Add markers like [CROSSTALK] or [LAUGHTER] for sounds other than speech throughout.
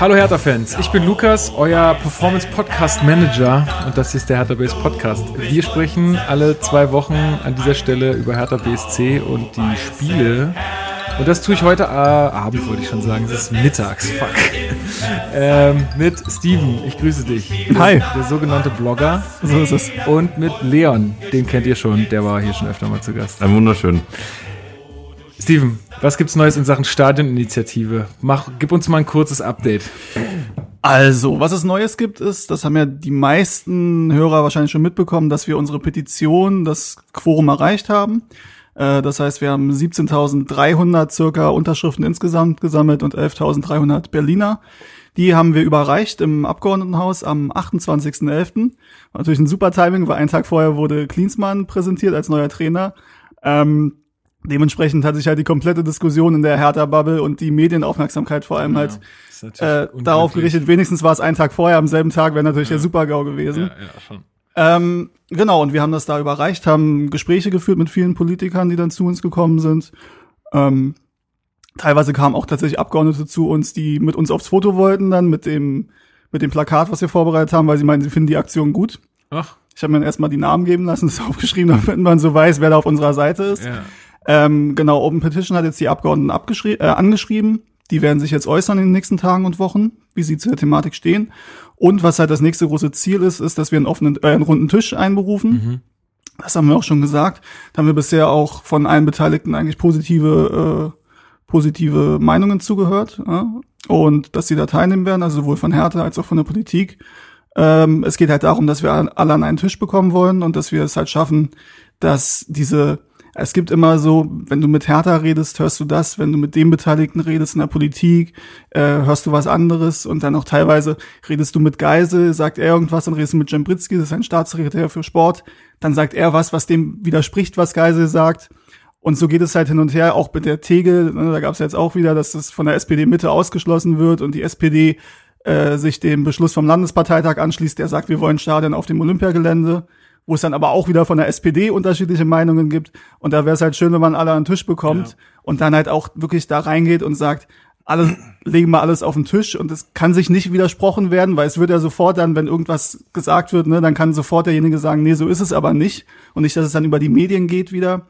Hallo Hertha-Fans, ich bin Lukas, euer Performance-Podcast-Manager und das ist der Hertha Base Podcast. Wir sprechen alle zwei Wochen an dieser Stelle über Hertha BSC und die Spiele. Und das tue ich heute äh, Abend, wollte ich schon sagen. Es ist mittags, fuck. [LAUGHS] ähm, mit Steven, ich grüße dich. Hi. Der sogenannte Blogger. So ist es. Und mit Leon, den kennt ihr schon, der war hier schon öfter mal zu Gast. Ein wunderschön. Steven, was gibt's Neues in Sachen Stadioninitiative? Mach, gib uns mal ein kurzes Update. Also, was es Neues gibt, ist, das haben ja die meisten Hörer wahrscheinlich schon mitbekommen, dass wir unsere Petition, das Quorum erreicht haben. Äh, das heißt, wir haben 17.300 circa Unterschriften insgesamt gesammelt und 11.300 Berliner. Die haben wir überreicht im Abgeordnetenhaus am 28.11. Natürlich ein super Timing, weil einen Tag vorher wurde Klinsmann präsentiert als neuer Trainer. Ähm, dementsprechend hat sich halt die komplette Diskussion in der Hertha-Bubble und die Medienaufmerksamkeit vor allem halt äh, darauf gerichtet. Wenigstens war es einen Tag vorher, am selben Tag wäre natürlich ja. der Super-GAU gewesen. Ja, ja, schon. Ähm, genau, und wir haben das da überreicht, haben Gespräche geführt mit vielen Politikern, die dann zu uns gekommen sind. Ähm, teilweise kamen auch tatsächlich Abgeordnete zu uns, die mit uns aufs Foto wollten, dann mit dem, mit dem Plakat, was wir vorbereitet haben, weil sie meinen, sie finden die Aktion gut. Ach. Ich habe mir erstmal die Namen geben lassen, das [LAUGHS] aufgeschrieben, damit man so weiß, wer da auf unserer Seite ist. Ja. Ähm, genau, Open Petition hat jetzt die Abgeordneten äh, angeschrieben. Die werden sich jetzt äußern in den nächsten Tagen und Wochen, wie sie zu der Thematik stehen. Und was halt das nächste große Ziel ist, ist, dass wir einen offenen, äh, einen runden Tisch einberufen. Mhm. Das haben wir auch schon gesagt. Da haben wir bisher auch von allen Beteiligten eigentlich positive, äh, positive Meinungen zugehört. Ja? Und dass sie da teilnehmen werden, also sowohl von Hertha als auch von der Politik. Ähm, es geht halt darum, dass wir alle an einen Tisch bekommen wollen und dass wir es halt schaffen, dass diese es gibt immer so, wenn du mit Hertha redest, hörst du das, wenn du mit dem Beteiligten redest in der Politik, äh, hörst du was anderes. Und dann auch teilweise redest du mit Geisel, sagt er irgendwas, dann redest du mit Jambritzki, das ist ein Staatssekretär für Sport, dann sagt er was, was dem widerspricht, was Geisel sagt. Und so geht es halt hin und her, auch mit der Tegel, ne, da gab es jetzt auch wieder, dass das von der SPD Mitte ausgeschlossen wird und die SPD äh, sich dem Beschluss vom Landesparteitag anschließt, der sagt, wir wollen Stadion auf dem Olympiagelände wo es dann aber auch wieder von der SPD unterschiedliche Meinungen gibt. Und da wäre es halt schön, wenn man alle an den Tisch bekommt ja. und dann halt auch wirklich da reingeht und sagt, alles, legen wir alles auf den Tisch und es kann sich nicht widersprochen werden, weil es wird ja sofort dann, wenn irgendwas gesagt wird, ne, dann kann sofort derjenige sagen, nee, so ist es aber nicht. Und nicht, dass es dann über die Medien geht wieder.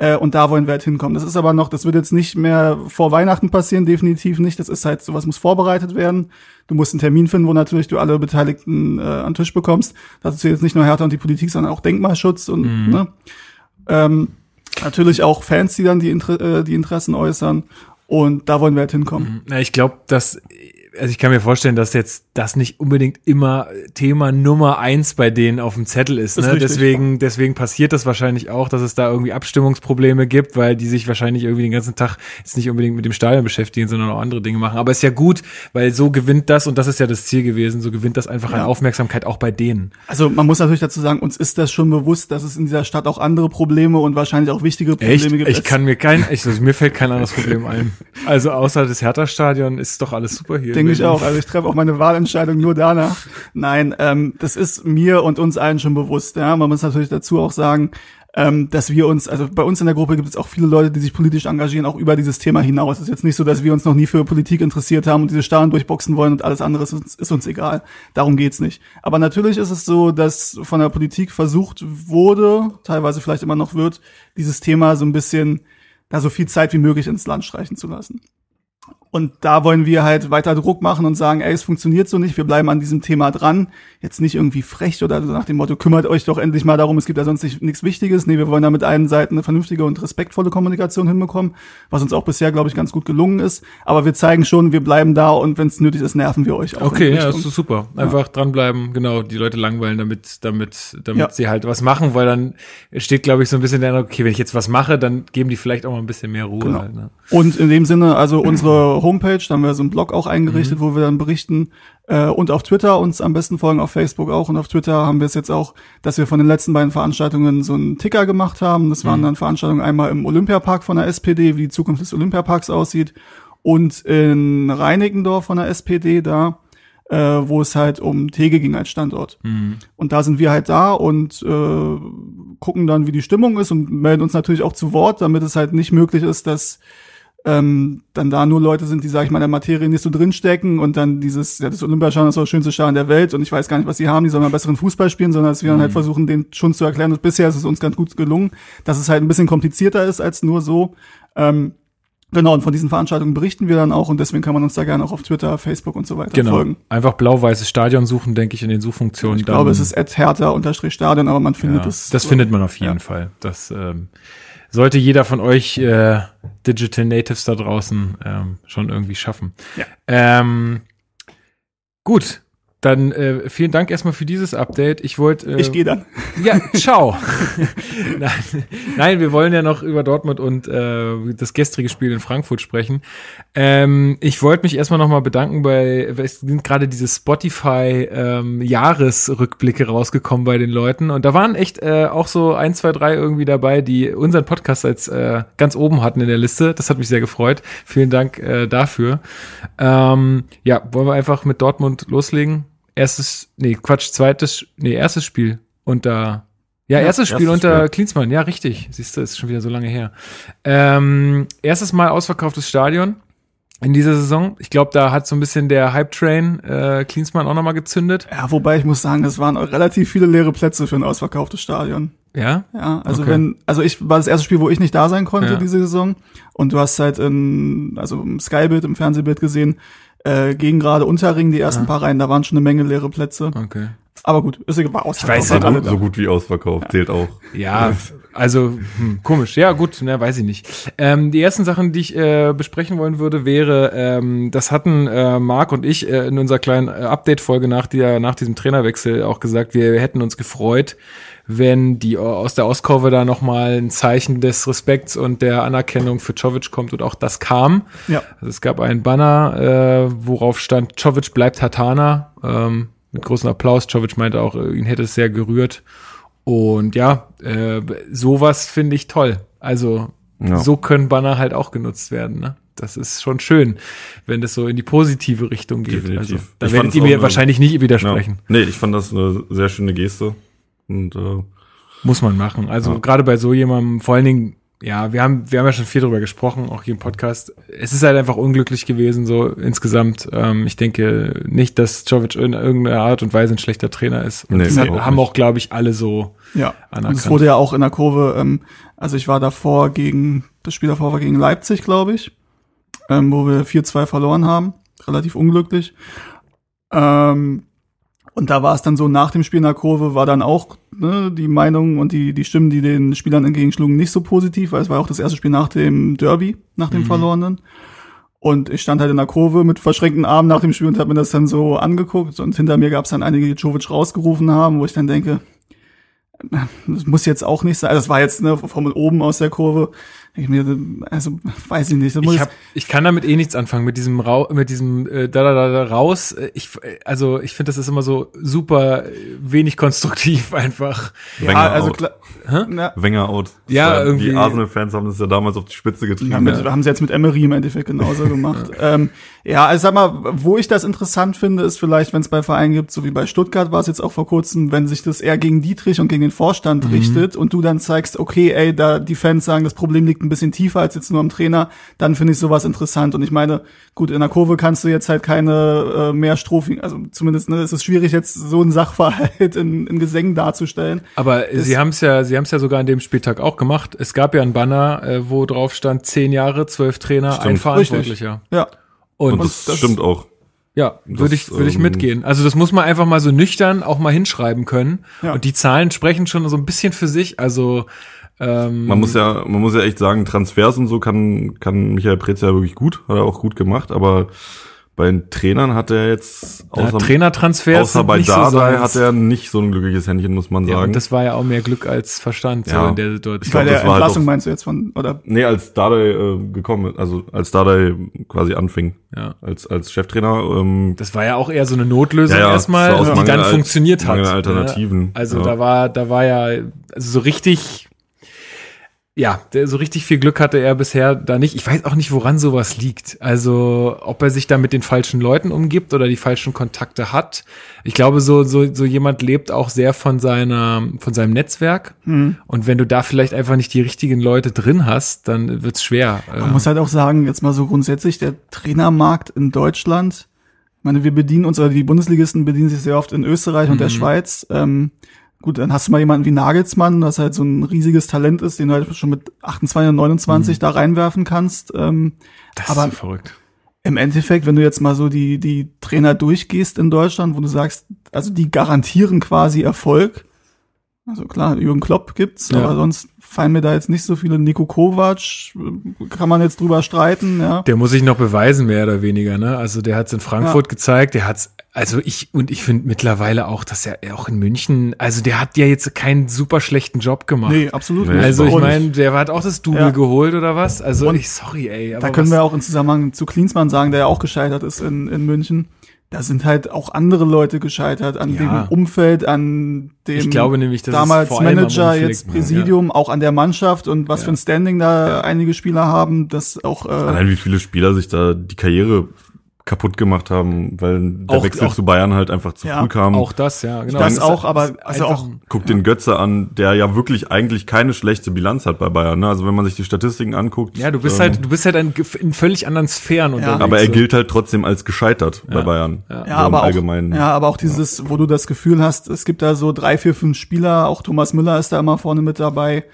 Äh, und da wollen wir halt hinkommen. Das ist aber noch, das wird jetzt nicht mehr vor Weihnachten passieren, definitiv nicht. Das ist halt, sowas muss vorbereitet werden. Du musst einen Termin finden, wo natürlich du alle Beteiligten äh, an den Tisch bekommst. Dazu jetzt nicht nur Hertha und die Politik, sondern auch Denkmalschutz und mhm. ne? ähm, natürlich auch Fans, die dann die, Inter äh, die Interessen äußern. Und da wollen wir halt hinkommen. Na, ich glaube, dass also ich kann mir vorstellen, dass jetzt das nicht unbedingt immer Thema Nummer eins bei denen auf dem Zettel ist. Ne? Ist deswegen, deswegen passiert das wahrscheinlich auch, dass es da irgendwie Abstimmungsprobleme gibt, weil die sich wahrscheinlich irgendwie den ganzen Tag jetzt nicht unbedingt mit dem Stadion beschäftigen, sondern auch andere Dinge machen. Aber ist ja gut, weil so gewinnt das, und das ist ja das Ziel gewesen, so gewinnt das einfach ja. an Aufmerksamkeit auch bei denen. Also man muss natürlich dazu sagen, uns ist das schon bewusst, dass es in dieser Stadt auch andere Probleme und wahrscheinlich auch wichtige Probleme Echt? gibt. Ich kann mir kein, ich, also mir fällt kein anderes Problem ein. Also außer das Hertha-Stadion ist doch alles super hier denke ich auch. Also ich treffe auch meine Wahlentscheidung nur danach. Nein, ähm, das ist mir und uns allen schon bewusst. Ja, man muss natürlich dazu auch sagen, ähm, dass wir uns, also bei uns in der Gruppe gibt es auch viele Leute, die sich politisch engagieren, auch über dieses Thema hinaus. Es ist jetzt nicht so, dass wir uns noch nie für Politik interessiert haben und diese Stahlen durchboxen wollen und alles andere ist uns, ist uns egal. Darum geht's nicht. Aber natürlich ist es so, dass von der Politik versucht wurde, teilweise vielleicht immer noch wird, dieses Thema so ein bisschen da so viel Zeit wie möglich ins Land streichen zu lassen. Und da wollen wir halt weiter Druck machen und sagen, ey, es funktioniert so nicht, wir bleiben an diesem Thema dran. Jetzt nicht irgendwie frech oder nach dem Motto, kümmert euch doch endlich mal darum, es gibt ja sonst nicht, nichts Wichtiges. Nee, wir wollen da mit allen Seiten eine vernünftige und respektvolle Kommunikation hinbekommen, was uns auch bisher, glaube ich, ganz gut gelungen ist. Aber wir zeigen schon, wir bleiben da und wenn es nötig ist, nerven wir euch auch. Okay, ja, das ist super. Einfach ja. dranbleiben, genau, die Leute langweilen, damit, damit, damit ja. sie halt was machen, weil dann steht, glaube ich, so ein bisschen der, okay, wenn ich jetzt was mache, dann geben die vielleicht auch mal ein bisschen mehr Ruhe. Genau. Halt, ne? Und in dem Sinne, also unsere Homepage, da haben wir so einen Blog auch eingerichtet, mhm. wo wir dann berichten äh, und auf Twitter uns am besten folgen, auf Facebook auch und auf Twitter haben wir es jetzt auch, dass wir von den letzten beiden Veranstaltungen so einen Ticker gemacht haben. Das waren mhm. dann Veranstaltungen einmal im Olympiapark von der SPD, wie die Zukunft des Olympiaparks aussieht und in Reinickendorf von der SPD da äh, wo es halt um Tege ging als Standort. Mhm. Und da sind wir halt da und äh, gucken dann, wie die Stimmung ist und melden uns natürlich auch zu Wort, damit es halt nicht möglich ist, dass ähm, dann da nur Leute sind, die, sag ich mal, in der Materie nicht so drinstecken und dann dieses, ja, das Olympiastadion ist auch das schönste Stadion der Welt und ich weiß gar nicht, was sie haben, die sollen mal besseren Fußball spielen, sondern dass wir dann halt versuchen, den schon zu erklären und bisher ist es uns ganz gut gelungen, dass es halt ein bisschen komplizierter ist als nur so. Ähm, Genau, und von diesen Veranstaltungen berichten wir dann auch und deswegen kann man uns da gerne auch auf Twitter, Facebook und so weiter genau. folgen. Einfach blau-weißes Stadion suchen, denke ich, in den Suchfunktionen. Ich glaube, es ist hertha-stadion, aber man findet ja, es. Das findet man auf jeden ja. Fall. Das ähm, sollte jeder von euch äh, Digital Natives da draußen ähm, schon irgendwie schaffen. Ja. Ähm, gut, dann äh, vielen Dank erstmal für dieses Update. Ich wollte. Äh, ich gehe dann. Ja, [LAUGHS] ciao. [LAUGHS] nein, nein, wir wollen ja noch über Dortmund und äh, das gestrige Spiel in Frankfurt sprechen. Ähm, ich wollte mich erstmal nochmal bedanken bei, es sind gerade diese Spotify ähm, Jahresrückblicke rausgekommen bei den Leuten und da waren echt äh, auch so ein, zwei, drei irgendwie dabei, die unseren Podcast als äh, ganz oben hatten in der Liste. Das hat mich sehr gefreut. Vielen Dank äh, dafür. Ähm, ja, wollen wir einfach mit Dortmund loslegen? Erstes, nee, Quatsch, zweites, nee, erstes Spiel unter, ja, ja erstes Spiel erstes unter Spiel. Klinsmann, ja, richtig. Siehst du, ist schon wieder so lange her. Ähm, erstes Mal ausverkauftes Stadion in dieser Saison. Ich glaube, da hat so ein bisschen der Hype-Train äh, Klinsmann auch nochmal gezündet. Ja, wobei ich muss sagen, es waren relativ viele leere Plätze für ein ausverkauftes Stadion. Ja? Ja, also okay. wenn, also ich war das erste Spiel, wo ich nicht da sein konnte ja. diese Saison. Und du hast halt in, also im Skybild, im Fernsehbild gesehen, äh, gegen gerade Unterring, die ersten ja. paar Reihen, da waren schon eine Menge leere Plätze. Okay. Aber gut, ist war ausverkauft. Ich weiß halt so gut wie ausverkauft, ja. zählt auch. Ja, also hm, komisch. Ja, gut, ne, weiß ich nicht. Ähm, die ersten Sachen, die ich äh, besprechen wollen würde, wäre, ähm, das hatten äh, Marc und ich äh, in unserer kleinen äh, Update-Folge nach, der, nach diesem Trainerwechsel auch gesagt, wir hätten uns gefreut, wenn die aus der Ostkurve da nochmal ein Zeichen des Respekts und der Anerkennung für Czovic kommt und auch das kam. Ja. Also es gab einen Banner, äh, worauf stand, Czovic bleibt Hatana. Ähm, mit großem Applaus. Czovic meinte auch, ihn hätte es sehr gerührt. Und ja, äh, sowas finde ich toll. Also ja. so können Banner halt auch genutzt werden. Ne? Das ist schon schön, wenn das so in die positive Richtung geht. Definitiv. Also, da werdet ihr mir eine, wahrscheinlich nicht widersprechen. Ja. Nee, ich fand das eine sehr schöne Geste. Und, äh, Muss man machen. Also ja. gerade bei so jemandem, vor allen Dingen, ja, wir haben, wir haben ja schon viel darüber gesprochen, auch hier im Podcast. Es ist halt einfach unglücklich gewesen, so insgesamt. Ähm, ich denke nicht, dass Jovic in irgendeiner Art und Weise ein schlechter Trainer ist. Und nee, das hat, auch haben auch, glaube ich, alle so ja. anerkannt. Und es wurde ja auch in der Kurve, ähm, also ich war davor gegen, das Spiel davor war gegen Leipzig, glaube ich, ähm, wo wir 4-2 verloren haben. Relativ unglücklich. Ähm, und da war es dann so, nach dem Spiel in der Kurve war dann auch ne, die Meinung und die, die Stimmen, die den Spielern entgegenschlugen, nicht so positiv, weil es war auch das erste Spiel nach dem Derby, nach dem mhm. verlorenen. Und ich stand halt in der Kurve mit verschränkten Armen nach dem Spiel und habe mir das dann so angeguckt. Und hinter mir gab es dann einige, die Jovic rausgerufen haben, wo ich dann denke, das muss jetzt auch nicht sein. Also das war jetzt ne, von oben aus der Kurve. Ich mir, also weiß ich nicht. Ich, hab, ich kann damit eh nichts anfangen mit diesem Ra mit diesem äh, da, da da da raus. Ich also ich finde das ist immer so super wenig konstruktiv [LAUGHS] einfach. Wenger ja, also klar. Wenger out. Ja, war, irgendwie. Die Arsenal-Fans haben das ja damals auf die Spitze getrieben. Ja, mit, ja. haben sie jetzt mit Emery im Endeffekt genauso [LAUGHS] gemacht. ja. Ähm, ja, also sag mal, wo ich das interessant finde, ist vielleicht, wenn es bei Vereinen gibt, so wie bei Stuttgart war es jetzt auch vor kurzem, wenn sich das eher gegen Dietrich und gegen den Vorstand mhm. richtet und du dann zeigst, okay, ey, da die Fans sagen, das Problem liegt ein bisschen tiefer als jetzt nur am Trainer, dann finde ich sowas interessant. Und ich meine, gut, in der Kurve kannst du jetzt halt keine äh, mehr Strophen, also zumindest ne, es ist schwierig, jetzt so ein Sachverhalt in, in Gesängen darzustellen. Aber das, sie haben es ja, sie haben es ja sogar an dem Spieltag auch gemacht. Es gab ja ein Banner, äh, wo drauf stand, zehn Jahre, zwölf Trainer, Stimmt. ein Verantwortlicher. Ja. Und, und das, das, stimmt auch. Ja, würde ich, würde ich ähm, mitgehen. Also das muss man einfach mal so nüchtern auch mal hinschreiben können. Ja. Und die Zahlen sprechen schon so ein bisschen für sich. Also ähm, man muss ja, man muss ja echt sagen, Transfers und so kann, kann Michael Preetz ja wirklich gut, hat er auch gut gemacht, aber bei den Trainern hat er jetzt außer, ja, Trainertransfers außer bei Dardai so hat er nicht so ein glückliches Händchen, muss man sagen. Ja, und das war ja auch mehr Glück als Verstand ja. so in der Situation. Ich bei der Entlassung halt meinst du jetzt von oder? Nee, als Dardai äh, gekommen, also als Dardai quasi anfing, ja. als als Cheftrainer. Ähm, das war ja auch eher so eine Notlösung ja, erstmal, die dann funktioniert hat. Alternativen. Also da war da war ja also so richtig ja, der, so richtig viel Glück hatte er bisher da nicht. Ich weiß auch nicht, woran sowas liegt. Also, ob er sich da mit den falschen Leuten umgibt oder die falschen Kontakte hat. Ich glaube, so, so, so jemand lebt auch sehr von seiner, von seinem Netzwerk. Mhm. Und wenn du da vielleicht einfach nicht die richtigen Leute drin hast, dann wird's schwer. Man muss halt auch sagen, jetzt mal so grundsätzlich, der Trainermarkt in Deutschland, ich meine, wir bedienen uns, oder die Bundesligisten bedienen sich sehr oft in Österreich mhm. und der mhm. Schweiz. Ähm, Gut, dann hast du mal jemanden wie Nagelsmann, das halt so ein riesiges Talent ist, den du halt schon mit 28 und 29 mhm. da reinwerfen kannst. Ähm, das aber ist so verrückt. Im Endeffekt, wenn du jetzt mal so die, die Trainer durchgehst in Deutschland, wo du sagst, also die garantieren quasi Erfolg. Also klar, Jürgen Klopp gibt's, ja. aber sonst fallen mir da jetzt nicht so viele. Nico Kovac kann man jetzt drüber streiten, ja. Der muss sich noch beweisen, mehr oder weniger, ne? Also der hat's in Frankfurt ja. gezeigt, der hat's also ich und ich finde mittlerweile auch, dass er auch in München, also der hat ja jetzt keinen super schlechten Job gemacht. Nee, absolut nicht. Also ich meine, der hat auch das Double ja. geholt oder was? Also und ich sorry, ey. da können wir auch im Zusammenhang zu Klinsmann sagen, der ja auch gescheitert ist in, in München. Da sind halt auch andere Leute gescheitert an ja. dem Umfeld, an dem ich glaube nämlich, das damals Manager, jetzt Präsidium, ja. auch an der Mannschaft und was für ein Standing da einige Spieler haben, das auch äh, allein wie viele Spieler sich da die Karriere kaputt gemacht haben, weil der auch, Wechsel auch, zu Bayern halt einfach zu ja, früh kam. Auch das, ja, genau. Das auch, aber also auch guck den Götze an, der ja wirklich eigentlich keine schlechte Bilanz hat bei Bayern. Ne? Also wenn man sich die Statistiken anguckt. Ja, du bist ähm, halt, du bist halt in, in völlig anderen Sphären ja. Aber er gilt halt trotzdem als gescheitert ja. bei Bayern. Ja, ja aber auch, ja, aber auch dieses, wo du das Gefühl hast, es gibt da so drei, vier, fünf Spieler, auch Thomas Müller ist da immer vorne mit dabei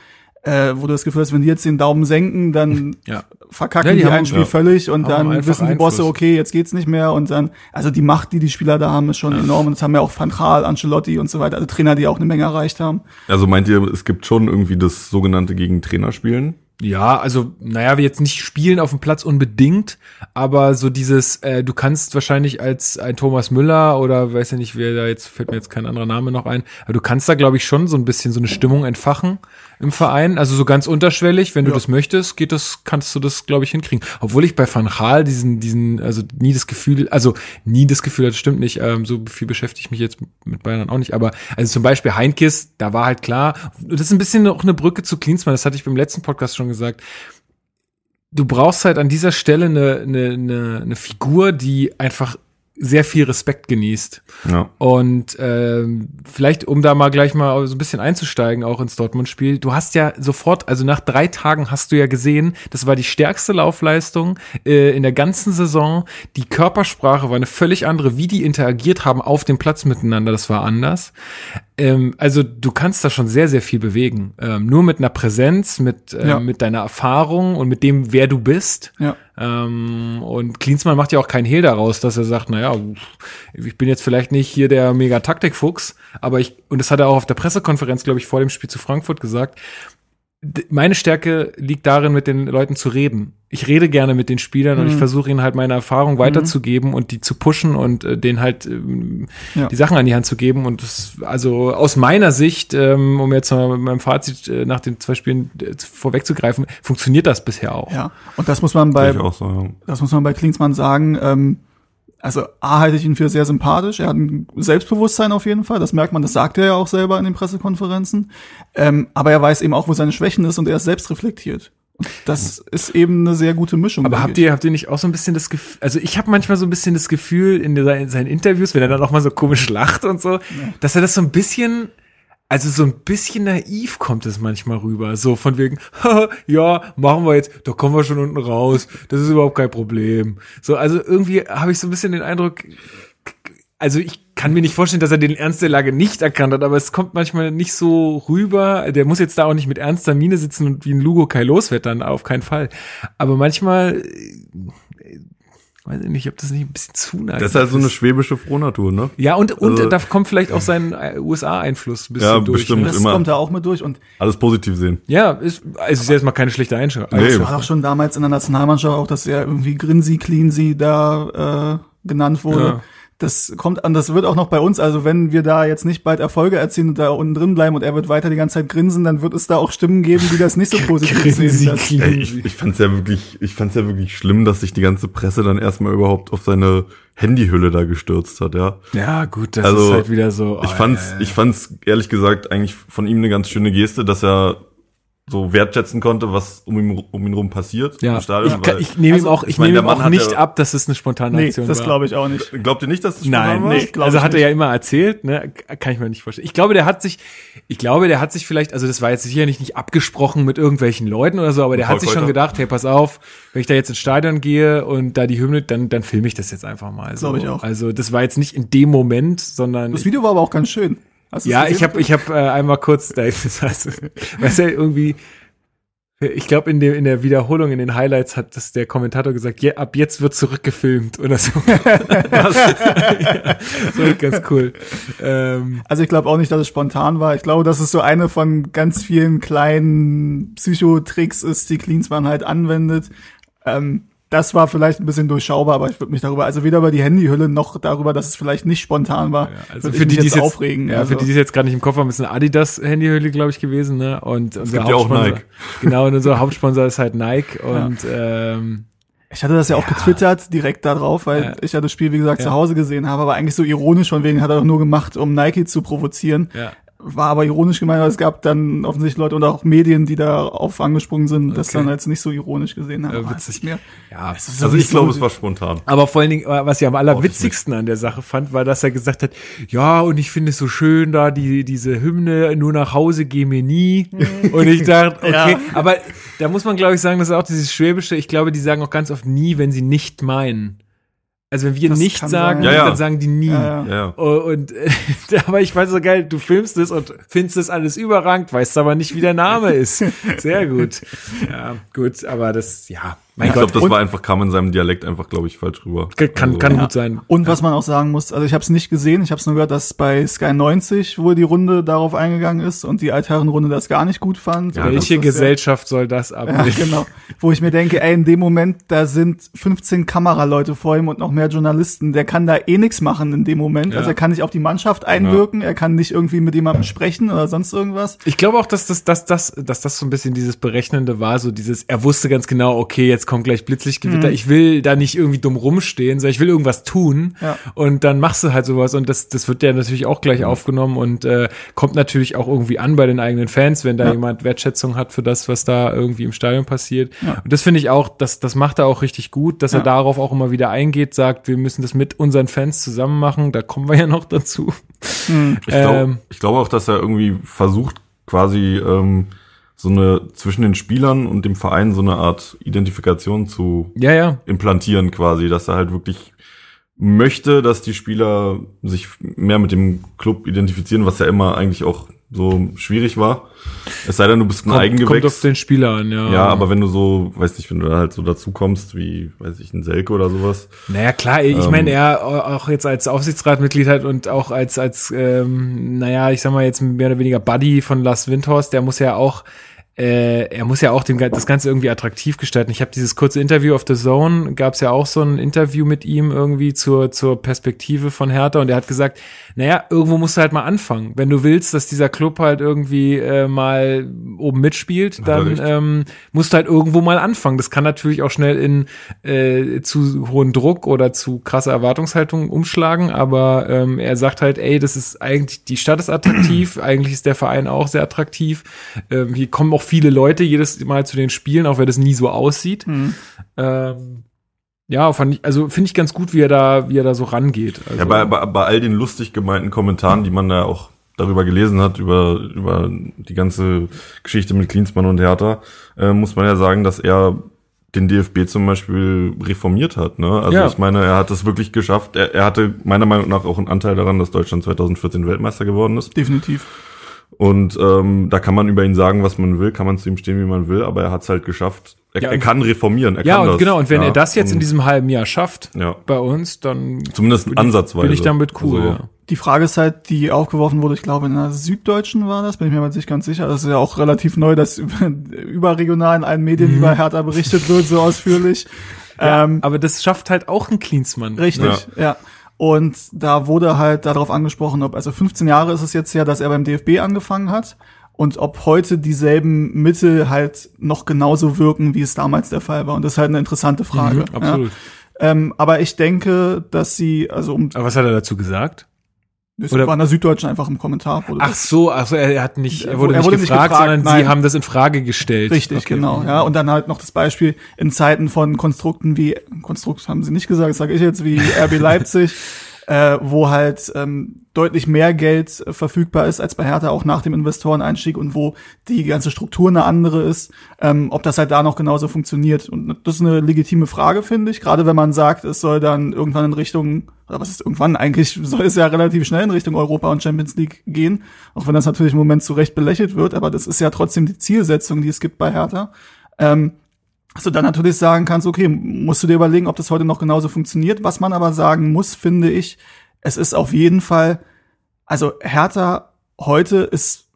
äh, wo du das Gefühl hast, wenn die jetzt den Daumen senken, dann [LAUGHS] ja. verkacken ja, die, die haben, ein Spiel ja, völlig und dann wissen die Bosse, okay, jetzt geht's nicht mehr und dann, also die Macht, die die Spieler da haben, ist schon enorm und das haben ja auch Van Gaal, Ancelotti und so weiter, also Trainer, die auch eine Menge erreicht haben. Also meint ihr, es gibt schon irgendwie das sogenannte gegen Trainer spielen? Ja, also, naja, wir jetzt nicht spielen auf dem Platz unbedingt, aber so dieses, äh, du kannst wahrscheinlich als ein Thomas Müller oder weiß ja nicht, wer da jetzt, fällt mir jetzt kein anderer Name noch ein, aber du kannst da, glaube ich, schon so ein bisschen so eine Stimmung entfachen im Verein. Also so ganz unterschwellig, wenn du das möchtest, geht das, kannst du das, glaube ich, hinkriegen. Obwohl ich bei Van Gaal diesen, diesen, also nie das Gefühl, also nie das Gefühl, das stimmt nicht, ähm, so viel beschäftige ich mich jetzt mit Bayern auch nicht, aber also zum Beispiel Heinkis, da war halt klar, das ist ein bisschen auch eine Brücke zu Klinsmann, das hatte ich beim letzten Podcast schon gesagt. Du brauchst halt an dieser Stelle eine, eine, eine, eine Figur, die einfach sehr viel Respekt genießt. Ja. Und ähm, vielleicht, um da mal gleich mal so ein bisschen einzusteigen, auch ins Dortmund-Spiel, du hast ja sofort, also nach drei Tagen hast du ja gesehen, das war die stärkste Laufleistung äh, in der ganzen Saison. Die Körpersprache war eine völlig andere, wie die interagiert haben auf dem Platz miteinander, das war anders. Ähm, also du kannst da schon sehr, sehr viel bewegen. Ähm, nur mit einer Präsenz, mit, äh, ja. mit deiner Erfahrung und mit dem, wer du bist. Ja. Ähm, und Klinsmann macht ja auch keinen Hehl daraus, dass er sagt, naja, ich bin jetzt vielleicht nicht hier der Mega-Taktikfuchs, aber ich, und das hat er auch auf der Pressekonferenz, glaube ich, vor dem Spiel zu Frankfurt gesagt, meine Stärke liegt darin, mit den Leuten zu reden. Ich rede gerne mit den Spielern mhm. und ich mhm. versuche ihnen halt meine Erfahrung weiterzugeben mhm. und die zu pushen und äh, denen halt ähm, ja. die Sachen an die Hand zu geben. Und das, also aus meiner Sicht, ähm, um jetzt mal mit meinem Fazit äh, nach den zwei Spielen äh, vorwegzugreifen, funktioniert das bisher auch. Ja, und das muss man bei, so, ja. das muss man bei Klinsmann sagen. Ähm, also A halte ich ihn für sehr sympathisch. Er hat ein Selbstbewusstsein auf jeden Fall. Das merkt man, das sagt er ja auch selber in den Pressekonferenzen. Ähm, aber er weiß eben auch, wo seine Schwächen ist und er ist selbst reflektiert. Das ist eben eine sehr gute Mischung. Aber habt ihr, habt ihr nicht auch so ein bisschen das Gefühl, also ich habe manchmal so ein bisschen das Gefühl in, seinen Interviews, wenn er dann auch mal so komisch lacht und so, ja. dass er das so ein bisschen, also so ein bisschen naiv kommt es manchmal rüber. So von wegen, [LAUGHS] ja, machen wir jetzt, da kommen wir schon unten raus. Das ist überhaupt kein Problem. So, also irgendwie habe ich so ein bisschen den Eindruck, also ich kann mir nicht vorstellen, dass er den Ernst der Lage nicht erkannt hat, aber es kommt manchmal nicht so rüber. Der muss jetzt da auch nicht mit ernster Miene sitzen und wie ein Lugo Kai loswettern, auf keinen Fall. Aber manchmal weiß ich nicht, ob das nicht ein bisschen zu nah ist. Das ist halt so eine schwäbische Frohnatur, ne? Ja, und, und also, da kommt vielleicht auch sein äh, USA-Einfluss ein bisschen ja, durch. Bestimmt, ne? Das immer. kommt da auch mit durch und alles positiv sehen. Ja, ist, also ist jetzt mal keine schlechte Einstellung. Nee. Es war auch schon damals in der Nationalmannschaft auch, dass er irgendwie Grinsi, Cleansy da äh, genannt wurde. Ja das kommt an, das wird auch noch bei uns, also wenn wir da jetzt nicht bald Erfolge erzielen und da unten drin bleiben und er wird weiter die ganze Zeit grinsen, dann wird es da auch Stimmen geben, die das nicht so [LAUGHS] positiv sehen. Ey, ich, ich fand's ja wirklich, ich fand's ja wirklich schlimm, dass sich die ganze Presse dann erstmal überhaupt auf seine Handyhülle da gestürzt hat, ja. Ja, gut, das also, ist halt wieder so. Oh, ich fand's, ja, ja. ich fand's ehrlich gesagt eigentlich von ihm eine ganz schöne Geste, dass er so wertschätzen konnte, was um ihn, um ihn rum passiert ja. im Stadion. Ich, ich nehme ihm auch, ich, ich mein, nehme ihm auch nicht ja, ab, dass es eine spontane nee, Aktion das glaube ich auch nicht. Glaubt ihr nicht, dass es das Nein, war? Nee, also hat er ja immer erzählt, ne? Kann ich mir nicht vorstellen. Ich glaube, der hat sich, ich glaube, der hat sich vielleicht, also das war jetzt sicherlich nicht abgesprochen mit irgendwelchen Leuten oder so, aber der hat sich schon gedacht, hey, pass auf, wenn ich da jetzt ins Stadion gehe und da die Hymne, dann, dann filme ich das jetzt einfach mal. So. Glaube ich auch. Also das war jetzt nicht in dem Moment, sondern. Das Video war aber auch ganz schön. Ja, ich habe ich hab, äh, einmal kurz, [LAUGHS] das heißt, weißt du, irgendwie, ich glaube, in, dem, in der Wiederholung, in den Highlights hat das der Kommentator gesagt, ja, ab jetzt wird zurückgefilmt oder so. [LAUGHS] ja, so ganz cool. Ähm, also ich glaube auch nicht, dass es spontan war. Ich glaube, dass es so eine von ganz vielen kleinen Psychotricks ist, die Klinsmann halt anwendet. Ähm, das war vielleicht ein bisschen durchschaubar, aber ich würde mich darüber, also weder über die Handyhülle noch darüber, dass es vielleicht nicht spontan war, ja, also für die, die jetzt aufregen. Ja, also. für die, die es jetzt gerade nicht im Kopf haben, ist eine Adidas Handyhülle, glaube ich, gewesen, ne? Und unser gibt ja auch Nike. [LAUGHS] Genau, und unser Hauptsponsor ist halt Nike und ja. ähm, ich hatte das ja auch ja. getwittert, direkt da drauf, weil ja. ich ja das Spiel, wie gesagt, ja. zu Hause gesehen habe, aber eigentlich so ironisch von wegen hat er doch nur gemacht, um Nike zu provozieren. War aber ironisch gemeint, weil es gab dann offensichtlich Leute oder auch Medien, die da auf angesprungen sind, das dann als nicht so ironisch gesehen haben. Äh, witzig. Mehr. Ja, also ich glaube, es war spontan. Aber vor allen Dingen, was ich am allerwitzigsten an der Sache fand, war, dass er gesagt hat, ja, und ich finde es so schön da, die, diese Hymne, nur nach Hause geh mir nie. und ich dachte, [LAUGHS] okay, ja. aber da muss man, glaube ich, sagen, das ist auch dieses Schwäbische, ich glaube, die sagen auch ganz oft nie, wenn sie nicht meinen. Also wenn wir das nicht sagen, ja, ja. dann sagen die nie. Ja, ja. Oh, und äh, [LAUGHS] aber ich weiß so geil, du filmst es und findest es alles überrangt, weißt aber nicht, wie der Name ist. [LAUGHS] Sehr gut. Ja, gut, aber das, ja, mein ich glaube, das und war einfach, kam in seinem Dialekt einfach, glaube ich, falsch rüber. Kann, also, kann ja. gut sein. Und was man auch sagen muss, also ich habe es nicht gesehen, ich habe es nur gehört, dass bei Sky 90 wohl die Runde darauf eingegangen ist und die Altherrenrunde das gar nicht gut fand. Ja, welche Gesellschaft ja, soll das ablehnen? Ja, genau. Wo ich mir denke, ey, in dem Moment, da sind 15 Kameraleute vor ihm und noch mehr Journalisten, der kann da eh nichts machen in dem Moment. Ja. Also er kann nicht auf die Mannschaft einwirken, er kann nicht irgendwie mit jemandem sprechen oder sonst irgendwas. Ich glaube auch, dass das, dass das, dass das so ein bisschen dieses Berechnende war, so dieses, er wusste ganz genau, okay, jetzt kommt gleich Blitzlicht Gewitter. Mhm. Ich will da nicht irgendwie dumm rumstehen, sondern ich will irgendwas tun. Ja. Und dann machst du halt sowas und das, das wird ja natürlich auch gleich mhm. aufgenommen und äh, kommt natürlich auch irgendwie an bei den eigenen Fans, wenn da ja. jemand Wertschätzung hat für das, was da irgendwie im Stadion passiert. Ja. Und das finde ich auch, das, das macht er auch richtig gut, dass er darauf auch immer wieder eingeht, sagt, wir müssen das mit unseren Fans zusammen machen. Da kommen wir ja noch dazu. Mhm. Ich glaube ähm, ich glaube auch, dass er irgendwie versucht, quasi ähm, so eine zwischen den Spielern und dem Verein so eine Art Identifikation zu ja, ja. implantieren quasi, dass er halt wirklich möchte, dass die Spieler sich mehr mit dem Club identifizieren, was ja immer eigentlich auch so schwierig war. Es sei denn, du bist ein kommt, Eigengewächs. Kommt auf den Spieler an, ja. Ja, aber wenn du so, weiß nicht, wenn du da halt so dazu kommst, wie, weiß ich, ein Selke oder sowas. Naja, klar, ich ähm, meine, er auch jetzt als Aufsichtsratmitglied hat und auch als, als, ähm, naja, ich sag mal jetzt mehr oder weniger Buddy von Lars Windhorst, der muss ja auch äh, er muss ja auch dem, das Ganze irgendwie attraktiv gestalten. Ich habe dieses kurze Interview auf The Zone, gab es ja auch so ein Interview mit ihm irgendwie zur, zur Perspektive von Hertha und er hat gesagt, naja, irgendwo musst du halt mal anfangen. Wenn du willst, dass dieser Club halt irgendwie äh, mal oben mitspielt, dann ähm, musst du halt irgendwo mal anfangen. Das kann natürlich auch schnell in äh, zu hohen Druck oder zu krasse Erwartungshaltung umschlagen, aber ähm, er sagt halt, ey, das ist eigentlich, die Stadt ist attraktiv, [CLEARS THROAT] eigentlich ist der Verein auch sehr attraktiv. Ähm, hier kommen auch viele Leute jedes Mal zu den Spielen, auch wenn das nie so aussieht. Mhm. Ähm, ja, fand ich, also finde ich ganz gut, wie er da, wie er da so rangeht. Also, ja, bei, bei, bei all den lustig gemeinten Kommentaren, die man da auch darüber gelesen hat, über, über die ganze Geschichte mit Klinsmann und Hertha, äh, muss man ja sagen, dass er den DFB zum Beispiel reformiert hat. Ne? Also ja. ich meine, er hat es wirklich geschafft. Er, er hatte meiner Meinung nach auch einen Anteil daran, dass Deutschland 2014 Weltmeister geworden ist. Definitiv. Und ähm, da kann man über ihn sagen, was man will, kann man zu ihm stehen, wie man will, aber er hat es halt geschafft. Er, ja, er kann reformieren. Er ja, kann und das. genau. Und wenn ja, er das jetzt in diesem halben Jahr schafft, ja. bei uns, dann zumindest bin ansatzweise bin ich damit cool. Also, ja. Die Frage ist halt, die aufgeworfen wurde, ich glaube in der Süddeutschen war das, bin ich mir mal nicht ganz sicher. Das ist ja auch relativ neu, dass [LAUGHS] überregional in allen Medien mhm. über Hertha berichtet wird, so ausführlich. Ja, ähm, aber das schafft halt auch ein Klinsmann. Richtig, ja. Und da wurde halt darauf angesprochen, ob, also 15 Jahre ist es jetzt ja, dass er beim DFB angefangen hat und ob heute dieselben Mittel halt noch genauso wirken, wie es damals der Fall war. Und das ist halt eine interessante Frage. Mhm, absolut. Ja. Ähm, aber ich denke, dass sie, also um. Aber was hat er dazu gesagt? Das Oder war in der Süddeutschen einfach im Kommentar. Ach so, also er hat nicht, er wurde, er wurde nicht, gefragt, nicht gefragt, sondern nein. sie haben das in Frage gestellt. Richtig, okay. genau, ja. Und dann halt noch das Beispiel in Zeiten von Konstrukten wie, Konstrukt haben sie nicht gesagt, das sage ich jetzt, wie RB Leipzig, [LAUGHS] äh, wo halt ähm, deutlich mehr Geld äh, verfügbar ist als bei Hertha auch nach dem Investoreneinstieg und wo die ganze Struktur eine andere ist, ähm, ob das halt da noch genauso funktioniert. Und das ist eine legitime Frage, finde ich, gerade wenn man sagt, es soll dann irgendwann in Richtung, oder was ist irgendwann, eigentlich [LAUGHS] soll es ja relativ schnell in Richtung Europa und Champions League gehen, auch wenn das natürlich im Moment zu Recht belächelt wird, aber das ist ja trotzdem die Zielsetzung, die es gibt bei Hertha. Ähm, dass du dann natürlich sagen kannst, okay, musst du dir überlegen, ob das heute noch genauso funktioniert. Was man aber sagen muss, finde ich, es ist auf jeden Fall, also Hertha heute ist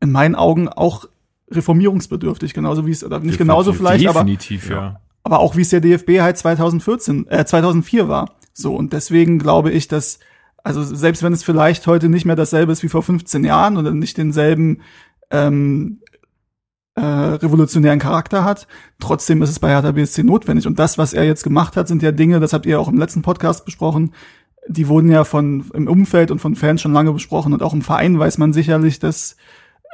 in meinen Augen auch reformierungsbedürftig, genauso wie es, oder nicht genauso vielleicht, definitiv, aber, ja. aber auch wie es der DFB halt 2014, äh, 2004 war. So, und deswegen glaube ich, dass, also selbst wenn es vielleicht heute nicht mehr dasselbe ist wie vor 15 Jahren oder nicht denselben ähm, äh, revolutionären Charakter hat. Trotzdem ist es bei Hertha BSC notwendig. Und das, was er jetzt gemacht hat, sind ja Dinge, das habt ihr auch im letzten Podcast besprochen, die wurden ja von im Umfeld und von Fans schon lange besprochen und auch im Verein weiß man sicherlich, dass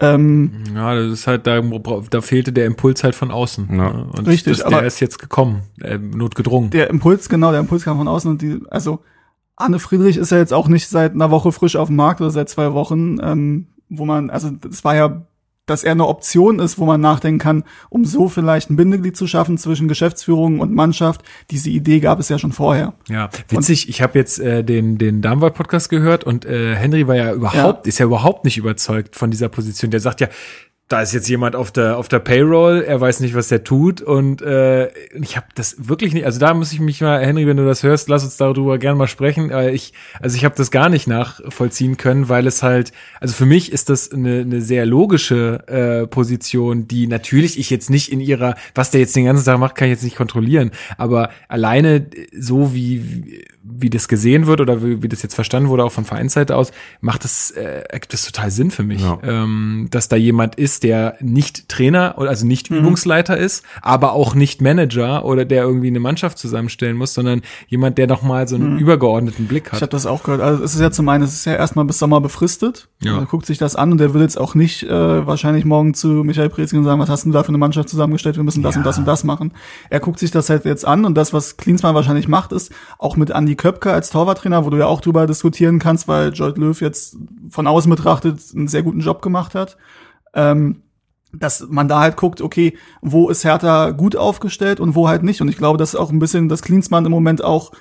ähm, ja, das ist halt, da, da fehlte der Impuls halt von außen. Ja. Ne? Und Richtig, das, der ist jetzt gekommen, äh, notgedrungen. Der Impuls, genau, der Impuls kam von außen und die, also Anne Friedrich ist ja jetzt auch nicht seit einer Woche frisch auf dem Markt oder seit zwei Wochen, ähm, wo man, also das war ja dass er eine Option ist, wo man nachdenken kann, um so vielleicht ein Bindeglied zu schaffen zwischen Geschäftsführung und Mannschaft. Diese Idee gab es ja schon vorher. Ja, witzig. Und, ich habe jetzt äh, den den Darmwald Podcast gehört und äh, Henry war ja überhaupt ja. ist ja überhaupt nicht überzeugt von dieser Position. Der sagt ja, da ist jetzt jemand auf der auf der Payroll, er weiß nicht, was der tut und äh, ich habe das wirklich nicht. Also da muss ich mich mal, Henry, wenn du das hörst, lass uns darüber gerne mal sprechen. Äh, ich also ich habe das gar nicht nachvollziehen können, weil es halt, also für mich ist das eine, eine sehr logische äh, Position, die natürlich ich jetzt nicht in ihrer, was der jetzt den ganzen Tag macht, kann ich jetzt nicht kontrollieren, aber alleine so wie wie das gesehen wird oder wie, wie das jetzt verstanden wurde, auch von Vereinsseite aus, macht das, äh, ergibt das total Sinn für mich, ja. ähm, dass da jemand ist, der nicht Trainer oder also nicht mhm. Übungsleiter ist, aber auch nicht Manager oder der irgendwie eine Mannschaft zusammenstellen muss, sondern jemand, der noch mal so einen mhm. übergeordneten Blick hat. Ich habe das auch gehört. Also es ist ja zum einen, es ist ja erstmal bis Sommer befristet. Ja. Er guckt sich das an und der will jetzt auch nicht äh, wahrscheinlich morgen zu Michael Prezing und sagen, was hast du da für eine Mannschaft zusammengestellt? Wir müssen das ja. und das und das machen. Er guckt sich das halt jetzt an und das, was Klinsmann wahrscheinlich macht, ist auch mit Andy Köpke als Torwarttrainer, wo du ja auch drüber diskutieren kannst, weil Jolt Löw jetzt von außen betrachtet einen sehr guten Job gemacht hat. Ähm, dass man da halt guckt, okay, wo ist Hertha gut aufgestellt und wo halt nicht. Und ich glaube, das ist auch ein bisschen, dass Klinsmann im Moment auch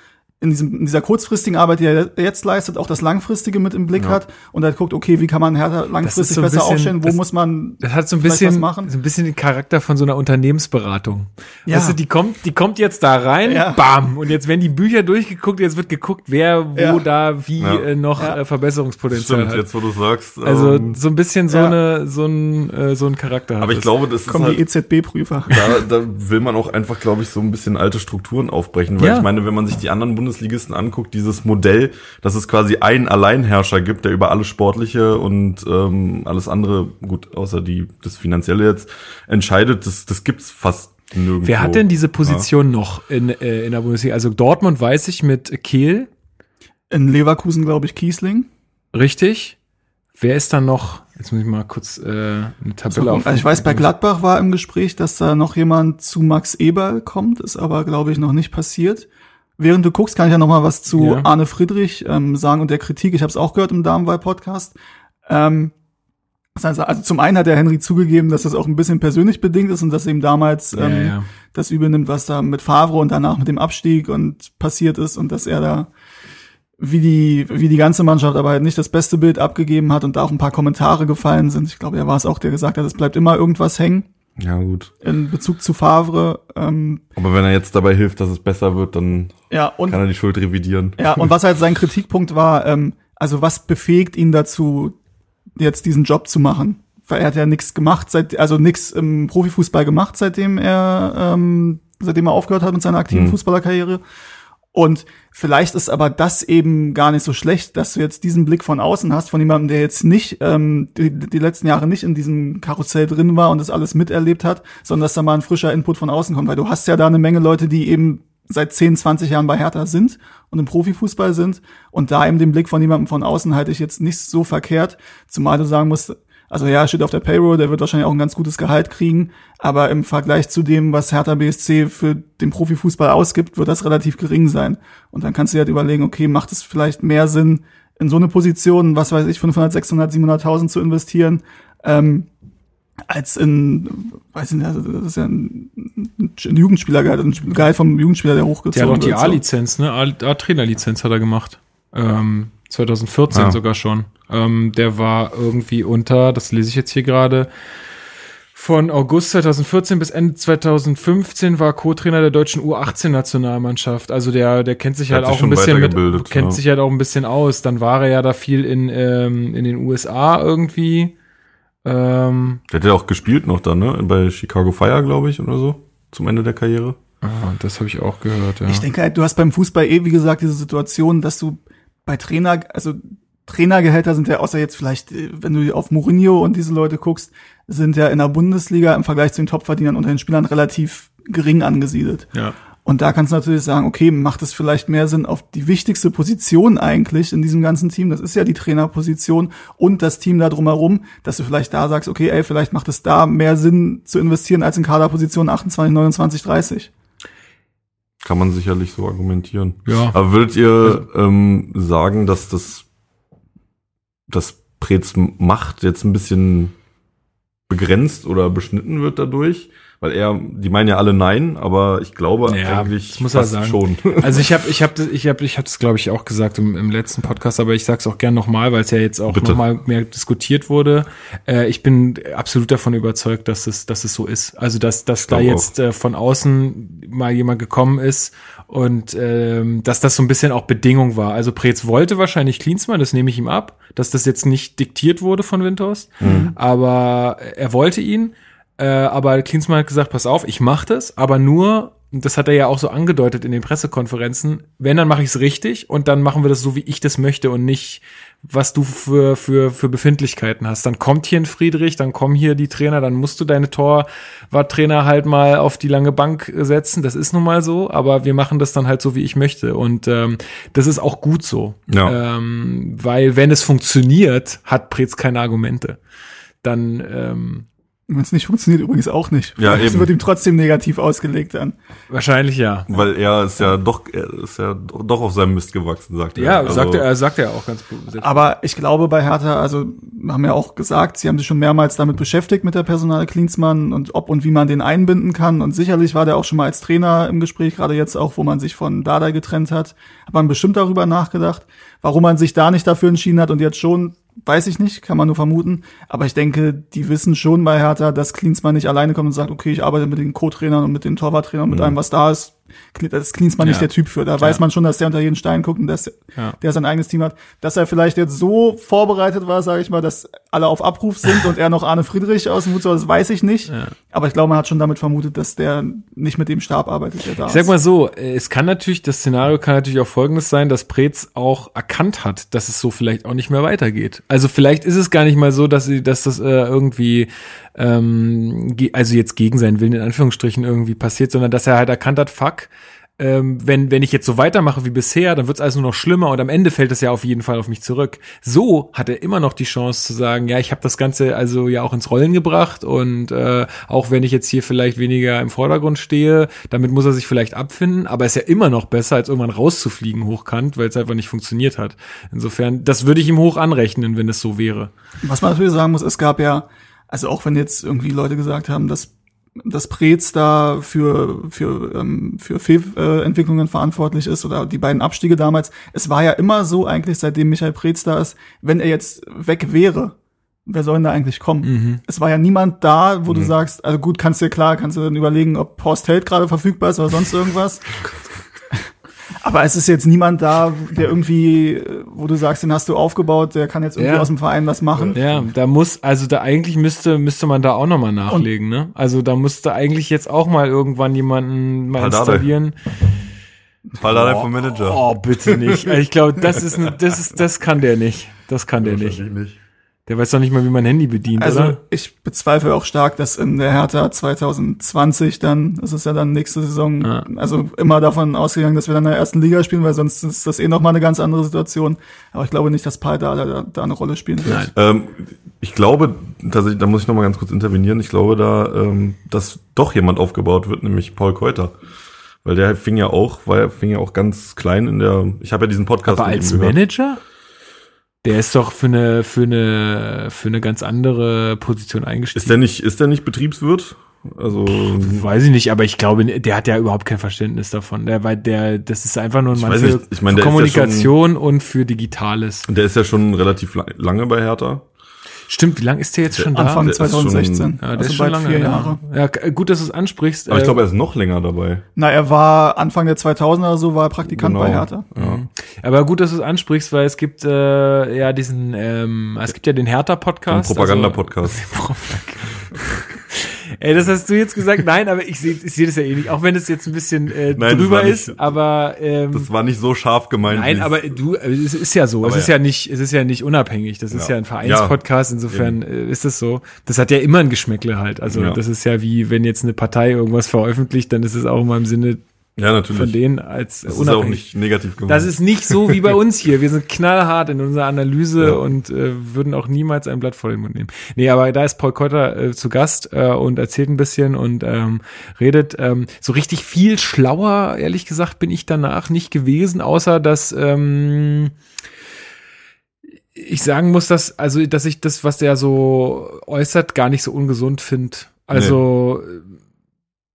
in, diesem, in dieser kurzfristigen Arbeit, die er jetzt leistet, auch das Langfristige mit im Blick ja. hat und halt guckt, okay, wie kann man Hertha langfristig so besser bisschen, aufstellen, wo das, muss man das hat so ein bisschen, machen? so ein bisschen den Charakter von so einer Unternehmensberatung. Ja. Weißt du, die kommt, die kommt jetzt da rein, ja. bam, und jetzt werden die Bücher durchgeguckt, jetzt wird geguckt, wer wo ja. da wie ja. äh, noch äh, Verbesserungspotenzial Stimmt, hat. jetzt wo du sagst. Also ähm, so ein bisschen so eine so ein äh, so ein Charakter. Aber ich glaube, das kommen ist halt, die EZB-Prüfer. Da, da will man auch einfach, glaube ich, so ein bisschen alte Strukturen aufbrechen, weil ich meine, wenn man sich die anderen Bundesligisten anguckt, dieses Modell, dass es quasi einen Alleinherrscher gibt, der über alles Sportliche und ähm, alles andere, gut, außer die das Finanzielle jetzt, entscheidet, das, das gibt's fast nirgendwo. Wer hat denn diese Position ja. noch in, äh, in der Bundesliga? Also Dortmund weiß ich mit Kehl. In Leverkusen, glaube ich, Kiesling. Richtig. Wer ist dann noch? Jetzt muss ich mal kurz äh, eine Tabelle auf. Also ich weiß, bei Gladbach war im Gespräch, dass da noch jemand zu Max Eberl kommt, ist aber, glaube ich, noch nicht passiert. Während du guckst, kann ich ja noch mal was zu ja. Arne Friedrich ähm, sagen und der Kritik. Ich habe es auch gehört im Damenwahl-Podcast. Ähm, also, also zum einen hat der Henry zugegeben, dass das auch ein bisschen persönlich bedingt ist und dass ihm damals ähm, ja, ja. das übernimmt, was da mit Favre und danach mit dem Abstieg und passiert ist und dass er da wie die wie die ganze Mannschaft aber halt nicht das beste Bild abgegeben hat und da auch ein paar Kommentare gefallen sind. Ich glaube, er war es auch, der gesagt hat, es bleibt immer irgendwas hängen. Ja, gut. In Bezug zu Favre. Ähm, Aber wenn er jetzt dabei hilft, dass es besser wird, dann ja, und, kann er die Schuld revidieren. Ja, und was halt sein Kritikpunkt war, ähm, also was befähigt ihn dazu, jetzt diesen Job zu machen? Weil er hat ja nichts gemacht, seit, also nichts im Profifußball gemacht, seitdem er, ähm, seitdem er aufgehört hat mit seiner aktiven mhm. Fußballerkarriere. Und vielleicht ist aber das eben gar nicht so schlecht, dass du jetzt diesen Blick von außen hast, von jemandem, der jetzt nicht ähm, die, die letzten Jahre nicht in diesem Karussell drin war und das alles miterlebt hat, sondern dass da mal ein frischer Input von außen kommt. Weil du hast ja da eine Menge Leute, die eben seit 10, 20 Jahren bei Hertha sind und im Profifußball sind. Und da eben den Blick von jemandem von außen halte ich jetzt nicht so verkehrt, zumal du sagen musst, also ja, steht auf der Payroll, der wird wahrscheinlich auch ein ganz gutes Gehalt kriegen, aber im Vergleich zu dem, was Hertha BSC für den Profifußball ausgibt, wird das relativ gering sein. Und dann kannst du dir halt überlegen, okay, macht es vielleicht mehr Sinn, in so eine Position, was weiß ich, 500, 600, 700.000 zu investieren, ähm, als in, weiß ich nicht, also das ist ja ein, ein Jugendspielergehalt, ein Gehalt vom Jugendspieler, der hochgezogen wird. Der hat auch die A-Lizenz, ne? A-Trainerlizenz hat er gemacht. Ähm, 2014 ja. sogar schon. Ähm, der war irgendwie unter, das lese ich jetzt hier gerade, von August 2014 bis Ende 2015 war Co-Trainer der deutschen U18-Nationalmannschaft. Also der, der kennt sich halt auch ein bisschen mit, kennt ja. sich halt auch ein bisschen aus. Dann war er ja da viel in, ähm, in den USA irgendwie. Ähm, der hat ja auch gespielt noch dann, ne? Bei Chicago Fire, glaube ich, oder so, zum Ende der Karriere. Ah, das habe ich auch gehört, ja. Ich denke halt, du hast beim Fußball eh, wie gesagt, diese Situation, dass du bei Trainer, also Trainergehälter sind ja, außer jetzt vielleicht, äh, wenn du auf Mourinho und diese Leute guckst, sind ja in der Bundesliga im Vergleich zu den Topverdienern unter den Spielern relativ gering angesiedelt. Ja. Und da kannst du natürlich sagen, okay, macht es vielleicht mehr Sinn auf die wichtigste Position eigentlich in diesem ganzen Team, das ist ja die Trainerposition und das Team da drumherum, dass du vielleicht da sagst, okay, ey, vielleicht macht es da mehr Sinn zu investieren als in Kaderpositionen 28, 29, 30. Kann man sicherlich so argumentieren. Ja. Aber würdet ihr ähm, sagen, dass das, das Prez Macht jetzt ein bisschen begrenzt oder beschnitten wird dadurch? Weil er, die meinen ja alle nein, aber ich glaube ja, eigentlich muss er sagen. schon. [LAUGHS] Also ich habe, ich habe, ich habe, ich habe es glaube ich auch gesagt im, im, letzten Podcast, aber ich sage es auch gern nochmal, weil es ja jetzt auch nochmal mehr diskutiert wurde. Äh, ich bin absolut davon überzeugt, dass es, dass es so ist. Also dass, dass da jetzt äh, von außen mal jemand gekommen ist und ähm, dass das so ein bisschen auch Bedingung war. Also Preetz wollte wahrscheinlich Klinsmann, das nehme ich ihm ab, dass das jetzt nicht diktiert wurde von Windhorst, mhm. aber er wollte ihn äh, aber Klinsmann hat gesagt, pass auf, ich mache das, aber nur, das hat er ja auch so angedeutet in den Pressekonferenzen, wenn, dann mache ich es richtig und dann machen wir das so, wie ich das möchte und nicht, was du für, für, für Befindlichkeiten hast. Dann kommt hier ein Friedrich, dann kommen hier die Trainer, dann musst du deine Torwarttrainer halt mal auf die lange Bank setzen. Das ist nun mal so, aber wir machen das dann halt so, wie ich möchte. Und ähm, das ist auch gut so. Ja. Ähm, weil wenn es funktioniert, hat Preetz keine Argumente. Dann ähm, wenn es nicht funktioniert, übrigens auch nicht. Ja, es wird ihm trotzdem negativ ausgelegt dann. Wahrscheinlich ja. Weil er ist ja doch, er ist ja doch auf seinem Mist gewachsen, sagt er. Ja, also, sagt er, sagt er auch ganz Aber ich glaube bei Hertha, also haben ja auch gesagt, sie haben sich schon mehrmals damit beschäftigt mit der Personale Klinsmann und ob und wie man den einbinden kann. Und sicherlich war der auch schon mal als Trainer im Gespräch, gerade jetzt auch, wo man sich von Dada getrennt hat, hat man bestimmt darüber nachgedacht, warum man sich da nicht dafür entschieden hat und jetzt schon weiß ich nicht, kann man nur vermuten. Aber ich denke, die wissen schon bei Hertha, dass Klinsmann nicht alleine kommt und sagt, okay, ich arbeite mit den Co-Trainern und mit den Torwarttrainern und mit mhm. allem, was da ist. Das ist Klinsmann ja. nicht der Typ für. Da ja. weiß man schon, dass der unter jeden Stein guckt und dass ja. der sein eigenes Team hat. Dass er vielleicht jetzt so vorbereitet war, sage ich mal, dass alle auf Abruf sind [LAUGHS] und er noch Arne Friedrich aus dem Hut soll, das weiß ich nicht. Aber ich glaube, man hat schon damit vermutet, dass der nicht mit dem Stab arbeitet, der da ich. Sag mal so, es kann natürlich, das Szenario kann natürlich auch folgendes sein, dass Preetz auch erkannt hat, dass es so vielleicht auch nicht mehr weitergeht. Also vielleicht ist es gar nicht mal so, dass sie, dass das äh, irgendwie ähm, also jetzt gegen seinen Willen in Anführungsstrichen irgendwie passiert, sondern dass er halt erkannt hat, fuck, ähm, wenn, wenn ich jetzt so weitermache wie bisher, dann wird es alles nur noch schlimmer und am Ende fällt es ja auf jeden Fall auf mich zurück. So hat er immer noch die Chance zu sagen, ja, ich habe das Ganze also ja auch ins Rollen gebracht und äh, auch wenn ich jetzt hier vielleicht weniger im Vordergrund stehe, damit muss er sich vielleicht abfinden, aber ist ja immer noch besser, als irgendwann rauszufliegen hochkant, weil es einfach nicht funktioniert hat. Insofern, das würde ich ihm hoch anrechnen, wenn es so wäre. Was man natürlich sagen muss, es gab ja, also auch wenn jetzt irgendwie Leute gesagt haben, dass dass Preetz da für, für, ähm, für Fehlentwicklungen verantwortlich ist oder die beiden Abstiege damals. Es war ja immer so eigentlich, seitdem Michael Preetz da ist, wenn er jetzt weg wäre, wer soll denn da eigentlich kommen? Mhm. Es war ja niemand da, wo mhm. du sagst, also gut, kannst dir klar, kannst du dann überlegen, ob Horst Held gerade verfügbar ist oder sonst irgendwas. [LAUGHS] Aber es ist jetzt niemand da, der irgendwie, wo du sagst, den hast du aufgebaut, der kann jetzt irgendwie ja. aus dem Verein was machen. Ja, da muss, also da eigentlich müsste, müsste man da auch nochmal nachlegen, Und ne? Also da musste eigentlich jetzt auch mal irgendwann jemanden mal Paldade. installieren. Paldade vom Manager. Oh, bitte nicht. Ich glaube, das ist, das ist, das kann der nicht. Das kann der nicht. nicht. Der weiß doch nicht mal, wie man Handy bedient, Also oder? ich bezweifle auch stark, dass in der Hertha 2020 dann, das ist ja dann nächste Saison, Ja. also immer davon ausgegangen, dass wir dann in der ersten Liga spielen, weil sonst ist das eh nochmal eine ganz andere Situation. Aber ich glaube nicht, dass Pai da, da, da eine Rolle spielen wird. Nein. Ähm, ich glaube, tatsächlich, da muss ich noch mal ganz kurz intervenieren. Ich glaube da, ähm, dass doch jemand aufgebaut wird, nämlich Paul Keuter. Weil der fing ja auch, weil er fing ja auch ganz klein in der, ich habe ja diesen Podcast Aber als gehört. Der ist doch für eine, für eine, für eine ganz andere Position eingestiegen. Ist der nicht, ist der nicht Betriebswirt? Also, Weiß ich nicht, aber ich glaube, der hat ja überhaupt kein Verständnis davon. Der, weil der, das ist einfach nur ein Mann für, ich meine, für ist ja Kommunikation und für Digitales. der ist ja schon relativ la- lange bei Hertha. Stimmt, wie lange ist der jetzt schon Anfang da? ist 2016, schon- Ja, der also ist schon bald lange. vier ja. Jahre. Ja, gut, dass du es ansprichst. Aber ich Äh, glaube, er ist noch länger dabei. Na, er war Anfang der 2000er oder so, war er Praktikant Genau. bei Hertha. Ja. Aber gut, dass du es ansprichst, weil es gibt äh, ja diesen, ähm, es gibt ja den Hertha-Podcast. Ein Propaganda-Podcast. Also, [LAUGHS] [LAUGHS] Ey, das hast du jetzt gesagt. Nein, aber ich sehe ich seh das ja eh nicht. Auch wenn es jetzt ein bisschen äh, Nein, drüber nicht- ist, aber ähm, Das war nicht so scharf gemeint. Nein, aber du, äh, es ist ja so. es ist ja. ja. nicht, es ist ja nicht unabhängig. Das ist Ja. ja ein Vereinspodcast. Insofern äh, ist es so. Das hat ja immer ein Geschmäckle halt. Also Ja. das ist ja wie, wenn jetzt eine Partei irgendwas veröffentlicht, dann ist es auch immer im Sinne ja, natürlich. von denen als das ist auch unabhängig. nicht negativ gemeint. Das ist nicht so wie bei [LAUGHS] uns hier. Wir sind knallhart in unserer Analyse Ja. und äh, würden auch niemals ein Blatt vor den Mund nehmen. Nee, aber da ist Paul Keuter äh, zu Gast äh, und erzählt ein bisschen und ähm, redet. Ähm, so richtig viel schlauer, ehrlich gesagt, bin ich danach nicht gewesen, außer dass ähm, ich sagen muss, dass, also, dass ich das, was der so äußert, gar nicht so ungesund finde. Also,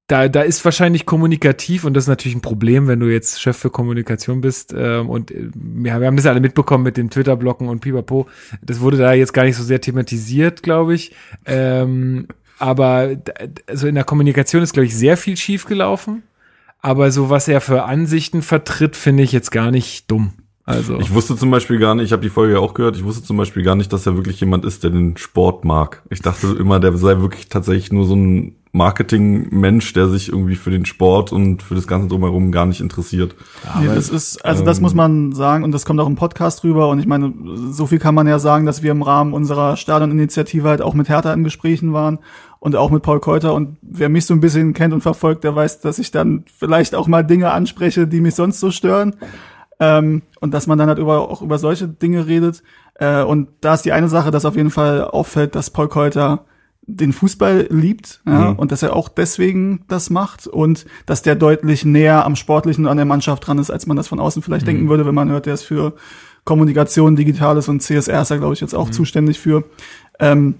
da, da ist wahrscheinlich kommunikativ und das ist natürlich ein Problem, wenn du jetzt Chef für Kommunikation bist. Ähm, und äh, ja, wir haben das alle mitbekommen mit dem Twitter-Blocken und Pipapo. Das wurde da jetzt gar nicht so sehr thematisiert, glaube ich. Ähm, aber also in der Kommunikation ist, glaube ich, sehr viel schief gelaufen. Aber so was er für Ansichten vertritt, finde ich jetzt gar nicht dumm. Also Ich wusste zum Beispiel gar nicht, ich habe die Folge ja auch gehört, ich wusste zum Beispiel gar nicht, dass er wirklich jemand ist, der den Sport mag. Ich dachte immer, der sei wirklich tatsächlich nur so ein Marketing-Mensch, der sich irgendwie für den Sport und für das Ganze drumherum gar nicht interessiert. Nee, das ist, also das muss man sagen und das kommt auch im Podcast rüber und ich meine, so viel kann man ja sagen, dass wir im Rahmen unserer Stadioninitiative halt auch mit Hertha in Gesprächen waren und auch mit Paul Keuter und wer mich so ein bisschen kennt und verfolgt, der weiß, dass ich dann vielleicht auch mal Dinge anspreche, die mich sonst so stören ähm, und dass man dann halt über, auch über solche Dinge redet äh, und da ist die eine Sache, dass auf jeden Fall auffällt, dass Paul Keuter den Fußball liebt ja, Mhm. und dass er auch deswegen das macht und dass der deutlich näher am Sportlichen und an der Mannschaft dran ist, als man das von außen vielleicht denken würde, wenn man hört, der ist für Kommunikation, Digitales und CSR ist er, glaube ich, jetzt auch zuständig für. Ähm,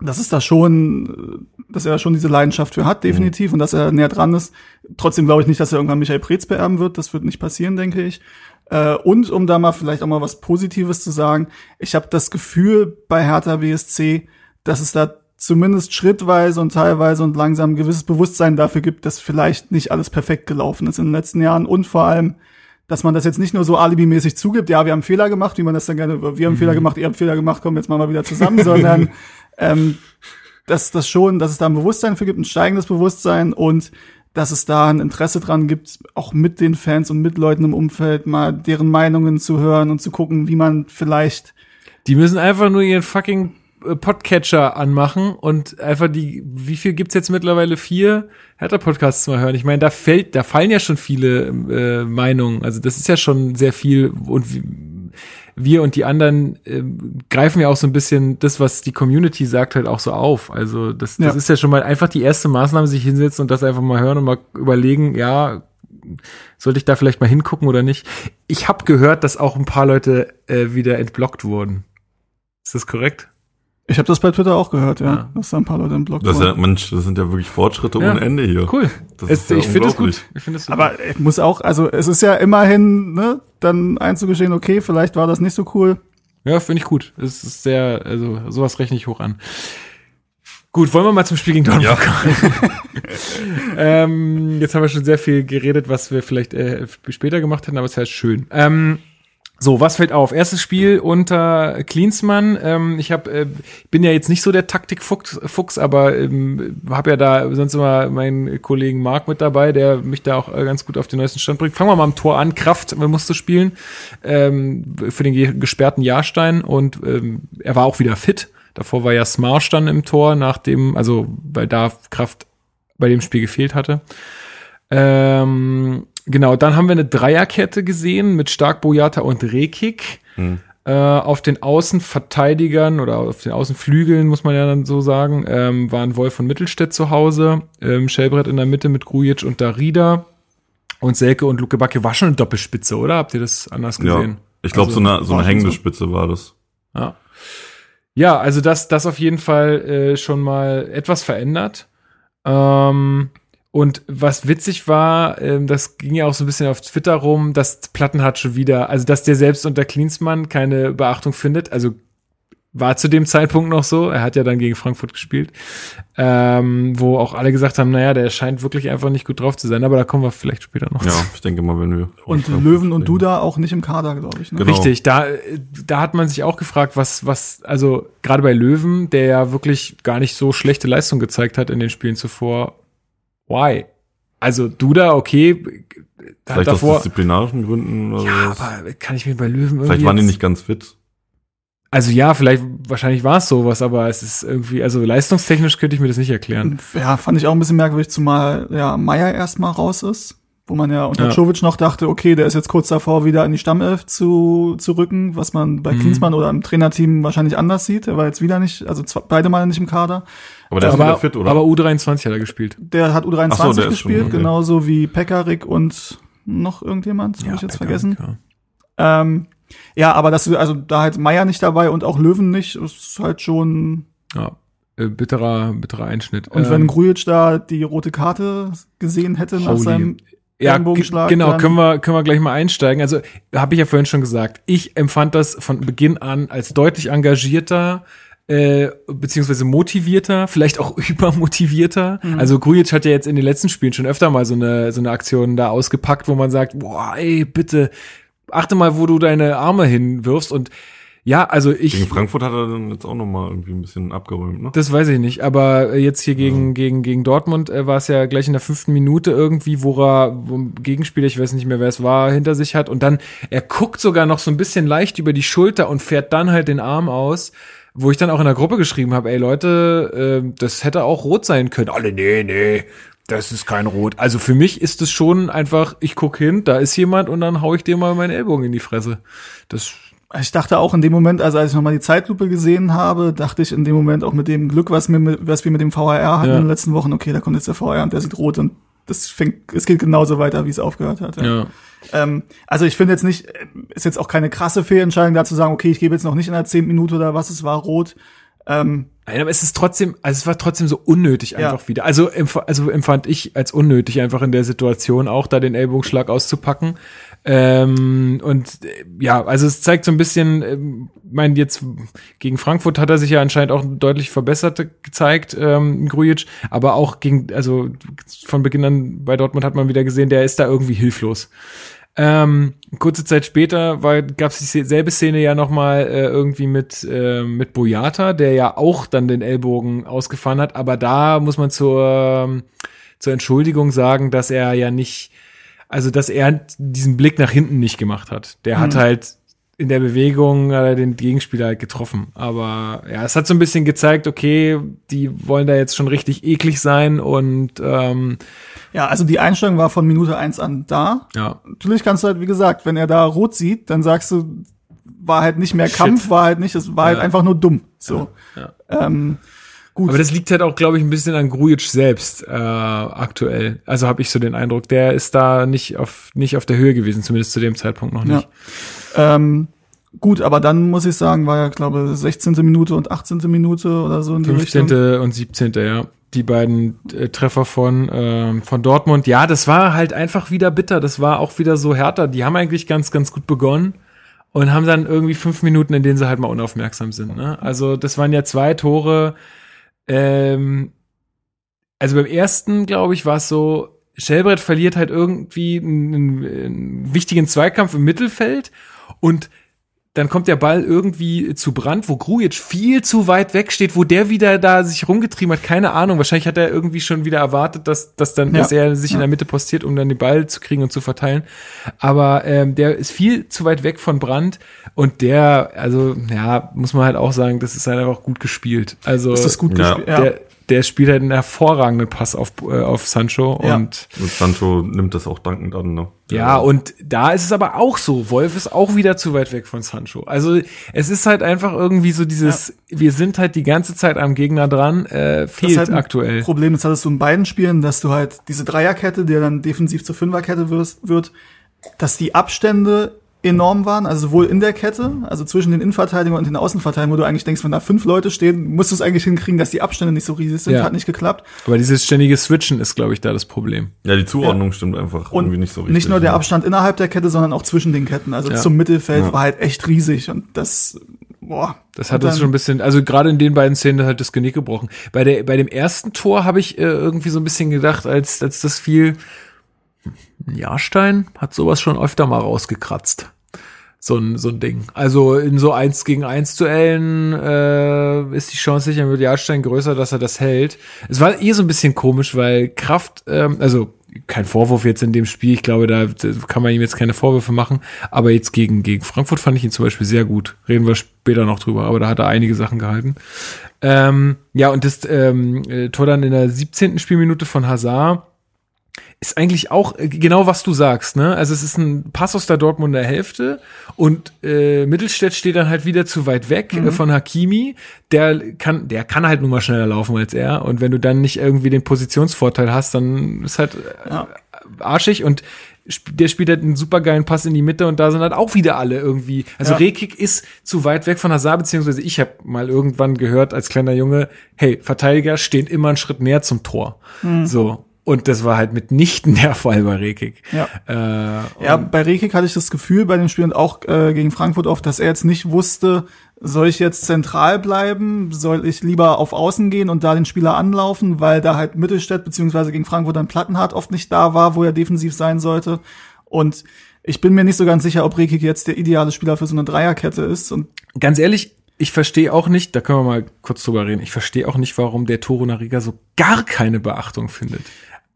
das ist da schon, dass er da schon diese Leidenschaft für hat, definitiv, und dass er näher dran ist. Trotzdem glaube ich nicht, dass er irgendwann Michael Preetz beerben wird. Das wird nicht passieren, denke ich. Äh, und um da mal vielleicht auch mal was Positives zu sagen, ich habe das Gefühl bei Hertha BSC, dass es da zumindest schrittweise und teilweise und langsam ein gewisses Bewusstsein dafür gibt, dass vielleicht nicht alles perfekt gelaufen ist in den letzten Jahren. Und vor allem, dass man das jetzt nicht nur so alibimäßig zugibt, ja, wir haben Fehler gemacht, wie man das dann gerne, wir haben Fehler gemacht, ihr habt Fehler gemacht, kommen jetzt mal mal wieder zusammen, sondern [LAUGHS] ähm, dass das schon, dass es da ein Bewusstsein für gibt, ein steigendes Bewusstsein und dass es da ein Interesse dran gibt, auch mit den Fans und mit Leuten im Umfeld mal deren Meinungen zu hören und zu gucken, wie man vielleicht Die müssen einfach nur ihren fucking Podcatcher anmachen und einfach die, wie viel gibt's jetzt mittlerweile? Vier Hertha-Podcasts mal hören. Ich meine, da fällt, da fallen ja schon viele äh, Meinungen. Also das ist ja schon sehr viel und wie, wir und die anderen äh, greifen ja auch so ein bisschen das, was die Community sagt, halt auch so auf. Also das, das Ja. ist ja schon mal einfach die erste Maßnahme, sich hinsetzen und das einfach mal hören und mal überlegen, ja, sollte ich da vielleicht mal hingucken oder nicht? Ich habe gehört, dass auch ein paar Leute äh, wieder entblockt wurden. Ist das korrekt? Ich habe das bei Twitter auch gehört, ja, Ja. dass da ein paar Leute im Blog Das ist ja, waren. Mensch, das sind ja wirklich Fortschritte Ja. ohne Ende hier. Cool. Das Es, ist ja ich finde es gut. Ich finde es Aber ich muss auch, also es ist ja immerhin, ne, dann einzugestehen, okay, vielleicht war das nicht so cool. ja, finde ich gut. Es ist sehr, also sowas rechne ich hoch an. Gut, wollen wir mal zum Spiel gegen Dortmund Ja. kommen? [LAUGHS] ähm, jetzt haben wir schon sehr viel geredet, was wir vielleicht äh, später gemacht hätten, aber es ist halt schön. Ähm, So, was fällt auf? Erstes Spiel unter Klinsmann. Ähm, ich hab, äh, bin ja jetzt nicht so der Taktikfuchs, Fuchs, aber ähm, habe ja da sonst immer meinen Kollegen Marc mit dabei, der mich da auch äh, ganz gut auf den neuesten Stand bringt. Fangen wir mal am Tor an. Kraft musste spielen ähm, für den gesperrten Jahrstein und ähm, er war auch wieder fit. Davor war ja Smarsch dann im Tor, nachdem, also weil da Kraft bei dem Spiel gefehlt hatte. Ähm, Genau, dann haben wir eine Dreierkette gesehen mit Stark, Boyata und Rekik. Hm. Äh, auf den Außenverteidigern oder auf den Außenflügeln, muss man ja dann so sagen, ähm, waren Wolf und Mittelstädt zu Hause. Ähm, Schellbrett in der Mitte mit Grujic und Darida. Und Selke und Luke Backe war schon eine Doppelspitze, oder? Habt ihr das anders gesehen? Ja, ich glaube, also, so eine, so eine hängende. Spitze war das. Ja. Ja, also das, das auf jeden Fall äh, schon mal etwas verändert. Ähm, und was witzig war, ähm, das ging ja auch so ein bisschen auf Twitter rum, dass Plattenhardt schon wieder, also dass der selbst unter Klinsmann keine Beachtung findet. Also war zu dem Zeitpunkt noch so. Er hat ja dann gegen Frankfurt gespielt, ähm, wo auch alle gesagt haben, naja, der scheint wirklich einfach nicht gut drauf zu sein. Aber da kommen wir vielleicht später noch. Ja, zu. ich denke mal, wenn wir und Löwen und Duda auch nicht im Kader, glaube ich. Ne? Genau. Richtig, da da hat man sich auch gefragt, was was also gerade bei Löwen, der ja wirklich gar nicht so schlechte Leistung gezeigt hat in den Spielen zuvor, why? Also Duda, okay. Vielleicht davor, aus disziplinarischen Gründen oder Ja, was? aber kann ich mir bei Löwen irgendwie. Vielleicht waren die nicht ganz fit. Also ja, vielleicht, wahrscheinlich war es sowas, aber es ist irgendwie, also leistungstechnisch könnte ich mir das nicht erklären. Ja, fand ich auch ein bisschen merkwürdig, zumal ja Meier erstmal raus ist, wo man ja unter ja. Jovic noch dachte, okay, der ist jetzt kurz davor, wieder in die Stammelf zu, zu rücken, was man bei mhm. Klinsmann oder im Trainerteam wahrscheinlich anders sieht. Er war jetzt wieder nicht, also zwei, beide Mal nicht im Kader. Aber der ist wieder fit, oder? Aber U23 hat er gespielt. Der hat U23 so, gespielt, schon, okay. genauso wie Pekarik und noch irgendjemand, ja, habe ich jetzt Pekarik, vergessen. Ja. Ähm, ja, aber das, also da halt Meier nicht dabei und auch Löwen nicht, ist halt schon. Ja, äh, bitterer, bitterer Einschnitt. Und ähm, wenn Grujic da die rote Karte gesehen hätte nach seinem ja, genau, können wir, können wir gleich mal einsteigen. Also, habe ich ja vorhin schon gesagt, ich empfand das von Beginn an als deutlich engagierter, äh, beziehungsweise motivierter, vielleicht auch [LAUGHS] übermotivierter. Mhm. Also Grujic hat ja jetzt in den letzten Spielen schon öfter mal so eine, so eine Aktion da ausgepackt, wo man sagt, boah, ey, bitte, achte mal, wo du deine Arme hinwirfst und ja, also ich. Gegen Frankfurt hat er dann jetzt auch nochmal irgendwie ein bisschen abgeräumt, ne? Das weiß ich nicht. Aber jetzt hier gegen, ja. gegen, gegen Dortmund äh, war es ja gleich in der fünften Minute irgendwie, wo er, wo ein Gegenspieler, ich weiß nicht mehr, wer es war, hinter sich hat. Und dann, er guckt sogar noch so ein bisschen leicht über die Schulter und fährt dann halt den Arm aus wo ich dann auch in der Gruppe geschrieben habe, ey Leute, äh, das hätte auch rot sein können. Alle, nee, nee, das ist kein Rot. Also für mich ist es schon einfach, ich guck hin, da ist jemand und dann hau ich dir mal meinen Ellbogen in die Fresse. Das ich dachte auch in dem Moment, also als ich nochmal die Zeitlupe gesehen habe, dachte ich in dem Moment auch mit dem Glück, was, mir, was wir mit dem VHR hatten ja. in den letzten Wochen, okay, da kommt jetzt der VHR und der sieht rot und das fängt, es geht genauso weiter, wie es aufgehört hat. Ja. ja. Ähm, also ich finde jetzt nicht, ist jetzt auch keine krasse Fehlentscheidung da zu sagen, okay, ich gebe jetzt noch nicht in der zehnten Minute oder was, es war rot. Ähm, Nein, aber es ist trotzdem, also es war trotzdem so unnötig einfach ja. wieder. Also, also empfand ich als unnötig einfach in der Situation auch da den Ellbogenschlag auszupacken. Ähm, und äh, ja, also es zeigt so ein bisschen, äh, mein jetzt gegen Frankfurt hat er sich ja anscheinend auch deutlich verbessert gezeigt, ähm, Grujic, aber auch gegen, also von Beginn an bei Dortmund hat man wieder gesehen, der ist da irgendwie hilflos. Ähm, kurze Zeit später gab es dieselbe Szene ja nochmal äh, irgendwie mit, äh, mit Boyata, der ja auch dann den Ellbogen ausgefahren hat, aber da muss man zur, zur Entschuldigung sagen, dass er ja nicht, also dass er diesen Blick nach hinten nicht gemacht hat. Der mhm. hat halt in der Bewegung äh, den Gegenspieler halt getroffen. Aber ja, es hat so ein bisschen gezeigt, okay, die wollen da jetzt schon richtig eklig sein und ähm, ja, also die Einstellung war von Minute eins an da. Ja. Natürlich kannst du halt, wie gesagt, wenn er da rot sieht, dann sagst du, war halt nicht mehr Kampf, Shit. war halt nicht, es war halt ja. halt einfach nur dumm. So. Ja. ja. Ähm, gut. Aber das liegt halt auch, glaube ich, ein bisschen an Grujic selbst äh, aktuell. Also habe ich so den Eindruck, der ist da nicht auf nicht auf der Höhe gewesen, zumindest zu dem Zeitpunkt noch nicht. Ja. Ähm, Gut, aber dann muss ich sagen, war ja, glaube 16. Minute und 18. Minute oder so in die 15. Richtung. und 17. ja die beiden äh, Treffer von, äh, von Dortmund. Ja, das war halt einfach wieder bitter. Das war auch wieder so härter. Die haben eigentlich ganz, ganz gut begonnen und haben dann irgendwie fünf Minuten, in denen sie halt mal unaufmerksam sind. Ne? Also das waren ja zwei Tore. Ähm, also beim ersten, glaube ich, war es so, Schellbrett verliert halt irgendwie einen, einen wichtigen Zweikampf im Mittelfeld und dann kommt der Ball irgendwie zu Brand, wo Grujic viel zu weit weg steht, wo der wieder da sich rumgetrieben hat, keine Ahnung. Wahrscheinlich hat er irgendwie schon wieder erwartet, dass, dass dann, ja. dass er sich ja. in der Mitte postiert, um dann den Ball zu kriegen und zu verteilen. Aber ähm, der ist viel zu weit weg von Brand und der, also ja, muss man halt auch sagen, das ist halt einfach gut gespielt. Also ist das gut ja. gespielt? Der, der spielt halt einen hervorragenden Pass auf, äh, auf Sancho ja. und, und Sancho nimmt das auch dankend an, ne? Ja, und da ist es aber auch so. Wolf ist auch wieder zu weit weg von Sancho. Also es ist halt einfach irgendwie so dieses, ja. wir sind halt die ganze Zeit am Gegner dran, äh, fehlt halt aktuell. Problem, das hattest du in beiden Spielen, dass du halt diese Dreierkette, die dann defensiv zur Fünferkette wirst, wird, dass die Abstände enorm waren, also sowohl in der Kette, also zwischen den Innenverteidigern und den Außenverteidigern, wo du eigentlich denkst, wenn da fünf Leute stehen, musst du es eigentlich hinkriegen, dass die Abstände nicht so riesig sind, ja. hat nicht geklappt. Aber dieses ständige Switchen ist, glaube ich, da das Problem. Ja, die Zuordnung ja. stimmt einfach und irgendwie nicht so richtig. Nicht nur der Abstand innerhalb der Kette, sondern auch zwischen den Ketten, also ja. zum Mittelfeld war halt echt riesig und das Boah, das hat uns schon ein bisschen, also gerade in den beiden Szenen halt das Genick gebrochen. Bei der, bei dem ersten Tor habe ich äh, irgendwie so ein bisschen gedacht, als, als das fiel, Jahrstein hat sowas schon öfter mal rausgekratzt. So ein, so ein Ding. Also in so eins gegen eins Duellen äh, ist die Chance sicher mit Jahrstein größer, dass er das hält. Es war eh so ein bisschen komisch, weil Kraft, ähm, also kein Vorwurf jetzt in dem Spiel, ich glaube, da kann man ihm jetzt keine Vorwürfe machen, aber jetzt gegen, gegen Frankfurt fand ich ihn zum Beispiel sehr gut. Reden wir später noch drüber, aber da hat er einige Sachen gehalten. Ähm, ja, und das ähm, äh, Tor dann in der 17. Spielminute von Hazard ist eigentlich auch äh, genau was du sagst, ne? Also es ist ein Pass aus der Dortmunder Hälfte und äh, Mittelstädt steht dann halt wieder zu weit weg äh, mhm. von Hakimi. Der kann, der kann halt nun mal schneller laufen als er und wenn du dann nicht irgendwie den Positionsvorteil hast, dann ist halt äh, ja. arschig und der spielt halt einen supergeilen Pass in die Mitte und da sind halt auch wieder alle irgendwie. Also ja. Rekik ist zu weit weg von Hazard, beziehungsweise ich habe mal irgendwann gehört als kleiner Junge, hey, Verteidiger stehen immer einen Schritt näher zum Tor. Mhm. So. Und das war halt mitnichten [LAUGHS] der Fall bei Rekik. Ja, äh, ja bei Rekik hatte ich das Gefühl bei dem Spiel und auch äh, gegen Frankfurt oft, dass er jetzt nicht wusste, soll ich jetzt zentral bleiben, soll ich lieber auf Außen gehen und da den Spieler anlaufen, weil da halt Mittelstädt beziehungsweise gegen Frankfurt dann Plattenhardt oft nicht da war, wo er defensiv sein sollte. Und ich bin mir nicht so ganz sicher, ob Rekik jetzt der ideale Spieler für so eine Dreierkette ist. Und ganz ehrlich, ich verstehe auch nicht, da können wir mal kurz drüber reden, ich verstehe auch nicht, warum der Toro Nariga so gar keine Beachtung findet.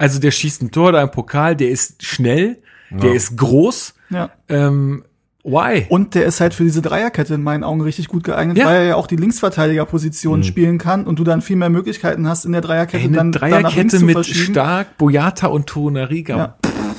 Also der schießt ein Tor da im Pokal, der ist schnell, ja. der ist groß. Ja. Ähm, why? Und der ist halt für diese Dreierkette in meinen Augen richtig gut geeignet, ja. weil er ja auch die Linksverteidigerposition mhm. spielen kann und du dann viel mehr Möglichkeiten hast in der Dreierkette. Eine dann Dreierkette mit Stark, Boyata und Tonariga. Ja.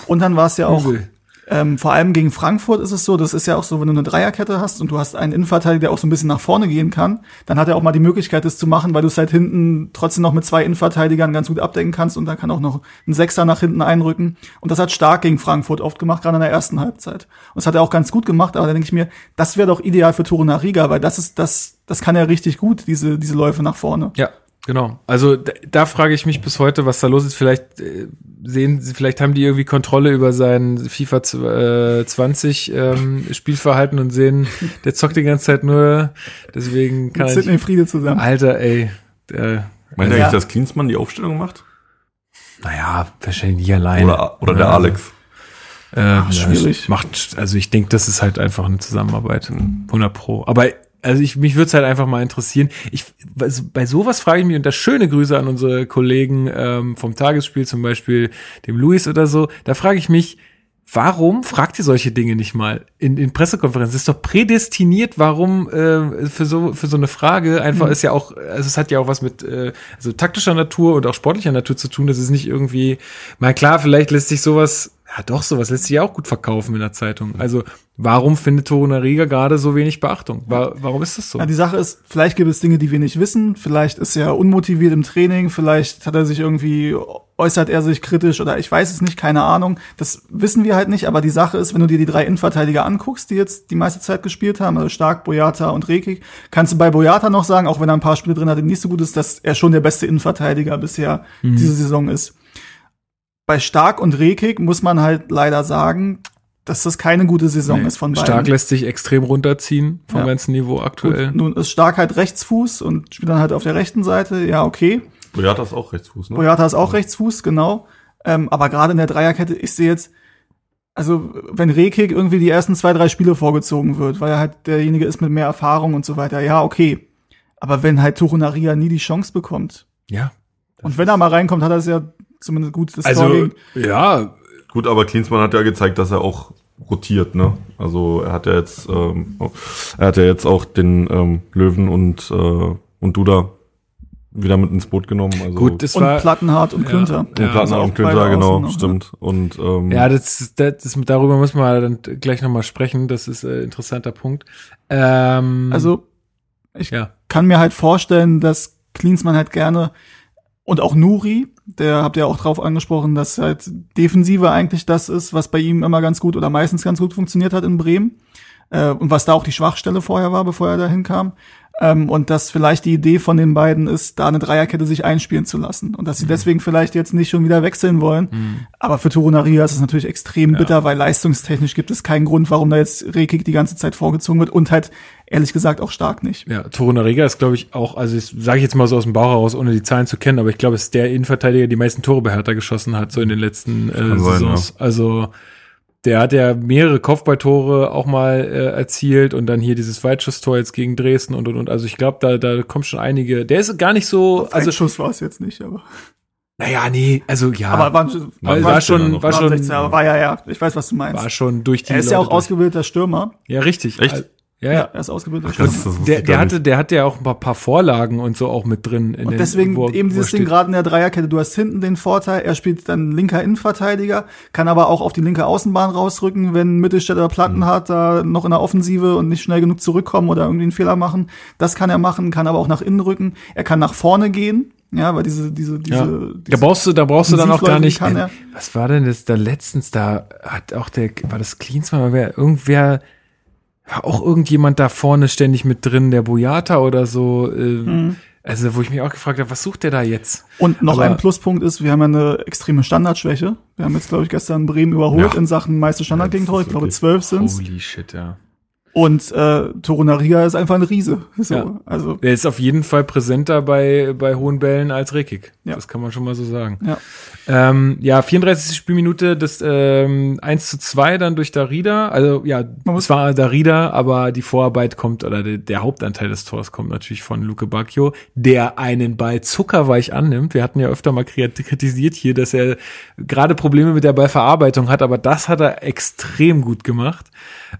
Und dann war es ja auch Übel. Ähm, vor allem gegen Frankfurt ist es so, das ist ja auch so, wenn du eine Dreierkette hast und du hast einen Innenverteidiger, der auch so ein bisschen nach vorne gehen kann, dann hat er auch mal die Möglichkeit, das zu machen, weil du es halt hinten trotzdem noch mit zwei Innenverteidigern ganz gut abdecken kannst und dann kann auch noch ein Sechser nach hinten einrücken. Und das hat stark gegen Frankfurt oft gemacht, gerade in der ersten Halbzeit. Und das hat er auch ganz gut gemacht, aber da denke ich mir, das wäre doch ideal für Tore nach Riga, weil das ist das, das kann er richtig gut, diese, diese Läufe nach vorne. Ja, Genau. Also da, da frage ich mich bis heute, was da los ist. Vielleicht äh, sehen sie, vielleicht haben die irgendwie Kontrolle über sein FIFA äh, 20 ähm, [LAUGHS] Spielverhalten und sehen, der zockt die ganze Zeit nur. Deswegen kann Mit Sidney Friede zusammen. Alter, ey. Der, Meint also, ja. eigentlich, dass Klinsmann die Aufstellung macht? Naja, wahrscheinlich nie alleine. Oder, oder der Alex. Äh, Ach, schwierig. Ja, macht, also ich denke, das ist halt einfach eine Zusammenarbeit. 100 Pro. Aber also ich, mich würde es halt einfach mal interessieren. Ich, bei sowas frage ich mich, und das schöne Grüße an unsere Kollegen ähm, vom Tagesspiel, zum Beispiel dem Luis oder so, da frage ich mich, warum fragt ihr solche Dinge nicht mal in, in Pressekonferenzen? Das ist doch prädestiniert, warum äh, für so für so eine Frage einfach mhm. ist ja auch, also es hat ja auch was mit äh, also taktischer Natur und auch sportlicher Natur zu tun. Das ist nicht irgendwie, mal klar, vielleicht lässt sich sowas ja, doch, sowas lässt sich ja auch gut verkaufen in der Zeitung. Also, warum findet Torunariga gerade so wenig Beachtung? War, warum ist das so? Ja, die Sache ist, vielleicht gibt es Dinge, die wir nicht wissen. Vielleicht ist er unmotiviert im Training. Vielleicht hat er sich irgendwie, äußert er sich kritisch oder ich weiß es nicht, keine Ahnung. Das wissen wir halt nicht. Aber die Sache ist, wenn du dir die drei Innenverteidiger anguckst, die jetzt die meiste Zeit gespielt haben, also Stark, Boyata und Rekik, kannst du bei Boyata noch sagen, auch wenn er ein paar Spiele drin hat, die nicht so gut ist, dass er schon der beste Innenverteidiger bisher mhm. diese Saison ist bei Stark und Rekik muss man halt leider sagen, dass das keine gute Saison nee, ist von beiden. Stark lässt sich extrem runterziehen vom ja. ganzen Niveau aktuell. Gut, nun ist Stark halt Rechtsfuß und spielt dann halt auf der rechten Seite. Ja, okay. Boyata ist auch Rechtsfuß, ne? Boyata ist auch Rechtsfuß, genau. Ähm, aber gerade in der Dreierkette, ich sehe jetzt, also wenn Rekik irgendwie die ersten zwei, drei Spiele vorgezogen wird, weil er halt derjenige ist mit mehr Erfahrung und so weiter, ja, okay. Aber wenn halt Turunaria nie die Chance bekommt. Ja. Und wenn er mal reinkommt, hat er es ja zumindest gut das Also, Tor ja, Gut, aber Klinsmann hat ja gezeigt, dass er auch rotiert, ne? Also er hat ja jetzt, ähm, er hat ja jetzt auch den ähm, Löwen und äh, und Duda wieder mit ins Boot genommen. Also gut, das und war, Plattenhardt und Ja. Klünter. und Ja, Plattner also und Klünter, genau, noch, stimmt. Und ähm, ja, das, das, das, darüber müssen wir dann gleich nochmal sprechen. Das ist ein interessanter Punkt. Ähm, Also ich ja. kann mir halt vorstellen, dass Klinsmann halt gerne und auch Nuri, der habt ihr auch drauf angesprochen, dass halt Defensive eigentlich das ist, was bei ihm immer ganz gut oder meistens ganz gut funktioniert hat in Bremen äh, und was da auch die Schwachstelle vorher war, bevor er dahin kam. Ähm, und dass vielleicht die Idee von den beiden ist, da eine Dreierkette sich einspielen zu lassen und dass sie deswegen vielleicht jetzt nicht schon wieder wechseln wollen. Aber für Turunaria ist es natürlich extrem bitter, weil leistungstechnisch gibt es keinen Grund, warum da jetzt Rekik die ganze Zeit vorgezogen wird und halt ehrlich gesagt auch stark nicht. Ja, Torunariga ist, glaube ich, auch, also sage ich jetzt mal so aus dem Bauch heraus, ohne die Zahlen zu kennen, aber ich glaube, es ist der Innenverteidiger, der die meisten Tore bei Hertha geschossen hat, so in den letzten äh, kann sein, Saisons. Also der hat ja mehrere Kopfballtore auch mal äh, erzielt und dann hier dieses Weitschusstor jetzt gegen Dresden und und und. Also ich glaube, da, da kommen schon einige. Der ist gar nicht so, Also also Schuss war es jetzt nicht, aber naja, nee, also ja, aber war, war, war, schon, war schon, 16, aber war ja ja, ich weiß, was du meinst. war schon durch die. er ist ja Leute auch durch. ausgebildeter Stürmer. Ja, richtig. Echt? Ja, Ja, ja. er ist ausgebildeter Ach, Stürmer. das- das wusste Der, der hatte, der hatte ja auch ein paar, paar Vorlagen und so auch mit drin. In Und den, deswegen wo eben dieses Ding gerade in der Dreierkette. Du hast hinten den Vorteil, er spielt dann linker Innenverteidiger, kann aber auch auf die linke Außenbahn rausrücken, wenn Mittelstädter Platten Mhm. hat, da noch in der Offensive und nicht schnell genug zurückkommen oder irgendwie einen Fehler machen. Das kann er machen, kann aber auch nach innen rücken. Er kann nach vorne gehen, ja, weil diese, diese, diese, Ja. Da diese brauchst du, da brauchst du dann auch gar nicht. kann er. was war denn das da letztens? Da hat auch der, war das Klinsmann, irgendwer, auch irgendjemand da vorne ständig mit drin, der Boyata oder so. Äh, Mhm. Also, wo ich mich auch gefragt habe, was sucht der da jetzt? Und noch Aber- ein Pluspunkt ist, wir haben ja eine extreme Standardschwäche. Wir haben jetzt, glaube ich, gestern Bremen überholt Ja. in Sachen meiste Standardgegentore. Ich glaube, zwölf sind's. Holy shit, ja. Und äh, Torunariga ist einfach ein Riese. So, Ja. also Der ist auf jeden Fall präsenter bei, bei hohen Bällen als Rekik. Ja. Das kann man schon mal so sagen. ja. Ähm, ja, 34. Spielminute, das ähm, 1 zu 2 dann durch Darida. Also ja, es war Darida, aber die Vorarbeit kommt, oder der, der Hauptanteil des Tors kommt natürlich von Luke Bacchio, der einen Ball zuckerweich annimmt. Wir hatten ja öfter mal krit- kritisiert hier, dass er gerade Probleme mit der Ballverarbeitung hat, aber das hat er extrem gut gemacht.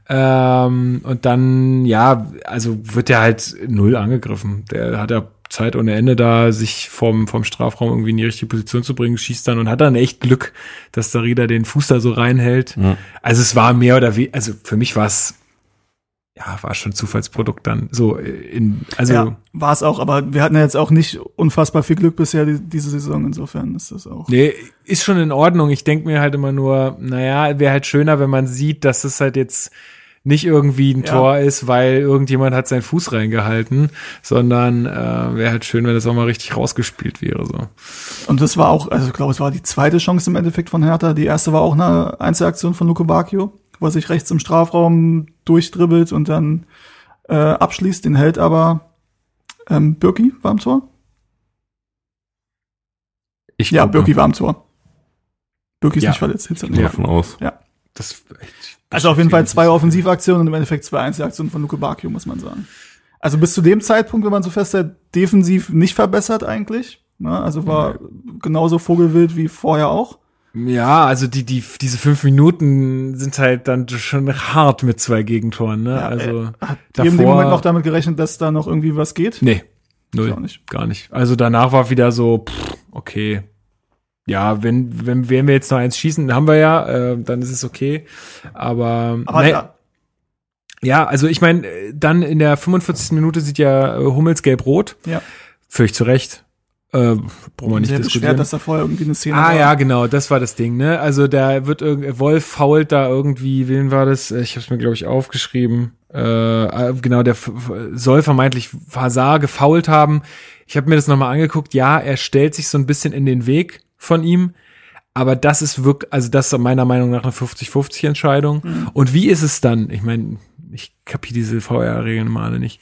Ähm, und dann, ja, also wird er halt null angegriffen. Der hat ja Zeit ohne Ende da, sich vom, vom Strafraum irgendwie in die richtige Position zu bringen, schießt dann und hat dann echt Glück, dass der Rieder den Fuß da so reinhält. Also es war mehr oder weniger, also für mich war es, ja, war schon Zufallsprodukt dann. So in, also ja, war es auch, aber wir hatten ja jetzt auch nicht unfassbar viel Glück bisher die, diese Saison, insofern ist das auch. Nee, ist schon in Ordnung. Ich denke mir halt immer nur, naja, wäre halt schöner, wenn man sieht, dass es halt jetzt nicht irgendwie ein Ja. Tor ist, weil irgendjemand hat seinen Fuß reingehalten, sondern äh, wäre halt schön, wenn das auch mal richtig rausgespielt wäre. So. Und das war auch, also ich glaube, es war die zweite Chance im Endeffekt von Hertha. Die erste war auch eine Einzelaktion von Luke Bacchio, wo er sich rechts im Strafraum durchdribbelt und dann äh, abschließt, den hält aber ähm, Birki war am Tor. Ich Ja. Birki war am Tor. Birki ist Ja. nicht verletzt. Hitze Gehe davon aus. Das, Also auf jeden Fall zwei Offensivaktionen und im Endeffekt zwei Einzelaktionen von Luke Bacchio, muss man sagen. Also bis zu dem Zeitpunkt, wenn man so festhält, defensiv nicht verbessert eigentlich. Ne? Also war genauso vogelwild wie vorher auch. Ja, also die, die, diese fünf Minuten sind halt dann schon hart mit zwei Gegentoren, ne? Ja, also äh, Hat ihr in dem davor- Moment noch damit gerechnet, dass da noch irgendwie was geht? Nee, null. Gar nicht. Also danach war wieder so, pff, okay. Ja, wenn, wenn, wenn wir jetzt noch eins schießen, haben wir ja, äh, dann ist es okay. Aber, Aber nee, da, ja, also ich meine, dann in der 45. Minute sieht ja äh, Hummels gelb-rot. ja, Völlig zu Recht. Äh, brauchen wir nicht sehr diskutieren. beschwert, dass da vorher irgendwie eine Szene Ah war. ja, genau, das war das Ding, ne? Also da wird irgendwie Wolf fault da irgendwie, wen war das? Äh, Ich habe es mir glaube ich aufgeschrieben. Äh, äh, genau, der soll vermeintlich Hazard gefault haben. Ich habe mir das nochmal angeguckt. Ja, er stellt sich so ein bisschen in den Weg von ihm, aber das ist wirklich, also das ist meiner Meinung nach eine 50-50 Entscheidung. Und wie ist es dann? Ich meine, ich kapiere diese VR-Regeln mal alle nicht.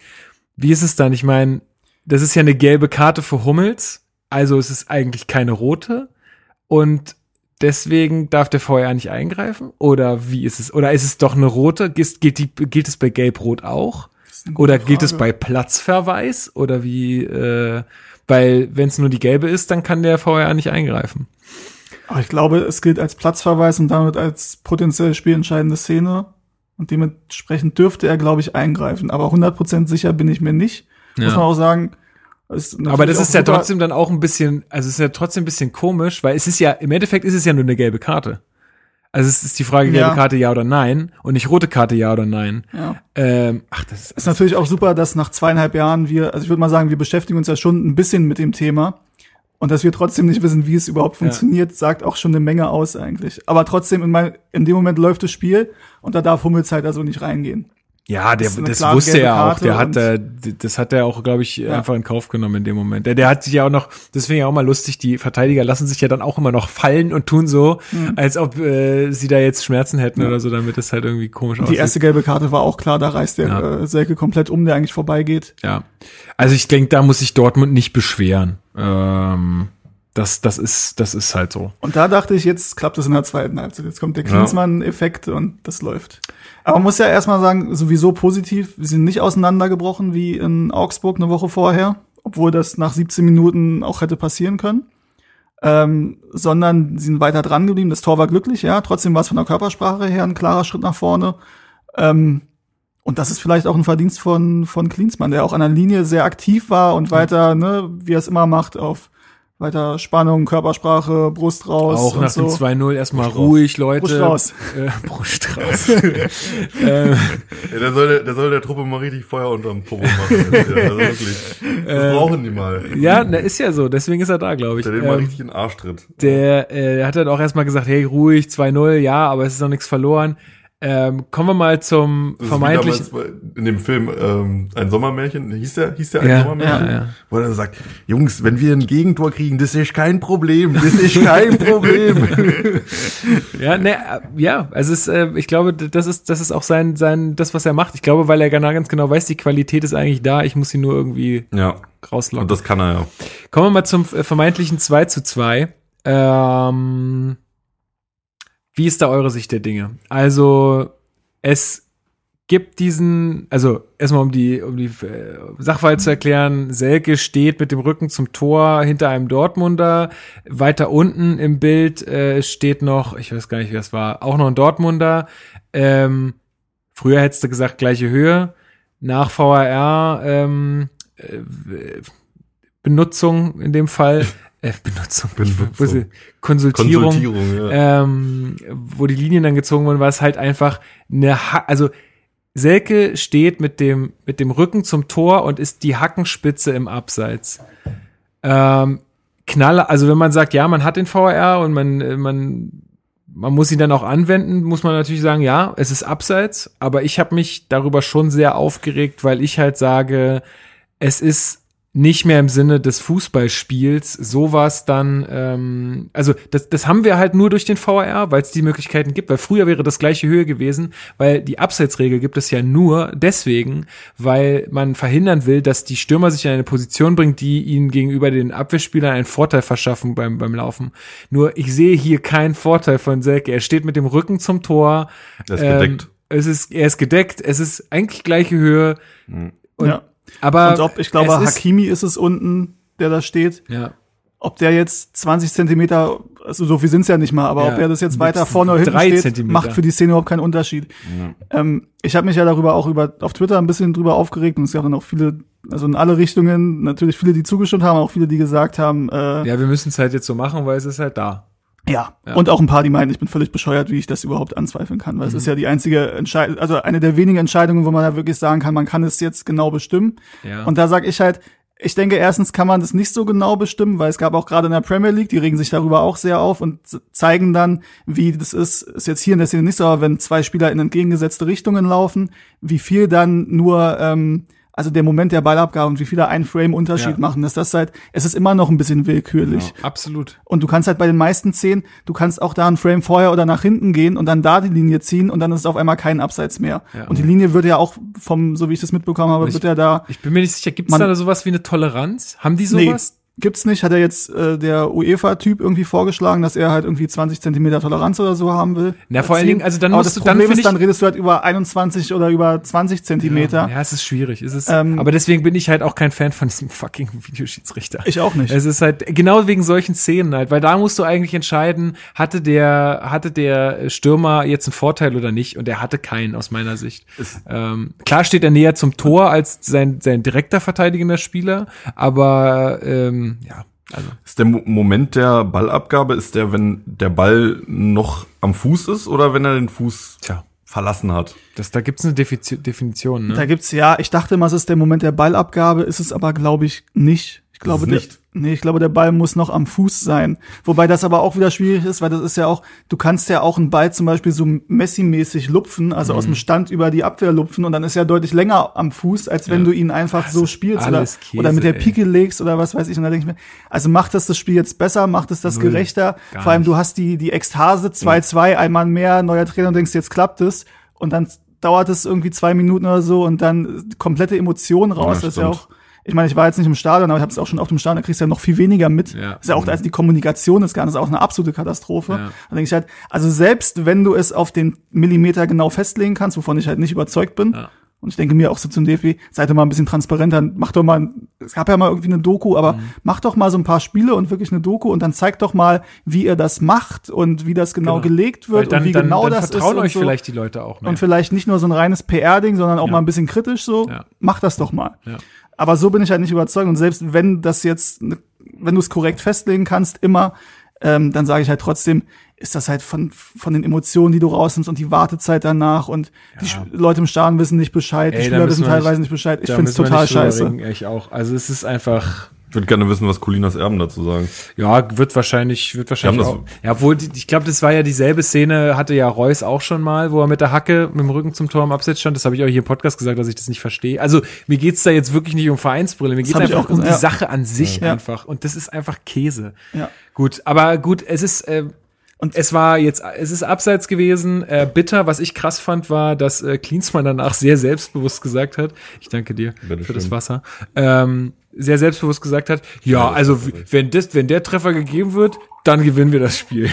Wie ist es dann? Ich meine, das ist ja eine gelbe Karte für Hummels, also es ist eigentlich keine rote. Und deswegen darf der VR nicht eingreifen? Oder wie ist es? Oder ist es doch eine rote? Gilt, gilt, die, gilt es bei Gelb-Rot auch? Oder gilt es bei Platzverweis? Oder wie, äh, weil wenn es nur die gelbe ist, dann kann der VR nicht eingreifen. Aber ich glaube, es gilt als Platzverweis und damit als potenziell spielentscheidende Szene. Und dementsprechend dürfte er, glaube ich, eingreifen. Aber 100% sicher bin ich mir nicht. Ja. Muss man auch sagen. Aber das ist ja trotzdem dann auch ein bisschen, also es ist ja trotzdem ein bisschen komisch, weil es ist ja, im Endeffekt ist es ja nur eine gelbe Karte. Also es ist die Frage, gelbe ja. Karte ja oder nein und nicht rote Karte ja oder nein. Ja. Ähm, ach, das ist, ist natürlich auch super, dass nach zweieinhalb Jahren wir, also ich würde mal sagen, wir beschäftigen uns ja schon ein bisschen mit dem Thema. Und dass wir trotzdem nicht wissen, wie es überhaupt funktioniert, ja. sagt auch schon eine Menge aus eigentlich. Aber trotzdem, in, mein, in dem Moment läuft das Spiel und da darf Hummels halt also nicht reingehen. Ja, der, das, das wusste er auch. Der hat, äh, das hat er auch, glaube ich, ja. einfach in Kauf genommen in dem Moment. Der, der hat sich ja auch noch, deswegen ja auch mal lustig, die Verteidiger lassen sich ja dann auch immer noch fallen und tun so, mhm. als ob äh, sie da jetzt Schmerzen hätten ja. oder so, damit das halt irgendwie komisch aussieht. Die erste gelbe Karte war auch klar, da reißt der ja. äh, Selke komplett um, der eigentlich vorbeigeht. Ja. Also ich denke, da muss sich Dortmund nicht beschweren. Ähm, das, das ist, das ist halt so. Und da dachte ich, jetzt klappt es in der zweiten Halbzeit. Jetzt kommt der Klinsmann-Effekt und das läuft. Aber man muss ja erstmal sagen, sowieso positiv, wir sind nicht auseinandergebrochen wie in Augsburg eine Woche vorher, obwohl das nach 17 Minuten auch hätte passieren können. Ähm, sondern sie sind weiter dran geblieben. Das Tor war glücklich, ja. Trotzdem war es von der Körpersprache her ein klarer Schritt nach vorne. Ähm, und das ist vielleicht auch ein Verdienst von, von Klinsmann, der auch an der Linie sehr aktiv war und weiter, ne, wie er es immer macht, auf weiter Spannung, Körpersprache, Brust raus. Auch nach so. dem 2-0 erstmal Brust ruhig, Leute. Brust raus. Äh, [LAUGHS] Brust raus. [LAUGHS] ähm, ja, der, soll, der, der soll der Truppe mal richtig Feuer unterm Popo machen. also wirklich. Das äh, brauchen die mal. Ja, na, ist ja so. Deswegen ist er da, glaube ich. Der den ähm, mal richtig in den Arsch tritt. Der, äh, der hat dann auch erstmal gesagt, hey, ruhig, 2-0, ja, aber es ist noch nichts verloren. Ähm, kommen wir mal zum das vermeintlichen. in dem Film ähm, ein Sommermärchen, hieß der, hieß der ein ja, Sommermärchen? Ja, ja. Wo er dann sagt, Jungs, wenn wir ein Gegentor kriegen, das ist kein Problem, das ist kein Problem. [LAUGHS] ja, ne, ja, also es ist, äh, ich glaube, das ist, das ist auch sein, sein, das, was er macht. Ich glaube, weil er ganz genau weiß, die Qualität ist eigentlich da, ich muss sie nur irgendwie ja. rauslocken. Und das kann er ja. Kommen wir mal zum äh, vermeintlichen 2 zu 2. Ähm, wie ist da eure Sicht der Dinge? Also, es gibt diesen, also erstmal um die, um die äh, Sachverhalt zu erklären, Selke steht mit dem Rücken zum Tor hinter einem Dortmunder. Weiter unten im Bild äh, steht noch, ich weiß gar nicht, wie das war, auch noch ein Dortmunder. Ähm, früher hättest du gesagt, gleiche Höhe. Nach VAR ähm, äh, Benutzung in dem Fall [LAUGHS] äh, Benutzung, Benutzung. Konsultierung, Konsultierung ja. ähm, wo die Linien dann gezogen wurden, war es halt einfach eine, ha also Selke steht mit dem, mit dem Rücken zum Tor und ist die Hackenspitze im Abseits. Ähm, Knaller, also wenn man sagt, ja, man hat den VR und man, man, man muss ihn dann auch anwenden, muss man natürlich sagen, ja, es ist Abseits, aber ich habe mich darüber schon sehr aufgeregt, weil ich halt sage, es ist nicht mehr im Sinne des Fußballspiels sowas dann, ähm, also das, das haben wir halt nur durch den VR, weil es die Möglichkeiten gibt, weil früher wäre das gleiche Höhe gewesen, weil die Abseitsregel gibt es ja nur deswegen, weil man verhindern will, dass die Stürmer sich in eine Position bringt, die ihnen gegenüber den Abwehrspielern einen Vorteil verschaffen beim, beim Laufen. Nur ich sehe hier keinen Vorteil von Selke. Er steht mit dem Rücken zum Tor. Er ist ähm, gedeckt. Es ist, er ist gedeckt, es ist eigentlich gleiche Höhe. Mhm. Und ja aber und ob, ich glaube, Hakimi ist es unten, der da steht. Ja. Ob der jetzt 20 Zentimeter, also so viel sind's ja nicht mal, aber ja, ob er das jetzt weiter vorne oder hinten steht, Zentimeter. macht für die Szene überhaupt keinen Unterschied. Ja. Ähm, ich habe mich ja darüber auch über auf Twitter ein bisschen drüber aufgeregt und es gab dann auch viele, also in alle Richtungen, natürlich viele, die zugestimmt haben, auch viele, die gesagt haben, äh, Ja, wir müssen es halt jetzt so machen, weil es ist halt da. Ja. ja. und auch ein paar, die meinen, ich bin völlig bescheuert, wie ich das überhaupt anzweifeln kann, weil mhm. es ist ja die einzige Entscheidung, also eine der wenigen Entscheidungen, wo man da wirklich sagen kann, man kann es jetzt genau bestimmen. Ja. Und da sage ich halt, ich denke, erstens kann man das nicht so genau bestimmen, weil es gab auch gerade in der Premier League, die regen sich darüber auch sehr auf und zeigen dann, wie das ist, ist jetzt hier in der Szene nicht so, aber wenn zwei Spieler in entgegengesetzte Richtungen laufen, wie viel dann nur ähm, also der Moment der Ballabgabe und wie viele ein Frame Unterschied ja. machen, dass das halt, es ist immer noch ein bisschen willkürlich. Ja, absolut. Und du kannst halt bei den meisten Szenen, du kannst auch da ein Frame vorher oder nach hinten gehen und dann da die Linie ziehen und dann ist es auf einmal kein Abseits mehr. Ja. Und die Linie wird ja auch vom, so wie ich das mitbekommen habe, ich, wird ja da. Ich bin mir nicht sicher, gibt es da sowas wie eine Toleranz? Haben die sowas? Nee gibt's nicht, hat er jetzt äh, der UEFA-Typ irgendwie vorgeschlagen, dass er halt irgendwie 20 Zentimeter Toleranz oder so haben will. Na, vor allen Dingen, also dann Aber musst das du, dann Problem find ist, dann redest du halt über 21 oder über 20 Zentimeter. Ja, es ist schwierig. Es ist, Ähm, aber deswegen bin ich halt auch kein Fan von diesem fucking [LAUGHS] Videoschiedsrichter. Ich auch nicht. Es ist halt genau wegen solchen Szenen halt, weil da musst du eigentlich entscheiden, hatte der, hatte der Stürmer jetzt einen Vorteil oder nicht und er hatte keinen aus meiner Sicht. Ähm, klar steht er näher zum Tor als sein, sein direkter verteidigender Spieler, aber ähm, ja, also Ist der Mo Moment der Ballabgabe, ist der, wenn der Ball noch am Fuß ist oder wenn er den Fuß tja, verlassen hat? das, da gibt's eine Defizi Definition. Ne? Da gibt's ja, ich dachte immer, es ist der Moment der Ballabgabe, ist es aber, glaube ich, nicht. Ich glaube, es der, nicht? nee, ich glaube, der Ball muss noch am Fuß sein. Wobei das aber auch wieder schwierig ist, weil das ist ja auch, du kannst ja auch einen Ball zum Beispiel so Messi-mäßig lupfen, also Mhm. aus dem Stand über die Abwehr lupfen und dann ist er deutlich länger am Fuß, als wenn Ja. du ihn einfach so spielst oder, Käse, oder mit der. Pike legst oder was weiß ich. Und da denke ich mir, also macht das das Spiel jetzt besser, macht es das Null. gerechter? Vor allem, nicht. du hast die, die Ekstase 2-2, einmal mehr, neuer Trainer und denkst, jetzt klappt es. Und dann dauert es irgendwie zwei Minuten oder so und dann komplette Emotionen raus. Ja, das ist ja auch, ich meine, ich war jetzt nicht im Stadion, aber ich habe es auch schon auf dem Stadion, da kriegst du ja noch viel weniger mit. Ja. ist ja auch, also die Kommunikation ist gar nicht, ist auch eine absolute Katastrophe. Ja. Da denke ich halt, also selbst wenn du es auf den Millimeter genau festlegen kannst, wovon ich halt nicht überzeugt bin, Ja. und ich denke mir auch so zum DFB, seid doch mal ein bisschen transparenter, macht doch mal, es gab ja mal irgendwie eine Doku, aber Mhm. macht doch mal so ein paar Spiele und wirklich eine Doku und dann zeigt doch mal, wie ihr das macht und wie das genau, Genau. gelegt wird dann, und wie dann, genau dann das vertrauen ist. und euch so. vielleicht die Leute auch mehr. Und vielleicht nicht nur so ein reines PR-Ding, sondern auch Ja. mal ein bisschen kritisch so. Ja. Mach das doch mal. Ja. Aber so bin ich halt nicht überzeugt. Und selbst wenn das jetzt, wenn du es korrekt festlegen kannst, immer, ähm, dann sage ich halt trotzdem, ist das halt von, von den Emotionen, die du rausnimmst und die Wartezeit danach und die Sch- Leute im Stadion wissen nicht Bescheid, Ey, die Spieler wissen teilweise nicht- nicht Bescheid. Ich finde es total scheiße. reden, Ich auch. Also es ist einfach, Ich würde gerne wissen, was Colinas Erben dazu sagen. ja, wird wahrscheinlich, wird wahrscheinlich auch. Ja, obwohl, ich glaube, das war ja dieselbe Szene, hatte ja Reus auch schon mal, wo er mit der Hacke mit dem Rücken zum Tor im Abseits stand. Das habe ich auch hier im Podcast gesagt, dass ich das nicht verstehe. Also mir geht's da jetzt wirklich nicht um Vereinsbrille, mir geht's hab ich einfach auch um die. Sache an sich Ja. einfach. Und das ist einfach Käse. Ja. Gut, aber gut, es ist, äh, und es war jetzt, es ist abseits gewesen, äh, bitter. Was ich krass fand, war, dass äh, Klinsmann danach sehr selbstbewusst gesagt hat, ich danke dir Bitte für das schön. Wasser, ähm, sehr selbstbewusst gesagt hat, ja, also wenn das, wenn der Treffer gegeben wird, dann gewinnen wir das Spiel.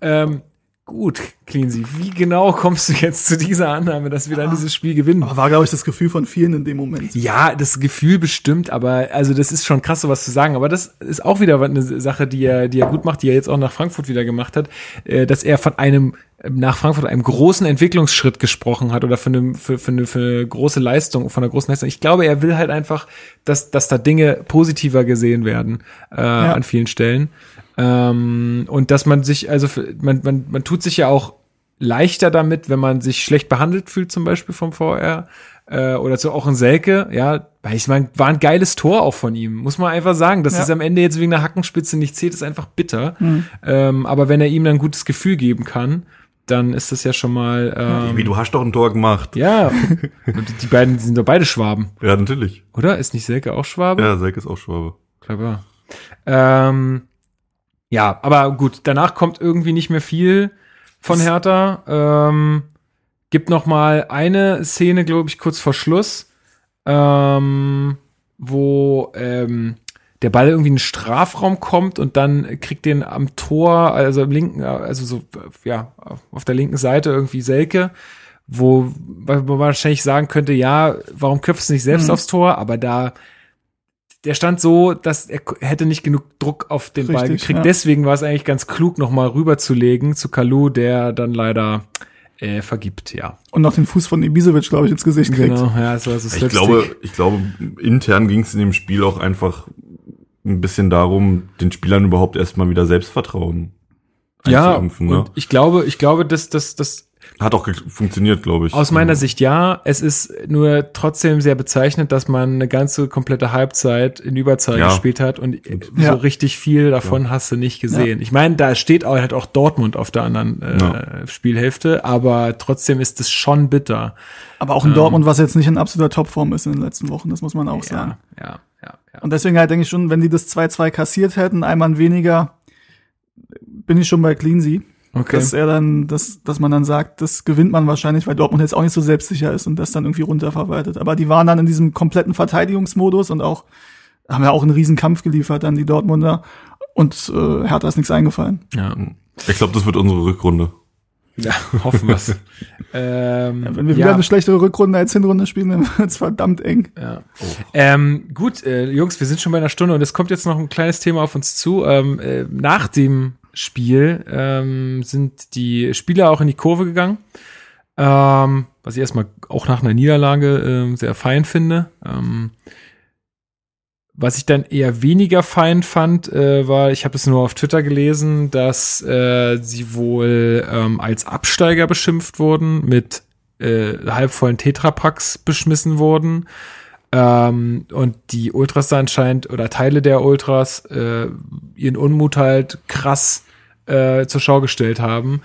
Ähm, gut, Cleansy, wie genau kommst du jetzt zu dieser Annahme, dass wir dann dieses Spiel gewinnen? Aber war, glaube ich, das Gefühl von vielen in dem Moment. Ja, das Gefühl bestimmt, aber also das ist schon krass, sowas zu sagen. Aber das ist auch wieder eine Sache, die er, die er gut macht, die er jetzt auch nach Frankfurt wieder gemacht hat, äh, dass er von einem nach Frankfurt einem großen Entwicklungsschritt gesprochen hat oder für eine, für, für, eine, für eine große Leistung, von einer großen Leistung. Ich glaube, er will halt einfach, dass, dass da Dinge positiver gesehen werden äh, an vielen Stellen. Ähm, und dass man sich, also für- man, man, man tut sich ja auch leichter damit, wenn man sich schlecht behandelt fühlt, zum Beispiel vom VR. Äh, oder so auch in Selke, ja, weil ich meine, war ein geiles Tor auch von ihm, muss man einfach sagen. Dass Ja. es am Ende jetzt wegen der Hackenspitze nicht zählt, ist einfach bitter. Ähm, aber wenn er ihm dann ein gutes Gefühl geben kann, dann ist das ja schon mal. Ähm, Wie, du hast doch ein Tor gemacht. ja, und die beiden die sind doch beide Schwaben, Ja, natürlich. oder? Ist nicht Selke auch Schwabe? Ja, Selke ist auch Schwabe. Klar. Ähm, ja, aber gut, danach kommt irgendwie nicht mehr viel von Hertha. Ähm, gibt noch mal eine Szene, glaube ich, kurz vor Schluss, ähm, wo ähm, der Ball irgendwie in den Strafraum kommt und dann kriegt den am Tor, also im linken, also so, ja, auf der linken Seite irgendwie Selke, wo, man wahrscheinlich sagen könnte, ja, warum köpfst du nicht selbst Mhm. aufs Tor? Aber da, der stand so, dass er hätte nicht genug Druck auf den Ball Richtig, gekriegt. ja. Deswegen war es eigentlich ganz klug, nochmal rüberzulegen zu Kalu, der dann leider äh, vergibt, ja. Und noch den Fuß von Ibisevic, glaube ich, ins Gesicht kriegt. Genau, ja, es war so Ich glaube, ich glaube, intern ging es in dem Spiel auch einfach ein bisschen darum, den Spielern überhaupt erstmal wieder Selbstvertrauen ja, ne? und ich glaube, ich glaube, dass, dass, dass Hat auch funktioniert, glaube ich. Aus meiner Sicht ja. Es ist nur trotzdem sehr bezeichnend, dass man eine ganze komplette Halbzeit in Überzahl Ja. gespielt hat und Ja. so richtig viel davon hast du nicht gesehen. Ich meine, da steht auch, halt auch Dortmund auf der anderen äh, Ja. Spielhälfte, aber trotzdem ist es schon bitter. Aber auch in Dortmund, was jetzt nicht in absoluter Topform ist in den letzten Wochen, das muss man auch sagen. Ja, ja, ja, ja. Und deswegen halt denke ich schon, wenn die das 2-2 kassiert hätten, ein Mann weniger, bin ich schon bei Cleansy. Okay. Dass er dann, dass, dass man dann sagt, das gewinnt man wahrscheinlich, weil Dortmund jetzt auch nicht so selbstsicher ist und das dann irgendwie runterverwaltet. Aber die waren dann in diesem kompletten Verteidigungsmodus und auch haben ja auch einen riesen Kampf geliefert an die Dortmunder und äh, Hertha ist nichts eingefallen. Ja. Ich glaube, das wird unsere Rückrunde. Ja, [LAUGHS] hoffen wir's. ähm, Ja, wenn wir wieder ja, eine schlechtere Rückrunde als Hinrunde spielen, dann [LAUGHS] wird's verdammt eng. ja. Ähm, gut, äh, Jungs, wir sind schon bei einer Stunde und es kommt jetzt noch ein kleines Thema auf uns zu. Ähm, äh, nach dem Spiel ähm, sind die Spieler auch in die Kurve gegangen. Ähm, was ich erstmal auch nach einer Niederlage ähm, sehr fein finde. Ähm, was ich dann eher weniger fein fand, äh, war, ich habe es nur auf Twitter gelesen, dass äh, sie wohl ähm, als Absteiger beschimpft wurden, mit äh, halbvollen Tetrapacks beschmissen wurden. Ähm, und die Ultras anscheinend oder Teile der Ultras äh, ihren Unmut halt krass äh, zur Schau gestellt haben,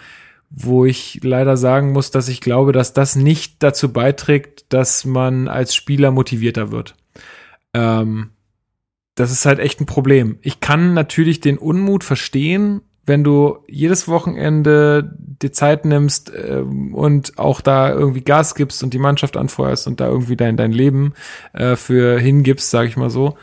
wo ich leider sagen muss, dass ich glaube, dass das nicht dazu beiträgt, dass man als Spieler motivierter wird. Ähm, das ist halt echt ein Problem. Ich kann natürlich den Unmut verstehen, wenn du jedes Wochenende dir Zeit nimmst ähm, und auch da irgendwie Gas gibst und die Mannschaft anfeuerst und da irgendwie dein, dein Leben äh, für hingibst, sage ich mal so,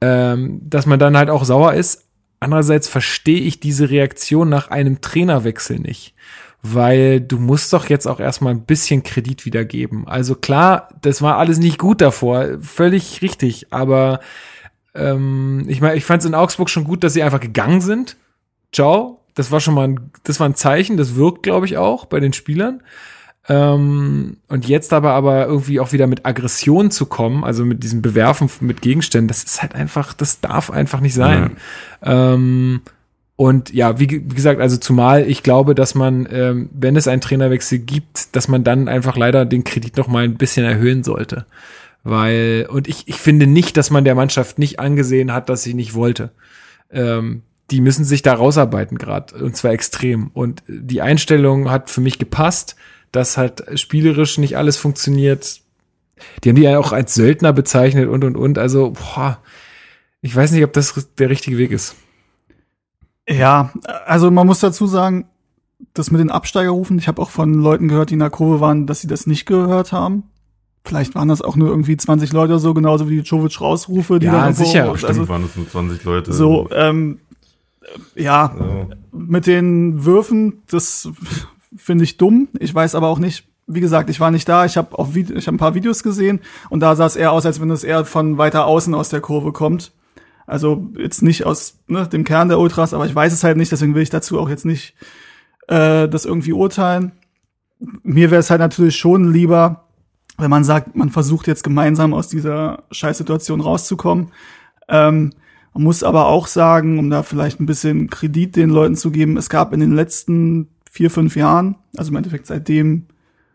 ähm, dass man dann halt auch sauer ist. Andererseits verstehe ich diese Reaktion nach einem Trainerwechsel nicht weil du musst doch jetzt auch erstmal ein bisschen Kredit wiedergeben. Also klar, das war alles nicht gut davor, völlig richtig, aber ähm, ich meine, ich fand es in Augsburg schon gut, dass sie einfach gegangen sind. Ciao, das war schon mal ein, das war ein Zeichen, das wirkt, glaube ich, auch bei den Spielern. Ähm, und jetzt aber aber irgendwie auch wieder mit Aggression zu kommen, also mit diesem Bewerfen mit Gegenständen, das ist halt einfach, das darf einfach nicht sein. Ähm, und ja, wie, wie gesagt, also zumal ich glaube, dass man, ähm, wenn es einen Trainerwechsel gibt, dass man dann einfach leider den Kredit noch mal ein bisschen erhöhen sollte. Weil, und ich, ich finde nicht, dass man der Mannschaft nicht angesehen hat, dass sie nicht wollte. Ähm, die müssen sich da rausarbeiten gerade, und zwar extrem. Und die Einstellung hat für mich gepasst, dass halt spielerisch nicht alles funktioniert. Die haben die ja auch als Söldner bezeichnet und, und, und. Also, boah, ich weiß nicht, ob das der richtige Weg ist. Ja, also man muss dazu sagen, das mit den Absteigerrufen, ich habe auch von Leuten gehört, die in der Kurve waren, dass sie das nicht gehört haben. Vielleicht waren das auch nur irgendwie 20 Leute oder so, genauso wie die Jovic-Rausrufe. Die Ja, dann irgendwo- sicher. Stimmt, Also, waren es nur 20 Leute. so, ähm, ja, Ja. mit den Würfen, das finde ich dumm. Ich weiß aber auch nicht, wie gesagt, ich war nicht da. Ich habe auch Vide- ich hab ein paar Videos gesehen und da sah es eher aus, als wenn es eher von weiter außen aus der Kurve kommt. Also jetzt nicht aus ne, dem Kern der Ultras, aber ich weiß es halt nicht, deswegen will ich dazu auch jetzt nicht äh, das irgendwie urteilen. Mir wäre es halt natürlich schon lieber, wenn man sagt, man versucht jetzt gemeinsam aus dieser Scheißsituation rauszukommen. Ähm, man muss aber auch sagen, um da vielleicht ein bisschen Kredit den Leuten zu geben, es gab in den letzten vier, fünf Jahren, also im Endeffekt seitdem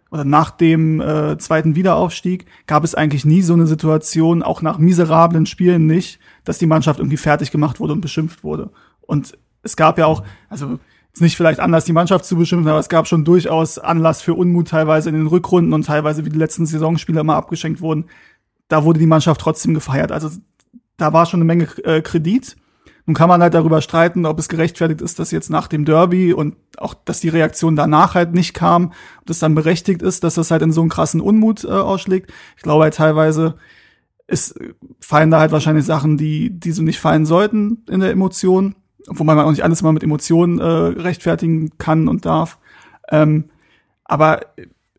oder nach dem äh, zweiten Wiederaufstieg, gab es eigentlich nie so eine Situation, auch nach miserablen Spielen nicht, dass die Mannschaft irgendwie fertig gemacht wurde und beschimpft wurde. Und es gab ja auch, also ist nicht vielleicht anders, die Mannschaft zu beschimpfen, aber es gab schon durchaus Anlass für Unmut teilweise in den Rückrunden und teilweise, wie die letzten Saisonspiele immer abgeschenkt wurden. Da wurde die Mannschaft trotzdem gefeiert. Also da war schon eine Menge äh, Kredit. Nun kann man halt darüber streiten, ob es gerechtfertigt ist, dass jetzt nach dem Derby und auch, dass die Reaktion danach halt nicht kam, ob das dann berechtigt ist, dass das halt in so einen krassen Unmut äh, ausschlägt. Ich glaube halt teilweise ist, fallen da halt wahrscheinlich Sachen, die, die so nicht fallen sollten in der Emotion, wobei man auch nicht alles mal mit Emotionen äh, rechtfertigen kann und darf. Ähm, aber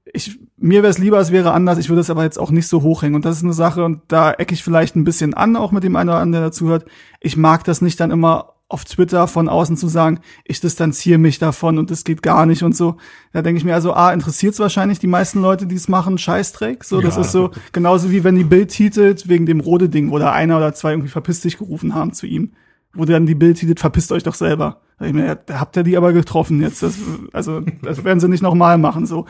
ich, mir wäre es lieber, es wäre anders. Ich würde es aber jetzt auch nicht so hochhängen. Und das ist eine Sache, und da ecke ich vielleicht ein bisschen an, auch mit dem einen oder anderen, der dazuhört. Ich mag das nicht dann immer auf Twitter von außen zu sagen, ich distanziere mich davon und das geht gar nicht und so. Da denke ich mir also, ah, interessiert es wahrscheinlich die meisten Leute, die es machen, Scheißdreck. So, das Ja. ist so genauso wie wenn die Bild titelt wegen dem Rode-Ding, wo da einer oder zwei irgendwie verpiss dich gerufen haben zu ihm. Wo dann die Bild titelt, verpisst euch doch selber. Da, ich mir, ja, da habt ihr die aber getroffen jetzt. Das, also, das werden sie nicht nochmal machen. So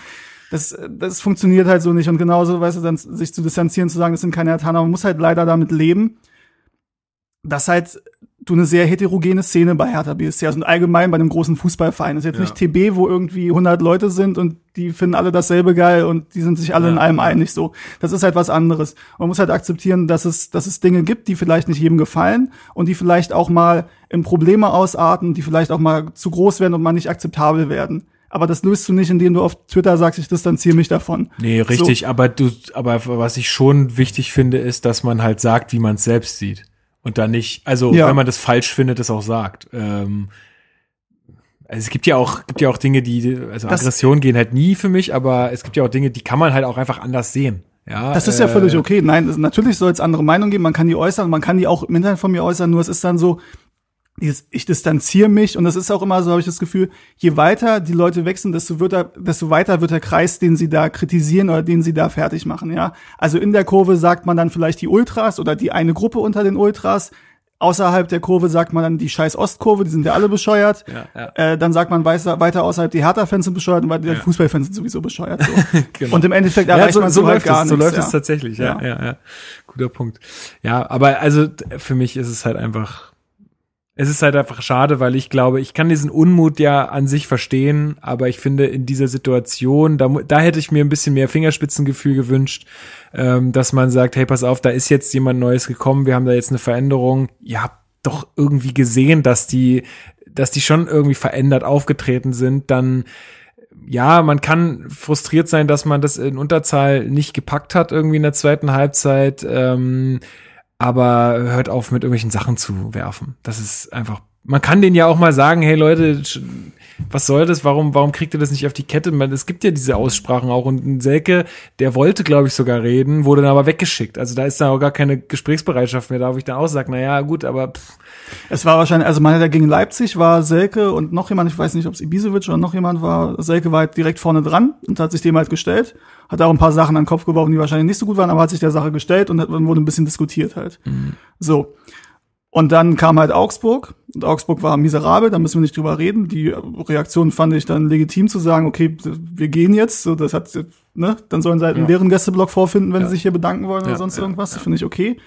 das, das funktioniert halt so nicht. Und genauso, weißt du, dann sich zu distanzieren, zu sagen, das sind keine Hertaner, man muss halt leider damit leben, dass halt du eine sehr heterogene Szene bei Hertha BSC, also allgemein bei einem großen Fußballverein. Das ist jetzt Ja. nicht TB, wo irgendwie 100 Leute sind und die finden alle dasselbe geil und die sind sich alle Ja. in allem einig so. Das ist halt was anderes. Man muss halt akzeptieren, dass es, dass es Dinge gibt, die vielleicht nicht jedem gefallen und die vielleicht auch mal in Probleme ausarten, die vielleicht auch mal zu groß werden und mal nicht akzeptabel werden. Aber das löst du nicht, indem du auf Twitter sagst, ich distanziere mich davon. Nee, richtig, aber du, aber was ich schon wichtig finde, ist, dass man halt sagt, wie man es selbst sieht. Und dann nicht, also Ja. wenn man das falsch findet, das auch sagt. Ähm, also es gibt ja auch, gibt ja auch Dinge, die, also Das- Aggressionen gehen halt nie für mich, aber es gibt ja auch Dinge, die kann man halt auch einfach anders sehen. Ja, Das ist ja äh, völlig okay. Nein, es- natürlich soll es andere Meinungen geben, man kann die äußern, man kann die auch im Internet von mir äußern, nur es ist dann so, dieses, ich distanziere mich und das ist auch immer so, habe ich das Gefühl, je weiter die Leute wechseln, desto, wird er, desto weiter wird der Kreis, den sie da kritisieren oder den sie da fertig machen, ja. Also in der Kurve sagt man dann vielleicht die Ultras oder die eine Gruppe unter den Ultras. Außerhalb der Kurve sagt man dann die scheiß Ostkurve, die sind ja alle bescheuert. Ja, ja. Äh, dann sagt man weiter, weiter außerhalb, die Hertha-Fans sind bescheuert und die Ja. Fußballfans sind sowieso bescheuert. So. [LAUGHS] Genau. Und im Endeffekt Ja, erreicht so, man so so, halt läuft gar es, so nichts. läuft ja. es tatsächlich, ja, Ja. ja, ja. Guter Punkt. Ja, aber also für mich ist es halt einfach, es ist halt einfach schade, weil ich glaube, ich kann diesen Unmut ja an sich verstehen, aber ich finde in dieser Situation, da, da hätte ich mir ein bisschen mehr Fingerspitzengefühl gewünscht, ähm, dass man sagt, hey, pass auf, da ist jetzt jemand Neues gekommen, wir haben da jetzt eine Veränderung. Ihr habt doch irgendwie gesehen, dass die, dass die schon irgendwie verändert aufgetreten sind, dann ja, man kann frustriert sein, dass man das in Unterzahl nicht gepackt hat irgendwie in der zweiten Halbzeit, ähm, aber hört auf mit irgendwelchen Sachen zu werfen. Das ist einfach, man kann denen ja auch mal sagen, hey Leute, was soll das? Warum, warum kriegt ihr das nicht auf die Kette? Man, es gibt ja diese Aussprachen auch und ein Selke, der wollte, glaube ich, sogar reden, wurde dann aber weggeschickt. Also da ist dann auch gar keine Gesprächsbereitschaft mehr da, wo ich dann auch sage, na ja, gut, aber pff, Es war wahrscheinlich, also man hat ja gegen Leipzig war Selke und noch jemand, ich weiß nicht, ob es Ibisevic oder noch jemand war, Selke war halt direkt vorne dran und hat sich dem halt gestellt, hat auch ein paar Sachen an den Kopf geworfen, die wahrscheinlich nicht so gut waren, aber hat sich der Sache gestellt und hat- dann wurde ein bisschen diskutiert halt. So. Und dann kam halt Augsburg und Augsburg war miserabel, da müssen wir nicht drüber reden. Die Reaktion fand ich dann legitim zu sagen, okay, wir gehen jetzt, so das hat, ne, dann sollen sie halt einen Ja. leeren Gästeblock vorfinden, wenn Ja. sie sich hier bedanken wollen oder Ja, sonst ja, irgendwas, das finde ich okay.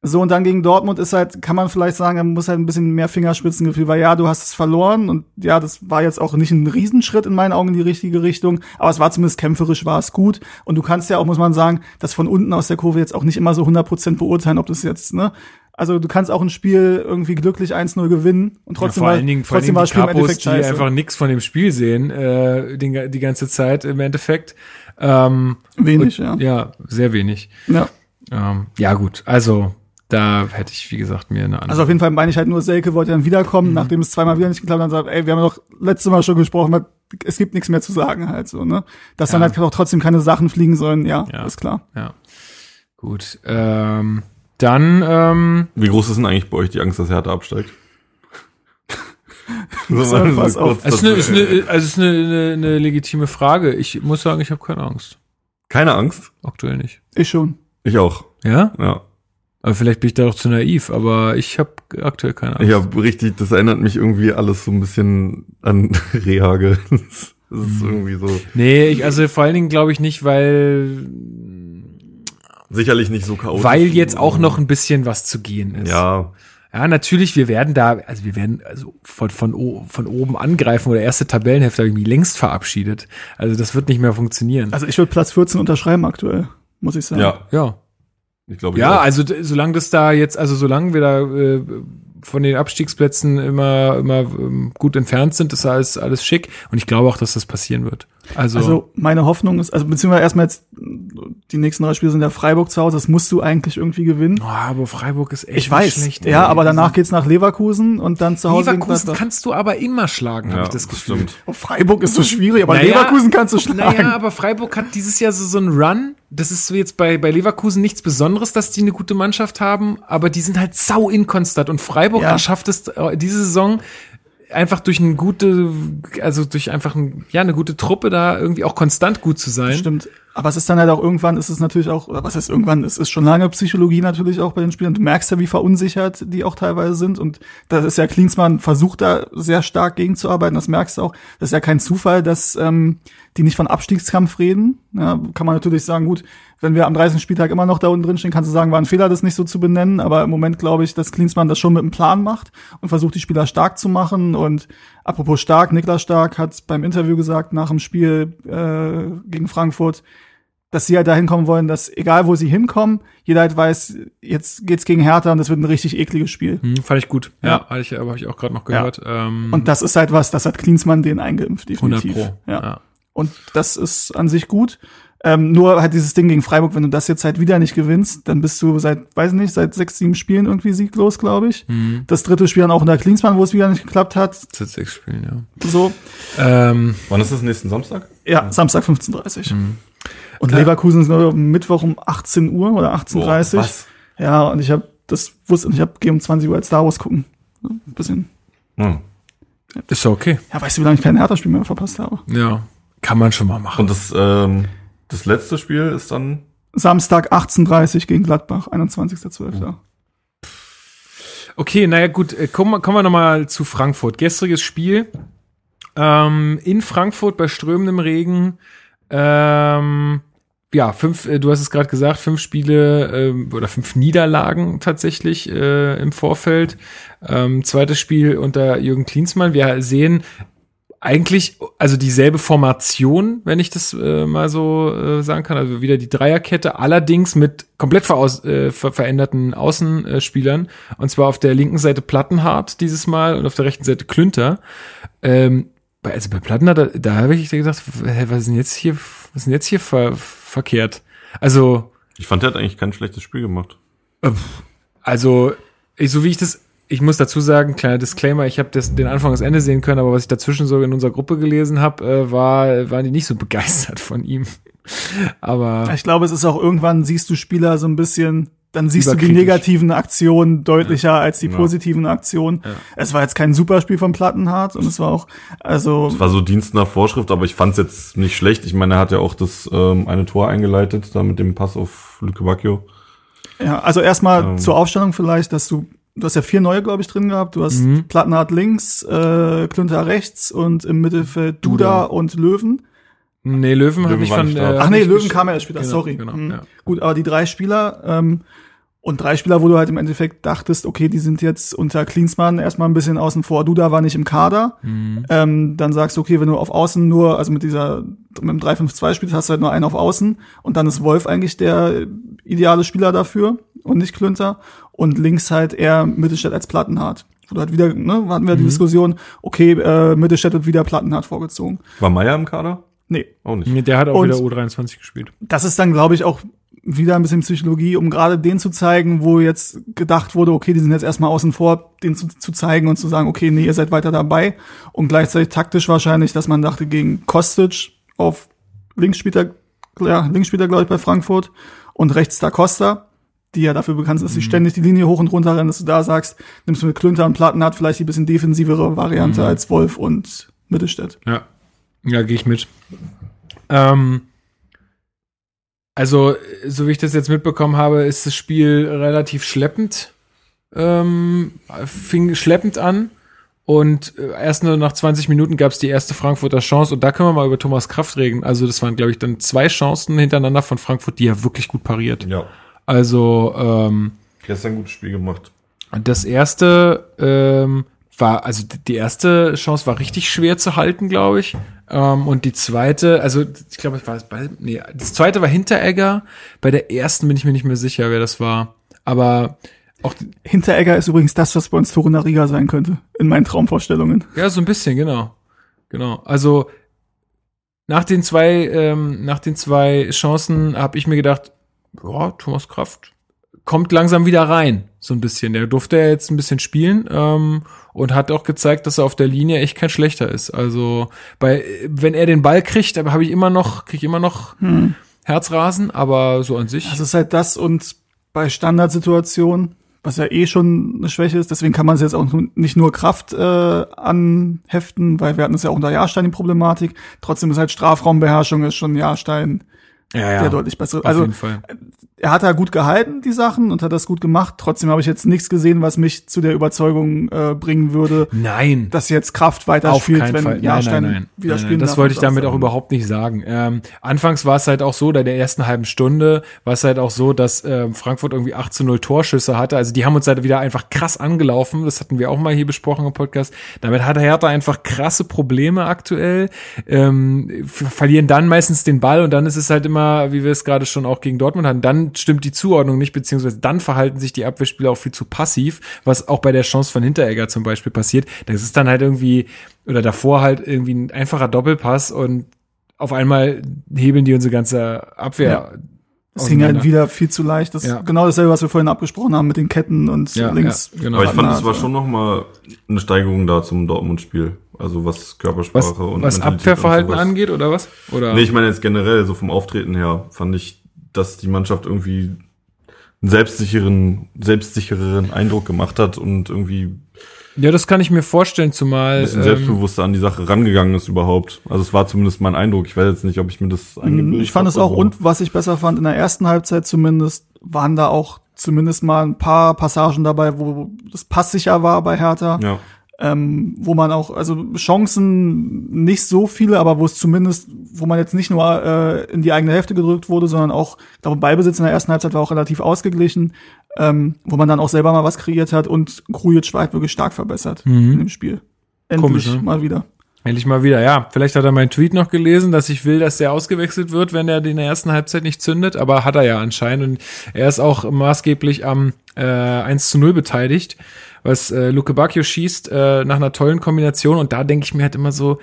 So, und dann gegen Dortmund ist halt, kann man vielleicht sagen, er muss halt ein bisschen mehr Fingerspitzengefühl, weil ja, du hast es verloren und ja, das war jetzt auch nicht ein Riesenschritt in meinen Augen in die richtige Richtung, aber es war zumindest kämpferisch, war es gut. Und du kannst ja auch, muss man sagen, das von unten aus der Kurve jetzt auch nicht immer so 100% beurteilen, ob das jetzt, ne, also du kannst auch ein Spiel irgendwie glücklich 1-0 gewinnen und trotzdem ja, vor war, allen Dingen, vor allen Dingen war das Spiel im Kapos, Endeffekt die einfach nichts von dem Spiel sehen, äh, die, die ganze Zeit im Endeffekt. Ähm, Wenig, ja. ja, sehr wenig. ja. Ähm, ja, gut, also da hätte ich, wie gesagt, mir eine andere. Also auf jeden Fall meine ich halt nur, Selke wollte dann wiederkommen, Mhm. nachdem es zweimal wieder nicht geklappt hat, und sagt, ey, wir haben doch letztes Mal schon gesprochen, es gibt nichts mehr zu sagen halt so, ne? Dass dann Ja. halt auch trotzdem keine Sachen fliegen sollen, ja, Ja. ist klar. ja, gut. Ähm, dann, ähm, Wie groß ist denn eigentlich bei euch die Angst, dass Hertha absteigt? [LAUGHS] so, So, pass auf. kurz es ist, eine, ist, eine, also es ist eine, eine, eine legitime Frage. Ich muss sagen, ich habe keine Angst. Keine Angst? Aktuell nicht. Ich schon. Ich auch. Ja? Ja. Aber vielleicht bin ich da auch zu naiv, aber ich habe aktuell keine Angst. Ich habe richtig, das erinnert mich irgendwie alles so ein bisschen an [LAUGHS] Rehage. Das ist Mhm. irgendwie so. Nee, ich, also vor allen Dingen glaube ich nicht, weil Sicherlich nicht so chaotisch. weil jetzt auch noch ein bisschen was zu gehen ist. Ja, Ja, natürlich, wir werden da, also wir werden also von, von, von oben angreifen oder erste Tabellenhälfte irgendwie längst verabschiedet. Also das wird nicht mehr funktionieren. Also ich würde Platz 14 unterschreiben aktuell, muss ich sagen. ja. ja. Ich glaube, Ja, ich also solange das da jetzt, also solange wir da äh, von den Abstiegsplätzen immer, immer ähm, gut entfernt sind, ist alles, alles schick. Und ich glaube auch, dass das passieren wird. Also, Also meine Hoffnung ist, also beziehungsweise erstmal jetzt, die nächsten drei Spiele sind ja Freiburg zu Hause, das musst du eigentlich irgendwie gewinnen. oh, aber Freiburg ist echt Ich weiß, schlecht. ja, ey. aber danach geht's nach Leverkusen und dann zu Hause Leverkusen kannst du aber immer schlagen, habe ja, ich das Gefühl. stimmt. Oh, Freiburg ist so schwierig, aber Naja, Leverkusen kannst du schlagen. Naja, aber Freiburg hat dieses Jahr so, so einen Run. Das ist so jetzt bei, bei Leverkusen nichts Besonderes, dass die eine gute Mannschaft haben, aber die sind halt sau inkonstant. Und Freiburg Ja. schafft es äh, diese Saison einfach durch eine gute, also durch einfach ein, ja, eine gute Truppe da irgendwie auch konstant gut zu sein. Stimmt. Aber es ist dann halt auch irgendwann, ist es natürlich auch, oder was heißt irgendwann, es ist schon lange Psychologie natürlich auch bei den Spielern. Du merkst ja, wie verunsichert die auch teilweise sind. Und das ist ja, Klinsmann versucht da sehr stark gegenzuarbeiten, das merkst du auch. Das ist ja kein Zufall, dass ähm, die nicht von Abstiegskampf reden. Ja, kann man natürlich sagen, gut, wenn wir am 30. Spieltag immer noch da unten drin stehen, kannst du sagen, war ein Fehler, das nicht so zu benennen. Aber im Moment glaube ich, dass Klinsmann das schon mit einem Plan macht und versucht, die Spieler stark zu machen. Und apropos stark, Niklas Stark hat beim Interview gesagt, nach dem Spiel äh, gegen Frankfurt, dass sie halt dahin kommen wollen, dass egal wo sie hinkommen, jeder halt weiß, jetzt geht's gegen Hertha und das wird ein richtig ekliges Spiel. Hm, fand ich gut. Ja, Ja. hatte ich, aber habe ich auch gerade noch gehört. Ähm, Und das ist halt was, das hat Klinsmann den eingeimpft, 100 definitiv. Pro. Ja. Und das ist an sich gut. Ähm, nur halt dieses Ding gegen Freiburg, wenn du das jetzt halt wieder nicht gewinnst, dann bist du seit, weiß nicht, seit sechs, sieben Spielen irgendwie sieglos, glaube ich. Mhm. Das dritte Spiel dann auch unter Klinsmann, wo es wieder nicht geklappt hat. Seit sechs Spielen, ja. So. Ähm, Wann ist das nächsten Samstag? Ja, Samstag 15.30 Mhm. Und Klar. Leverkusen ist glaube ich, Mittwoch um 18 Uhr oder 18.30 Boah, was? Ja, und ich habe das wusste und ich habe gehe um 20 Uhr als Star Wars gucken. So, Ein bisschen. Hm. ist okay. Ja, weißt du, wie lange ich kein Hertha-Spiel mehr verpasst habe? Ja. Kann man schon mal machen. Und das, ähm, das letzte Spiel ist dann. Samstag 18.30 gegen Gladbach, 21.12. Okay, naja, gut, äh, kommen, wir- kommen wir nochmal zu Frankfurt. Gestriges Spiel ähm, in Frankfurt bei strömendem Regen. Ähm, ja, fünf, äh, du hast es gerade gesagt, fünf Spiele ähm, oder fünf Niederlagen tatsächlich äh, im Vorfeld. Ähm, zweites Spiel unter Jürgen Klinsmann. Wir sehen eigentlich also dieselbe Formation, wenn ich das äh, mal so äh, sagen kann, also wieder die Dreierkette, allerdings mit komplett veraus äh, ver veränderten Außenspielern und zwar auf der linken Seite Plattenhardt dieses Mal und auf der rechten Seite Klünter. Ähm, also bei Plattenhardt, da, da habe ich gedacht, hä, was ist denn jetzt hier, was ist denn jetzt hier ver verkehrt? Also Ich fand, der hat eigentlich kein schlechtes Spiel gemacht. also, ich, so wie ich das, ich muss dazu sagen, kleiner Disclaimer, ich habe den Anfang und das Ende sehen können, aber was ich dazwischen so in unserer Gruppe gelesen habe, äh, war, waren die nicht so [LAUGHS] begeistert von ihm. Aber Ich glaube, es ist auch irgendwann siehst du Spieler so ein bisschen, dann siehst du die negativen Aktionen deutlicher als die Ja. positiven Aktionen. Es war jetzt kein Superspiel von Plattenhardt und es war auch, also Es war so Dienst nach Vorschrift, aber ich fand es jetzt nicht schlecht. Ich meine, er hat ja auch das ähm, eine Tor eingeleitet, da mit dem Pass auf Lücke Bacchio. Ja, also erstmal Ähm. zur Aufstellung vielleicht, dass du, du hast ja vier neue, glaube ich, drin gehabt. Du hast Mhm. Plattenhardt links, äh, Klünter rechts und im Mittelfeld Duda, Duda. und Löwen. nee, Löwen, habe Löwen ich war von. Äh, Ach nee, Löwen kam ja erst später, Genau, sorry. Genau, Mhm. ja. Gut, aber die drei Spieler, ähm, und drei Spieler, wo du halt im Endeffekt dachtest, okay, die sind jetzt unter Klinsmann erstmal ein bisschen außen vor. Duda war nicht im Kader. Mhm. Ähm, dann sagst du, okay, wenn du auf Außen nur, also mit dieser, mit dem 3-5-2 spielst, hast du halt nur einen auf Außen. Und dann ist Wolf eigentlich der ideale Spieler dafür und nicht Klünter. Und links halt eher Mittelstädt als Plattenhardt. Wo du halt wieder, ne, hatten wir die Diskussion, okay, äh, Mittelstädt wird wieder Plattenhardt vorgezogen. War Meier im Kader? Nee, Auch nicht. Nee, der hat auch Und- wieder U23 gespielt. das ist dann, glaube ich, auch wieder ein bisschen Psychologie, um gerade den zu zeigen, wo jetzt gedacht wurde, okay, die sind jetzt erstmal außen vor, den zu, zu zeigen und zu sagen, okay, nee, ihr seid weiter dabei. Und gleichzeitig taktisch wahrscheinlich, dass man dachte, gegen Kostic auf links spielt er, ja, links spielt er, glaube ich, bei Frankfurt und rechts da Costa, die ja dafür bekannt sind, dass sie ständig die Linie hoch und runter rennen, dass du da sagst, nimmst du mit Klünter und Platten hat vielleicht die bisschen defensivere Variante als Wolf und Mittelstädt. Ja. Ja, gehe ich mit. Ähm, also, so wie ich das jetzt mitbekommen habe, ist das Spiel relativ schleppend. Ähm, fing schleppend an. Und äh, erst nur nach 20 Minuten gab es die erste Frankfurter Chance. Und da können wir mal über Thomas Kraft reden. Also, das waren, glaube ich, dann zwei Chancen hintereinander von Frankfurt, die er wirklich gut pariert. Ja. Also, ähm, Gestern ein gutes Spiel gemacht. das erste ähm, war, also die erste Chance war richtig schwer zu halten, glaube ich. Ähm, und die zweite, also ich glaube, es war es bei, nee, das zweite war Hinteregger. Bei der ersten bin ich mir nicht mehr sicher, wer das war. Aber auch, Hinteregger ist übrigens das, was bei uns Torunariga sein könnte, in meinen Traumvorstellungen. ja, so ein bisschen, genau. Genau. Also nach den zwei, ähm, nach den zwei Chancen habe ich mir gedacht, ja, Thomas Kraft kommt langsam wieder rein, so ein bisschen. Der durfte ja jetzt ein bisschen spielen ähm, und hat auch gezeigt, dass er auf der Linie echt kein schlechter ist. Also bei, wenn er den Ball kriegt, aber habe ich immer noch, kriege ich immer noch Herzrasen, aber so an sich. Das ist halt das und bei Standardsituationen, was ja eh schon eine Schwäche ist, deswegen kann man es jetzt auch nicht nur Kraft äh, anheften, weil wir hatten es ja auch unter Jahrstein die Problematik. Trotzdem ist halt Strafraumbeherrschung ist schon Jahrstein ja, der deutlich bessere. auf Also jeden Fall. Er hat da gut gehalten, die Sachen, und hat das gut gemacht. Trotzdem habe ich jetzt nichts gesehen, was mich zu der Überzeugung äh, bringen würde, Nein. dass jetzt Kraft weiter Auf spielt, keinen wenn Fall. Nein, Jahrstein nein, nein. wieder nein, spielen nein. Das darf wollte ich damit auch überhaupt nicht sagen. Ähm, anfangs war es halt auch so, da der ersten halben Stunde war es halt auch so, dass ähm, Frankfurt irgendwie 8 zu 0 Torschüsse hatte. Also die haben uns halt wieder einfach krass angelaufen. Das hatten wir auch mal hier besprochen im Podcast. Damit hat Hertha einfach krasse Probleme aktuell. Ähm, verlieren dann meistens den Ball und dann ist es halt immer, wie wir es gerade schon auch gegen Dortmund hatten, dann stimmt die Zuordnung nicht, beziehungsweise dann verhalten sich die Abwehrspieler auch viel zu passiv, was auch bei der Chance von Hinteregger zum Beispiel passiert. Das ist dann halt irgendwie, oder davor halt irgendwie ein einfacher Doppelpass und auf einmal hebeln die unsere ganze Abwehr. Ja. Es hing halt wieder viel zu leicht. Das Ja. ist genau dasselbe, was wir vorhin abgesprochen haben mit den Ketten und Ja, links. ja, genau. Aber ich fand, es war schon noch mal eine Steigerung da zum Dortmund-Spiel. Also was Körpersprache Was, und was Mentalität Abwehrverhalten und angeht, oder was? Oder? Nee, ich meine jetzt generell, so vom Auftreten her, fand ich, dass die Mannschaft irgendwie einen selbstsicheren, selbstsichereren Eindruck gemacht hat und irgendwie ja, das kann ich mir vorstellen, zumal. ein bisschen ähm, selbstbewusster an die Sache rangegangen ist überhaupt. Also es war zumindest mein Eindruck. Ich weiß jetzt nicht, ob ich mir das eingebildet Mm, Ich fand es auch, und was ich besser fand, in der ersten Halbzeit zumindest, waren da auch zumindest mal ein paar Passagen dabei, wo das passsicher war bei Hertha. Ja. Ähm, wo man auch, also Chancen nicht so viele, aber wo es zumindest, wo man jetzt nicht nur äh, in die eigene Hälfte gedrückt wurde, sondern auch, ich glaube, Ballbesitz in der ersten Halbzeit war auch relativ ausgeglichen, ähm, wo man dann auch selber mal was kreiert hat und Krujic war halt wirklich stark verbessert in dem Spiel. Endlich Komisch, ne? mal wieder. Endlich mal wieder, ja. Vielleicht hat er meinen Tweet noch gelesen, dass ich will, dass der ausgewechselt wird, wenn er in der ersten Halbzeit nicht zündet, aber hat er ja anscheinend und er ist auch maßgeblich am äh, 1 zu 0 beteiligt, was äh, Luke Bacchio schießt äh, nach einer tollen Kombination und da denke ich mir halt immer so,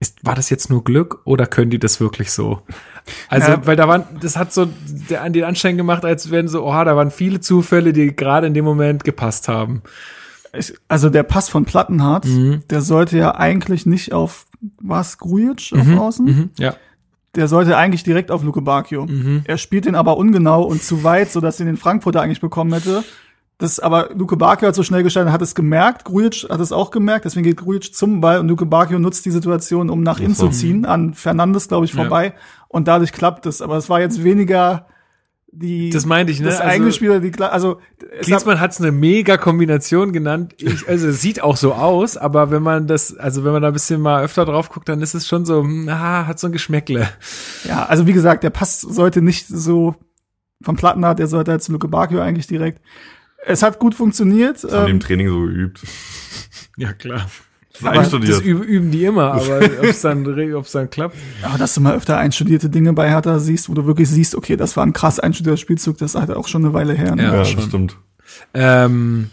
ist, war das jetzt nur Glück oder können die das wirklich so? Also, Ja. weil da waren, das hat so der, den Anschein gemacht, als wären so, oh, da waren viele Zufälle, die gerade in dem Moment gepasst haben. Ich, also der Pass von Plattenhardt, Mhm. der sollte ja eigentlich nicht auf, was, Grujic auf Außen? Mhm, ja. Der sollte eigentlich direkt auf Luke Bacchio. Mhm. Er spielt den aber ungenau und zu weit, sodass ihn den Frankfurter eigentlich bekommen hätte. Das aber Luke Bacchio hat so schnell gestaltet, hat es gemerkt, Grujic hat es auch gemerkt, deswegen geht Grujic zum Ball und Luke Bacchio nutzt die Situation, um nach innen zu ziehen, an Fernandes, glaube ich, Ja. vorbei. Und dadurch klappt es. Aber es war jetzt weniger die Das meinte ich, ne? das Also- Eingespielte, die Kla- also Klinsmann hat es eine mega Kombination genannt. Ich, also es sieht auch so aus, aber wenn man das, also wenn man da ein bisschen mal öfter drauf guckt, dann ist es schon so, hm, ah, hat so ein Geschmäckle. Ja, also wie gesagt, der Pass sollte nicht so vom Plattenhardt, der sollte halt zu Luke Bacchio eigentlich direkt. Es hat gut funktioniert. Das haben die Ähm, im Training so geübt. Ja, klar. Das ist Aber das einstudiert. üben, die immer, [LAUGHS] aber ob es dann, ob's dann klappt. aber dass du mal öfter einstudierte Dinge bei Hertha siehst, wo du wirklich siehst, okay, das war ein krass einstudierter Spielzug, das ist halt auch schon eine Weile her. Ne? Ja. Ja, das stimmt. Ähm,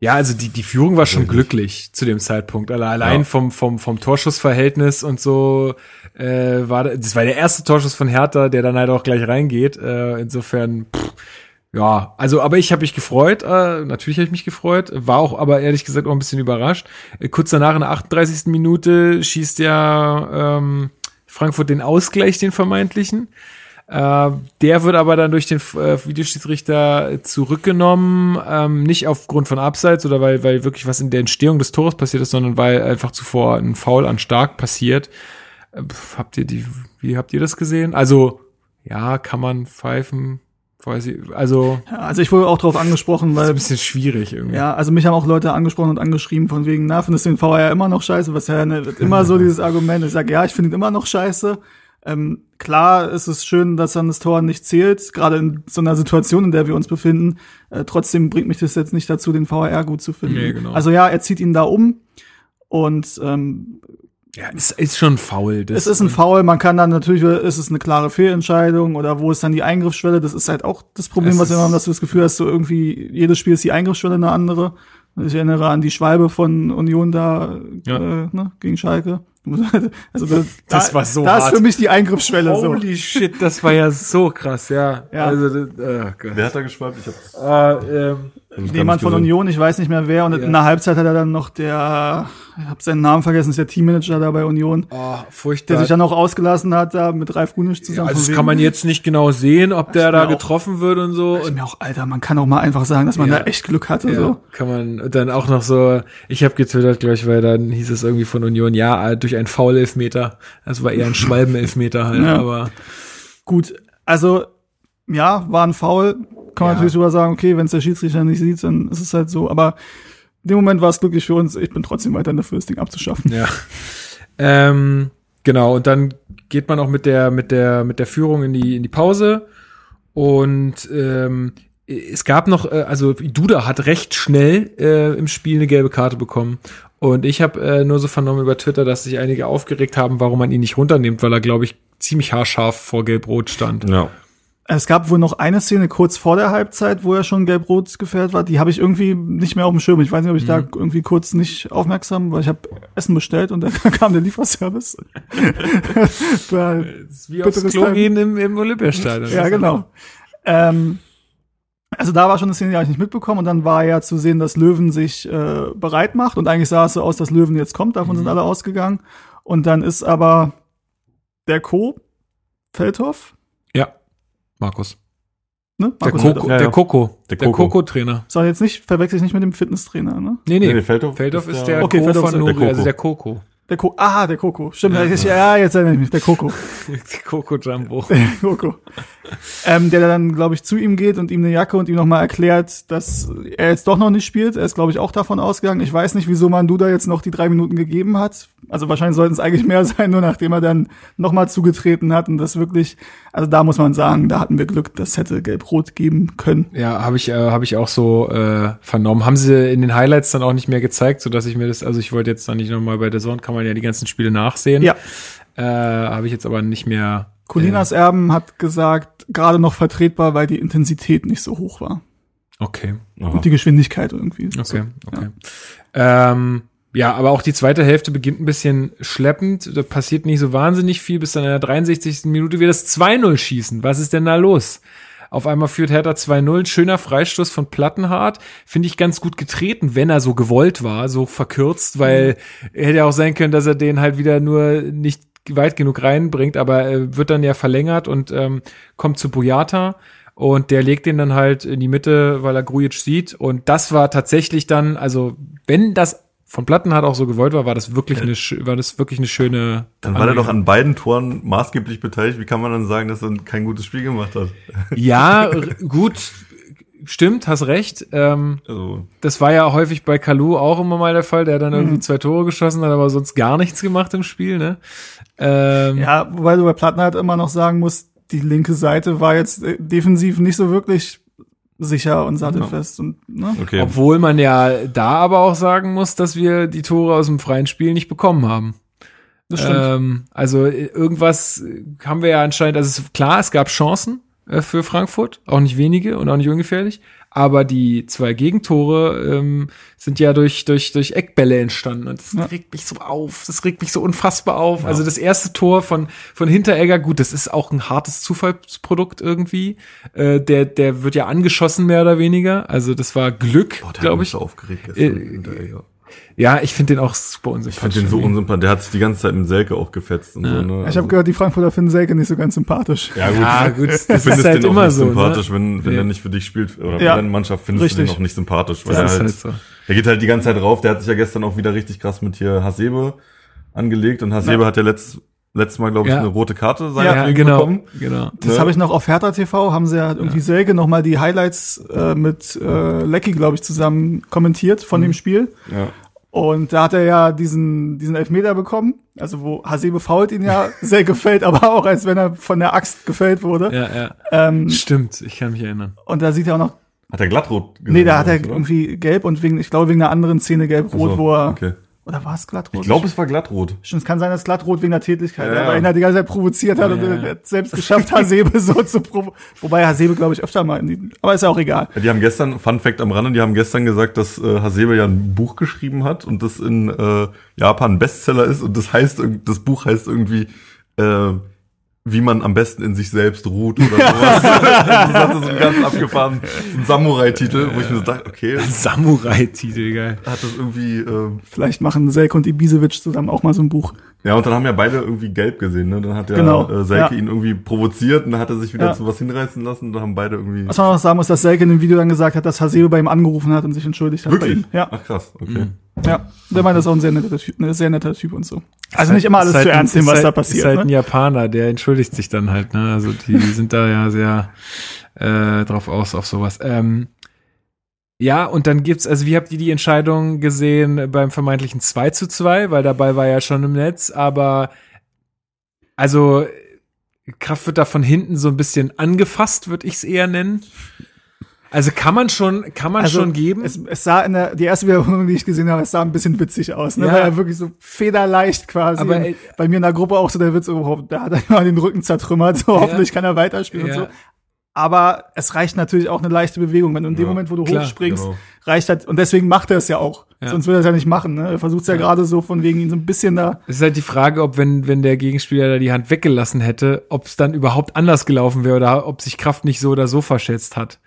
ja, also die, die Führung war schon glücklich zu dem Zeitpunkt. Alle- Allein Ja. vom, vom, vom Torschussverhältnis und so äh, war da- das war der erste Torschuss von Hertha, der dann halt auch gleich reingeht. Äh, insofern, pff, ja, also aber ich habe mich gefreut, äh, natürlich habe ich mich gefreut, war auch aber ehrlich gesagt auch ein bisschen überrascht. Äh, kurz danach in der 38. Minute schießt ja ähm, Frankfurt den Ausgleich, den vermeintlichen. Äh, der wird aber dann durch den äh, Videoschiedsrichter zurückgenommen, ähm, nicht aufgrund von Abseits oder weil, weil wirklich was in der Entstehung des Tores passiert ist, sondern weil einfach zuvor ein Foul an Stark passiert. Äh, habt ihr die, wie habt ihr das gesehen? Also, ja, kann man pfeifen, weiß ich, also, also ich wurde auch drauf angesprochen, ist ein weil bisschen schwierig irgendwie. ja, also mich haben auch Leute angesprochen und angeschrieben von wegen, na, findest du den VR immer noch scheiße? Was ja ne, immer so [LAUGHS] dieses Argument. Ich sage, ja, ich finde ihn immer noch scheiße. Ähm, klar ist es schön, dass dann das Tor nicht zählt, gerade in so einer Situation, in der wir uns befinden. Äh, trotzdem bringt mich das jetzt nicht dazu, den VR gut zu finden. Nee, genau. Also ja, er zieht ihn da um und ähm, Ja, es ist schon faul. Das, es ist ein Foul, man kann dann natürlich, ist es eine klare Fehlentscheidung oder wo ist dann die Eingriffsschwelle? Das ist halt auch das Problem, Es was wir haben, dass du das Gefühl hast, so irgendwie jedes Spiel ist die Eingriffsschwelle eine andere. Ich erinnere an die Schwalbe von Union da Ja. äh, ne, gegen Schalke. [LAUGHS] Also da, Das da, war so Da hart. ist für mich die Eingriffsschwelle so. Holy shit, das war ja so krass, ja. Ja. Also, das, oh. Wer hat da geschwalbt? Ich hab's Ah, ähm, Jemand von gesehen. Union, ich weiß nicht mehr wer. Und Ja. in der Halbzeit hat er dann noch der, ich habe seinen Namen vergessen, ist der Teammanager da bei Union, oh, der furchtbar. sich dann auch ausgelassen hat da mit Ralf Grunisch ja, zusammen. also von das kann man jetzt nicht genau sehen, ob der da auch- getroffen wird und so. Ich mir auch, Alter, man kann auch mal einfach sagen, dass man Ja. da echt Glück hatte. ja, So. kann man dann auch noch so, ich habe getwittert, glaube ich, weil dann hieß es irgendwie von Union, ja, durch einen Foul-Elfmeter. Das war eher ein Schwalben-Elfmeter halt, Ja. aber Gut, also ja, war ein Foul. Kann man Ja. natürlich drüber sagen, okay, wenn es der Schiedsrichter nicht sieht, dann ist es halt so. Aber in dem Moment war es glücklich für uns. Ich bin trotzdem weiterhin dafür, das Ding abzuschaffen. Ja. ähm, genau, und dann geht man auch mit der, mit der, mit der Führung in die, in die Pause. Und ähm, es gab noch, äh, also Duda hat recht schnell äh, im Spiel eine gelbe Karte bekommen. Und ich habe äh, nur so vernommen über Twitter, dass sich einige aufgeregt haben, warum man ihn nicht runternimmt, weil er, glaube ich, ziemlich haarscharf vor Gelb-Rot stand. Ja. Es gab wohl noch eine Szene kurz vor der Halbzeit, wo er schon gelb-rot gefährdet war. Die habe ich irgendwie nicht mehr auf dem Schirm. Ich weiß nicht, ob ich mhm. da irgendwie kurz nicht aufmerksam war. Ich habe Essen bestellt und dann [LAUGHS] kam der Lieferservice. [LAUGHS] war wie aufs Klo gehen im, im Olympiastadion. Ja, genau. Ähm, also da war schon eine Szene, die habe ich nicht mitbekommen. Und dann war ja zu sehen, dass Löwen sich äh, bereit macht. Und eigentlich sah es so aus, dass Löwen jetzt kommt. Davon mhm. sind alle ausgegangen. Und dann ist aber der Co. Feldhoff. Markus. Ne? Markus der, Koko, ja. der Koko. Der Koko-Trainer. So, jetzt nicht, verwechsel ich nicht mit dem Fitnesstrainer, ne? Nee, nee. nee Feldhoff, Feldhoff ist der, der okay, Co Feldhoff von Nuri, also der Koko. Der Ko ah, der Koko. Stimmt, ja, ja jetzt erinnere ich mich, der Koko. [LAUGHS] der Koko Jumbo. [LAUGHS] Der Koko. ähm, der dann, glaube ich, zu ihm geht und ihm eine Jacke und ihm nochmal erklärt, dass er jetzt doch noch nicht spielt. Er ist, glaube ich, auch davon ausgegangen. Ich weiß nicht, wieso man Duda jetzt noch die drei Minuten gegeben hat. Also wahrscheinlich sollten es eigentlich mehr [LAUGHS] sein, nur nachdem er dann nochmal zugetreten hat und das wirklich, also da muss man sagen, da hatten wir Glück, das hätte Gelb-Rot geben können. Ja, habe ich, äh, hab ich auch so äh, vernommen. Haben sie in den Highlights dann auch nicht mehr gezeigt, so dass ich mir das, also ich wollte jetzt dann nicht nochmal bei der kann man ja die ganzen Spiele nachsehen. Ja. Äh, habe ich jetzt aber nicht mehr. Colinas äh, Erben hat gesagt, gerade noch vertretbar, weil die Intensität nicht so hoch war. Okay. Aha. Und die Geschwindigkeit irgendwie. Okay, so, okay. Ja. Ähm, ja, aber auch die zweite Hälfte beginnt ein bisschen schleppend. Da passiert nicht so wahnsinnig viel, bis dann in der 63. Minute wir das 2-0 schießen. Was ist denn da los? Auf einmal führt Hertha 2-0. Schöner Freistoß von Plattenhardt. Finde ich ganz gut getreten, wenn er so gewollt war, so verkürzt, weil mhm. hätte ja auch sein können, dass er den halt wieder nur nicht weit genug reinbringt, aber äh, wird dann ja verlängert und ähm, kommt zu Boyata. Und der legt den dann halt in die Mitte, weil er Grujic sieht. Und das war tatsächlich dann, also wenn das von Plattenhardt auch so gewollt war, war das wirklich eine, war das wirklich eine schöne. Dann war er doch an beiden Toren maßgeblich beteiligt. Wie kann man dann sagen, dass er kein gutes Spiel gemacht hat? [LAUGHS] Ja, gut, stimmt, hast recht. Ähm, also. Das war ja häufig bei Kalu auch immer mal der Fall, der dann irgendwie mhm. zwei Tore geschossen hat, aber sonst gar nichts gemacht im Spiel, ne? Ähm, ja, wobei du bei Plattenhardt immer noch sagen musst, die linke Seite war jetzt äh, defensiv nicht so wirklich sicher und sattelfest. Ja. Und, ne? okay. Obwohl man ja da aber auch sagen muss, dass wir die Tore aus dem freien Spiel nicht bekommen haben. Das stimmt. Ähm, also irgendwas haben wir ja anscheinend, also es, klar, es gab Chancen äh, für Frankfurt, auch nicht wenige und auch nicht ungefährlich, aber die zwei Gegentore ähm, sind ja durch, durch, durch Eckbälle entstanden. Und das ja. regt mich so auf. Das regt mich so unfassbar auf. Ja. Also das erste Tor von, von Hinteregger, gut, das ist auch ein hartes Zufallsprodukt irgendwie. Äh, der, der wird ja angeschossen, mehr oder weniger. Also das war Glück, glaube ich. So aufgeregt gestern, äh, ja, ich finde den auch super unsympathisch. Ich finde den so unsympathisch. Der hat sich die ganze Zeit mit Selke auch gefetzt und ja. so. Ne? Ich habe also gehört, die Frankfurter finden Selke nicht so ganz sympathisch. Ja gut, ja, gut [LAUGHS] das du findest halt den auch nicht so, ne? sympathisch, ne? wenn, wenn ja. er nicht für dich spielt oder ja. für deine Mannschaft findest richtig. du den auch nicht sympathisch. Weil das er, halt, halt so. er geht halt die ganze Zeit rauf. Der hat sich ja gestern auch wieder richtig krass mit hier Hasebe angelegt und Hasebe hat ja letzt, letztes Mal, glaube ich, ja. eine rote Karte sein ja, genau, bekommen. Genau. Das ne? habe ich noch auf Hertha TV, haben sie ja irgendwie ja. Selke nochmal die Highlights äh, mit äh, Lecky, glaube ich, zusammen kommentiert von mhm. dem Spiel. Ja. Und da hat er ja diesen, diesen Elfmeter bekommen, also wo Hasebe fault ihn ja [LAUGHS] sehr gefällt, aber auch als wenn er von der Axt gefällt wurde. Ja, ja. Ähm, Stimmt, ich kann mich erinnern. Und da sieht er auch noch. Hat er glattrot gesehen? Nee, da hat er oder? irgendwie gelb und wegen, ich glaube, wegen einer anderen Szene gelb-rot, so, wo er okay. Oder war es glattrot? Ich glaube, es war glattrot. Stimmt, es kann sein, dass glattrot wegen der Tätigkeit, ja, weil ihn halt die ganze Zeit provoziert hat ja, und er hat selbst geschafft, [LAUGHS] Hasebe so zu provozieren. Wobei Hasebe, glaube ich, öfter mal in die, aber ist ja auch egal. Ja, die haben gestern, Fun Fact am Rande, die haben gestern gesagt, dass äh, Hasebe ja ein Buch geschrieben hat und das in äh, Japan Bestseller ist und das heißt, das Buch heißt irgendwie äh, wie man am besten in sich selbst ruht oder sowas. [LAUGHS] das hatte so einen ganz abgefahren Samurai-Titel, wo ich mir so dachte, okay. [LAUGHS] Samurai-Titel, geil. Hat das irgendwie. Äh, Vielleicht machen Selk und Ibisevic zusammen auch mal so ein Buch. Ja, und dann haben ja beide irgendwie gelb gesehen, ne? Dann hat ja genau, äh, Selke ja. ihn irgendwie provoziert und dann hat er sich wieder ja. zu was hinreißen lassen und dann haben beide irgendwie. Was man noch sagen muss, dass Selke in dem Video dann gesagt hat, dass Hasebe bei ihm angerufen hat und sich entschuldigt hat Wirklich? bei ihm. Ja. Ach krass, okay. Mhm. Ja, der meint, das ist auch ein sehr netter Typ, ein sehr netter Typ und so. Also nicht immer alles zu ernst nehmen, was halt, da passiert. Ist halt ne? ein Japaner, der entschuldigt sich dann halt, ne? Also die [LAUGHS] sind da ja sehr äh, drauf aus auf sowas. Ähm, ja, und dann gibt's, also wie habt ihr die Entscheidung gesehen beim vermeintlichen 2 zu 2, weil dabei war ja schon im Netz, aber also Kraft wird da von hinten so ein bisschen angefasst, würde ich es eher nennen. Also kann man schon, kann man also schon geben. Es, es sah in der die erste Wiederholung, die ich gesehen habe, es sah ein bisschen witzig aus, ne? Ja. Weil er wirklich so federleicht quasi. Aber ey, bei mir in der Gruppe auch so der Witz, oh, da hat er [LAUGHS] mal den Rücken zertrümmert, so ja. hoffentlich kann er weiterspielen ja. und so. Aber es reicht natürlich auch eine leichte Bewegung. Wenn du in dem Ja, Moment, wo du klar, hochspringst, genau. reicht halt, und deswegen macht er es ja auch. Ja. Sonst würde er es ja nicht machen. Ne? Er versucht es ja, gerade so von wegen ihn so ein bisschen da. Es ist halt die Frage, ob wenn, wenn der Gegenspieler da die Hand weggelassen hätte, ob es dann überhaupt anders gelaufen wäre oder ob sich Kraft nicht so oder so verschätzt hat.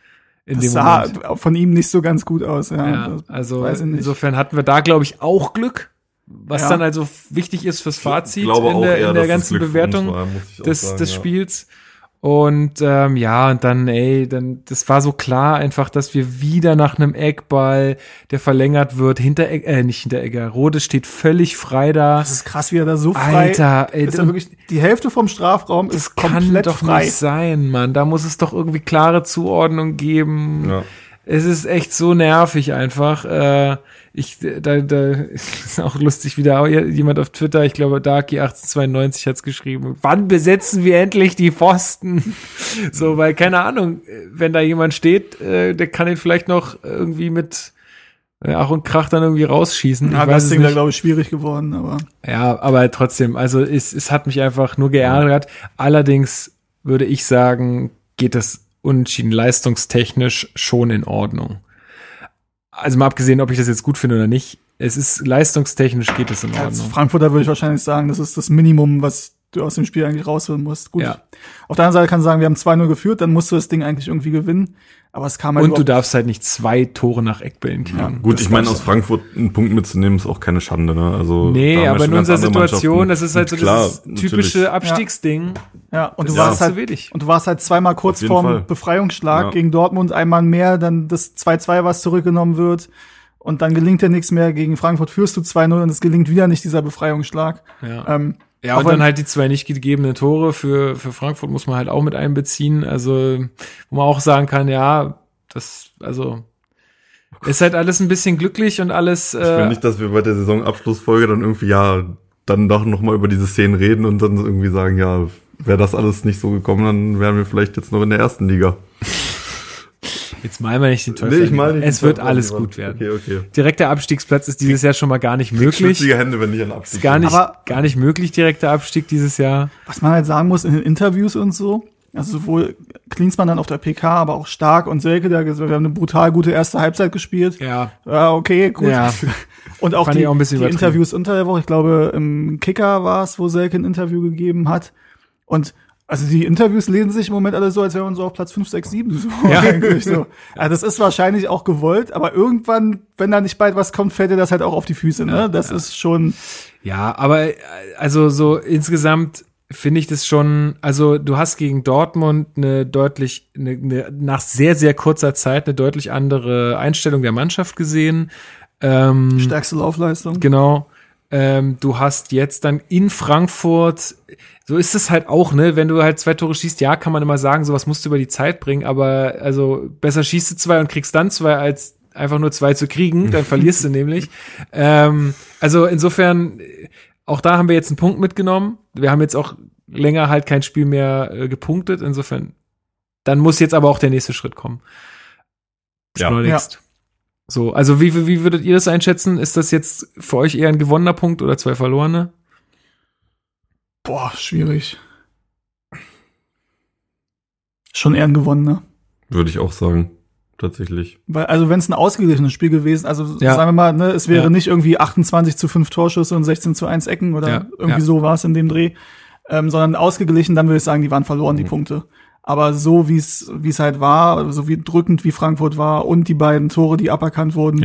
In Das dem sah Moment. von ihm nicht so ganz gut aus. Ja, Ja, also weiß ich nicht. insofern hatten wir da, glaube ich, auch Glück, was Ja. dann also wichtig ist fürs Fazit in auch der, eher, in der ganzen Bewertung war, des, sagen, des ja. Spiels. Und ähm, ja, und dann, ey, dann, das war so klar einfach, dass wir wieder nach einem Eckball, der verlängert wird, hinter äh, nicht hinter Egger, Rode steht völlig frei da. Das ist krass, wie er da so frei Alter, ey, ist. Ja wirklich, die Hälfte vom Strafraum das ist kann komplett doch frei. nicht sein, Mann. Da muss es doch irgendwie klare Zuordnung geben. Ja. Es ist echt so nervig einfach. Äh, ich, da, da ist auch lustig wieder jemand auf Twitter, ich glaube, Darky1892 hat's geschrieben. Wann besetzen wir endlich die Pfosten? [LAUGHS] so, weil, keine Ahnung, wenn da jemand steht, äh, der kann ihn vielleicht noch irgendwie mit äh, Ach und Krach dann irgendwie rausschießen. Ja, ich weiß das Ding da, glaube ich, schwierig geworden, aber Ja, aber trotzdem, also es, es hat mich einfach nur geärgert. Allerdings würde ich sagen, geht das unentschieden leistungstechnisch schon in Ordnung. Also mal abgesehen, ob ich das jetzt gut finde oder nicht, es ist leistungstechnisch geht es in als Ordnung. Frankfurter würde ich wahrscheinlich sagen, das ist das Minimum, was du aus dem Spiel eigentlich rausholen musst. Gut. Ja. Auf der anderen Seite kann sagen, wir haben 2-0 geführt, dann musst du das Ding eigentlich irgendwie gewinnen. Aber es kam halt Und du darfst halt nicht zwei Tore nach Eckbällen kriegen. Gut, Das ich meine, aus Frankfurt einen Punkt mitzunehmen ist auch keine Schande, ne? Also, Nee, ja aber in unserer Situation, das ist halt so Und klar, das typische natürlich. Abstiegsding. Ja, und du Das warst ist halt, zu wenig. und du warst halt zweimal kurz vorm Fall. Befreiungsschlag Ja. gegen Dortmund, einmal mehr, dann das 2-2, was zurückgenommen wird. Und dann gelingt dir nichts mehr. Gegen Frankfurt führst du 2-0 und es gelingt wieder nicht dieser Befreiungsschlag. Ja. Ähm, Ja, auch und dann halt die zwei nicht gegebenen Tore für, für Frankfurt muss man halt auch mit einbeziehen. Also, wo man auch sagen kann, ja, das, also, ist halt alles ein bisschen glücklich und alles, Ich will äh, nicht, dass wir bei der Saisonabschlussfolge dann irgendwie, ja, dann doch noch mal über diese Szenen reden und dann irgendwie sagen, ja, wäre das alles nicht so gekommen, dann wären wir vielleicht jetzt noch in der ersten Liga. Jetzt malen wir nicht den Teufel. Nee, ich meine nicht es den wird Teufel alles gut werden. Okay, okay. Direkter Abstiegsplatz ist dieses Jahr schon mal gar nicht möglich. Hände, wenn ich an Abstieg Ist gar nicht, Aber- gar nicht möglich, direkter Abstieg dieses Jahr. was man halt sagen muss in den Interviews und so, also sowohl Klinsmann dann auf der PK, aber auch Stark und Selke, der gesagt, wir haben eine brutal gute erste Halbzeit gespielt. Ja. Ja, okay, gut. Ja. [LAUGHS] Und auch Fand die, auch ein bisschen die. Interviews unter der Woche, ich glaube, im Kicker war es, wo Selke ein Interview gegeben hat. Und also die Interviews lesen sich im Moment alle so, als wäre man so auf Platz 5, 6, 7. So Ja. [LAUGHS] eigentlich so. Also das ist wahrscheinlich auch gewollt, aber irgendwann, wenn da nicht bald was kommt, fällt dir das halt auch auf die Füße. Ne? Das ist schon. Ja, aber äh, also so insgesamt finde ich das schon, also du hast gegen Dortmund eine deutlich, eine, eine, nach sehr, sehr kurzer Zeit eine deutlich andere Einstellung der Mannschaft gesehen. Ähm, Stärkste Laufleistung. Genau. Ähm, du hast jetzt dann in Frankfurt, so ist es halt auch, ne, wenn du halt zwei Tore schießt, ja, kann man immer sagen, sowas musst du über die Zeit bringen, aber also besser schießt du zwei und kriegst dann zwei, als einfach nur zwei zu kriegen, dann [LAUGHS] verlierst du nämlich. Ähm, also insofern, auch da haben wir jetzt einen Punkt mitgenommen. Wir haben jetzt auch länger halt kein Spiel mehr äh, gepunktet, insofern, dann muss jetzt aber auch der nächste Schritt kommen. Ja. Schleunigst. So, also wie wie würdet ihr das einschätzen? Ist das jetzt für euch eher ein gewonnener Punkt oder zwei verlorene? Boah, schwierig. Schon eher ein gewonnener. Würde ich auch sagen. Tatsächlich. Weil, also wenn es ein ausgeglichenes Spiel gewesen, also Ja. sagen wir mal, ne, es wäre Ja. nicht irgendwie 28 zu 5 Torschüsse und 16 zu 1 Ecken oder Ja, irgendwie ja. so war es in dem Dreh, ähm, sondern ausgeglichen, dann würde ich sagen, die waren verloren, die Mhm. Punkte. Aber so wie es wie es halt war, so wie drückend wie Frankfurt war und die beiden Tore, die aberkannt wurden.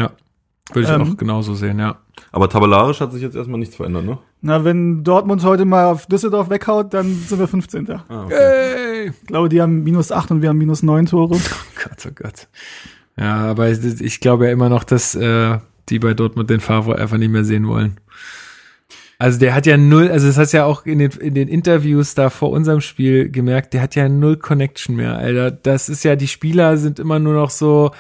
Würde ich Ähm, auch genauso sehen, ja. Aber tabellarisch hat sich jetzt erstmal nichts verändert, ne? Na, wenn Dortmund heute mal auf Düsseldorf weghaut, dann sind wir 15. Ah, okay. Ich glaube, die haben minus 8 und wir haben minus 9 Tore. [LAUGHS] Gott, oh Gott. Ja, aber ich, ich glaube ja immer noch, dass äh, die bei Dortmund den Favre einfach nicht mehr sehen wollen. Also der hat ja null, also das hast ja auch in den, in den Interviews da vor unserem Spiel gemerkt, der hat ja null Connection mehr, Alter. Das ist ja, die Spieler sind immer nur noch so,